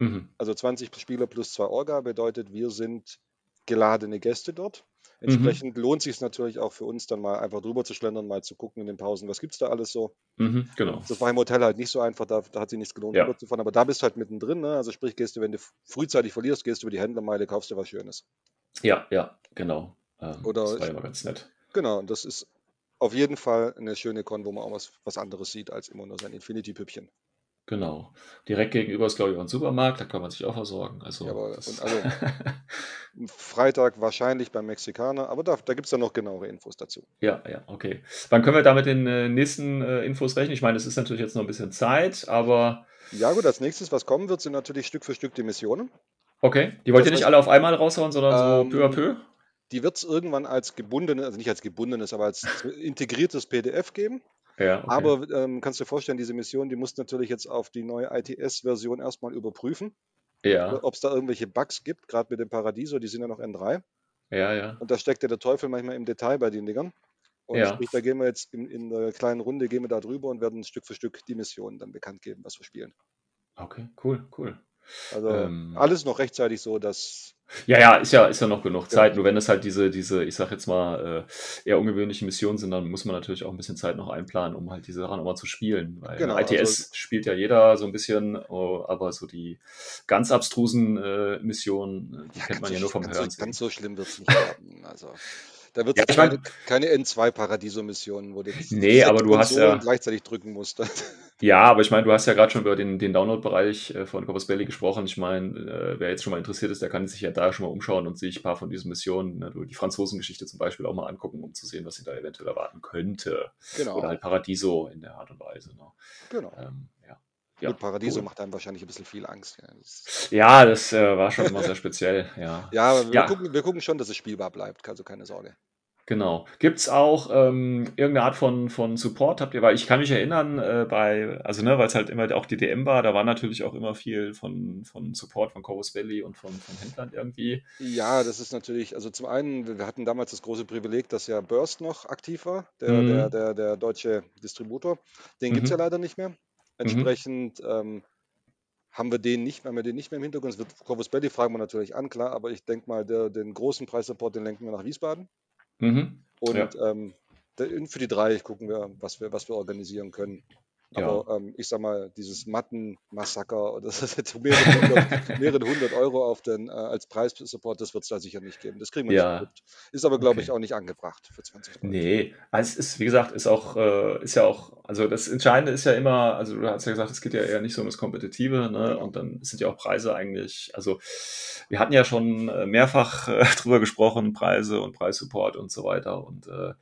Mhm. Also 20 Spieler plus zwei Orga bedeutet, wir sind geladene Gäste dort. Mhm. Entsprechend lohnt sich natürlich auch für uns dann mal einfach drüber zu schlendern, mal zu gucken in den Pausen, was gibt es da alles so. Mhm. Genau. Das war im Hotel halt nicht so einfach, da, da hat sich nichts gelohnt, Ja. rüberzufahren, aber da bist du halt mittendrin. Ne? Also sprich, gehst du, wenn du frühzeitig verlierst, gehst du über die Händlermeile, kaufst dir was Schönes. Ja, ja, genau. Ähm, Oder das war immer ganz nett. genau, das ist auf jeden Fall eine schöne Con, wo man auch was, was anderes sieht als immer nur sein Infinity-Püppchen. Genau. Direkt gegenüber ist, glaube ich, auch ein Supermarkt, da kann man sich auch versorgen. Also Jawohl. Und also Freitag wahrscheinlich beim Mexikaner, aber da, da gibt es dann noch genauere Infos dazu. Ja, ja, okay. Wann können wir da mit den äh, nächsten äh, Infos rechnen? Ich meine, es ist natürlich jetzt noch ein bisschen Zeit, aber Ja, gut, als nächstes, was kommen wird, sind natürlich Stück für Stück die Missionen. okay. Die wollt Das ihr nicht alle auf einmal raushauen, sondern so peu à ähm, peu? Die wird es irgendwann als gebundenes, also nicht als gebundenes, aber als integriertes PDF geben. Ja, okay. Aber ähm, kannst du dir vorstellen, diese Mission, die muss natürlich jetzt auf die neue ITS-Version erstmal überprüfen, ja, ob es da irgendwelche Bugs gibt, gerade mit dem Paradiso, die sind ja noch N3. ja, ja. Und da steckt ja der Teufel manchmal im Detail bei den Dingern. Und Ja. sprich, da gehen wir jetzt in, in der kleinen Runde, gehen wir da drüber und werden Stück für Stück die Missionen dann bekannt geben, was wir spielen. Okay, cool, cool. Also Ähm. alles noch rechtzeitig so, dass Ja, ja, ist ja, ist ja noch genug Ja. Zeit. Nur wenn es halt diese, diese, ich sag jetzt mal, äh, eher ungewöhnliche Missionen sind, dann muss man natürlich auch ein bisschen Zeit noch einplanen, um halt diese Sachen auch mal zu spielen. Weil Genau, ITS also- spielt ja jeder so ein bisschen, oh, aber so die ganz abstrusen äh, Missionen, äh, die kennt man ja nur vom Hören. so, ganz so schlimm wird es nicht werden. Also da wird Ja, es mein- keine, keine N2-Paradiso-Missionen, wo du Nee, aber du hast ja- gleichzeitig drücken musst. Ja, aber ich meine, du hast ja gerade schon über den, den Download-Bereich äh, von Corpus Belli gesprochen. Ich meine, äh, wer jetzt schon mal interessiert ist, der kann sich ja da schon mal umschauen und sich ein paar von diesen Missionen, ne, die Franzosengeschichte zum Beispiel, auch mal angucken, um zu sehen, was sie da eventuell erwarten könnte. genau. Oder halt Paradiso in der Art und Weise. Ne? genau. Ähm, ja. Ja, Gut, Paradiso cool. macht einem wahrscheinlich ein bisschen viel Angst. Ja, das, Ja, das äh, war schon immer sehr speziell, ja. ja aber wir, Ja. Gucken, wir gucken schon, dass es spielbar bleibt, also keine Sorge. Genau. Gibt's auch ähm, irgendeine Art von, von Support? Habt ihr, weil ich kann mich erinnern, äh, bei, also ne, weil es halt immer auch die DM war, da war natürlich auch immer viel von, von Support von Corvus Valley und von, von Händlern irgendwie. Ja, das ist natürlich, also zum einen, wir hatten damals das große Privileg, dass ja Burst noch aktiv war, der, Mhm. der, der, der deutsche Distributor. Den gibt's Mhm. ja leider nicht mehr. Entsprechend ähm, haben wir den nicht, haben wir den nicht mehr im Hintergrund. Es wird Corvus Belli fragen wir natürlich an, klar, aber ich denke mal, der, den großen Preissupport, den lenken wir nach Wiesbaden. Mhm. Und Ja. ähm, für die drei gucken wir, was wir, was wir organisieren können. Ja. Aber ähm, ich sag mal, dieses Matten-Massaker, jetzt mehrere hundert, mehrere hundert Euro auf den, äh, als Preissupport, das wird es da sicher nicht geben. Das kriegen wir Ja. nicht gewuppt. Ist aber, glaube ich, Okay. auch nicht angebracht für 20 Euro. Nee, also es ist, wie gesagt, ist auch, äh, ist ja auch, also das Entscheidende ist ja immer, also du hast ja gesagt, es geht ja eher nicht so um das Kompetitive, ne? Genau. Und dann sind ja auch Preise eigentlich, also wir hatten ja schon äh, mehrfach äh, drüber gesprochen, Preise und Preissupport und so weiter. Und äh,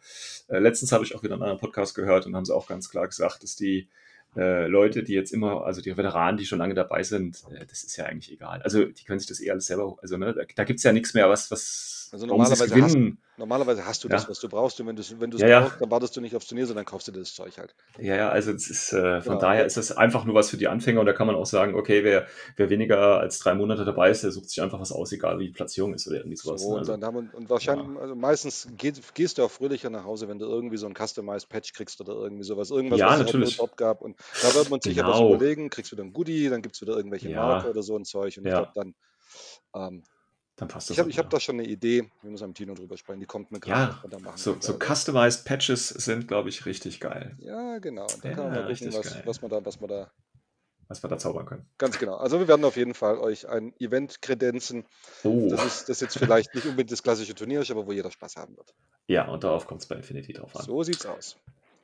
äh, letztens habe ich auch wieder einen anderen Podcast gehört und haben sie auch ganz klar gesagt, dass die äh, Leute, die jetzt immer, also die Veteranen, die schon lange dabei sind, äh, das ist ja eigentlich egal. Also die können sich das eh alles selber, also ne, da, da gibt's ja nichts mehr, was, was, Also warum sie es gewinnen. Normalerweise hast du Ja. das, was du brauchst. Und wenn du es wenn du's Ja, ja. brauchst, dann wartest du nicht aufs Turnier, sondern kaufst dir das Zeug halt. Ja, ja, also es ist, äh, von Genau. daher ist das einfach nur was für die Anfänger und da kann man auch sagen, okay, wer, wer weniger als drei Monate dabei ist, der sucht sich einfach was aus, egal wie die Platzierung ist oder irgendwie sowas. So, ne? und, Also, dann haben, und wahrscheinlich, also meistens geht, gehst du auch fröhlicher nach Hause, wenn du irgendwie so ein Customized Patch kriegst oder irgendwie sowas. Irgendwas, Ja, was es halt natürlich. top gab. Und da wird man sich ja was Genau. überlegen, kriegst wieder ein Goodie, dann gibt es wieder irgendwelche Ja. Marker oder so ein Zeug. Und ich Ja. glaube dann, ähm, dann passt das. ich habe hab da schon eine Idee, wir müssen mit Tino drüber sprechen, die kommt mir gerade, Ja, so, so customized Patches sind, glaube ich, richtig geil, ja, genau. Dann Ja, kann man mal gucken, richtig was, geil. was man da, was man da, was wir da zaubern können. ganz genau. Also wir werden auf jeden Fall euch ein Event kredenzen. Oh, Das ist das jetzt vielleicht nicht unbedingt das klassische Turnier, ist, aber wo jeder Spaß haben wird. ja, und darauf kommt es bei Infinity drauf an. So sieht's aus.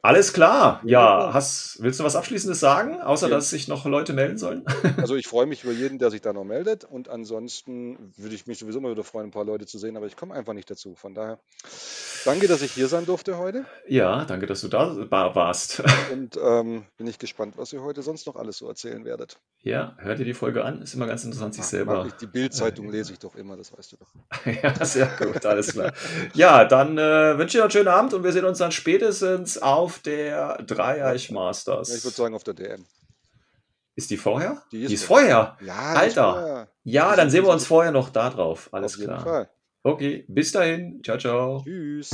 Alles klar, ja, hast, willst du was Abschließendes sagen, außer Ja. dass sich noch Leute melden sollen? Also ich freue mich über jeden, der sich da noch meldet. Und ansonsten würde ich mich sowieso mal wieder freuen, ein paar Leute zu sehen, aber ich komme einfach nicht dazu. Von daher, danke, dass ich hier sein durfte heute. ja, danke, dass du da wa- warst. Und ähm, bin ich gespannt, was ihr heute sonst noch alles so erzählen werdet. Ja, hör dir die Folge an, ist immer ganz interessant, sich Ach, selber die Bildzeitung äh, lese ich doch immer, das weißt du doch. Ja, sehr gut, alles klar. Ja, dann äh, wünsche ich dir einen schönen Abend und wir sehen uns dann spätestens auf der Dreieich Masters. Ja, ich würde sagen auf der DM. ist die vorher? Die Die ist ist, vorher. Ja, Alter. vorher. Ja, dann sehen wir uns vorher noch da drauf. Alles auf klar. Fall. Okay, bis dahin. Ciao, ciao. Tschüss.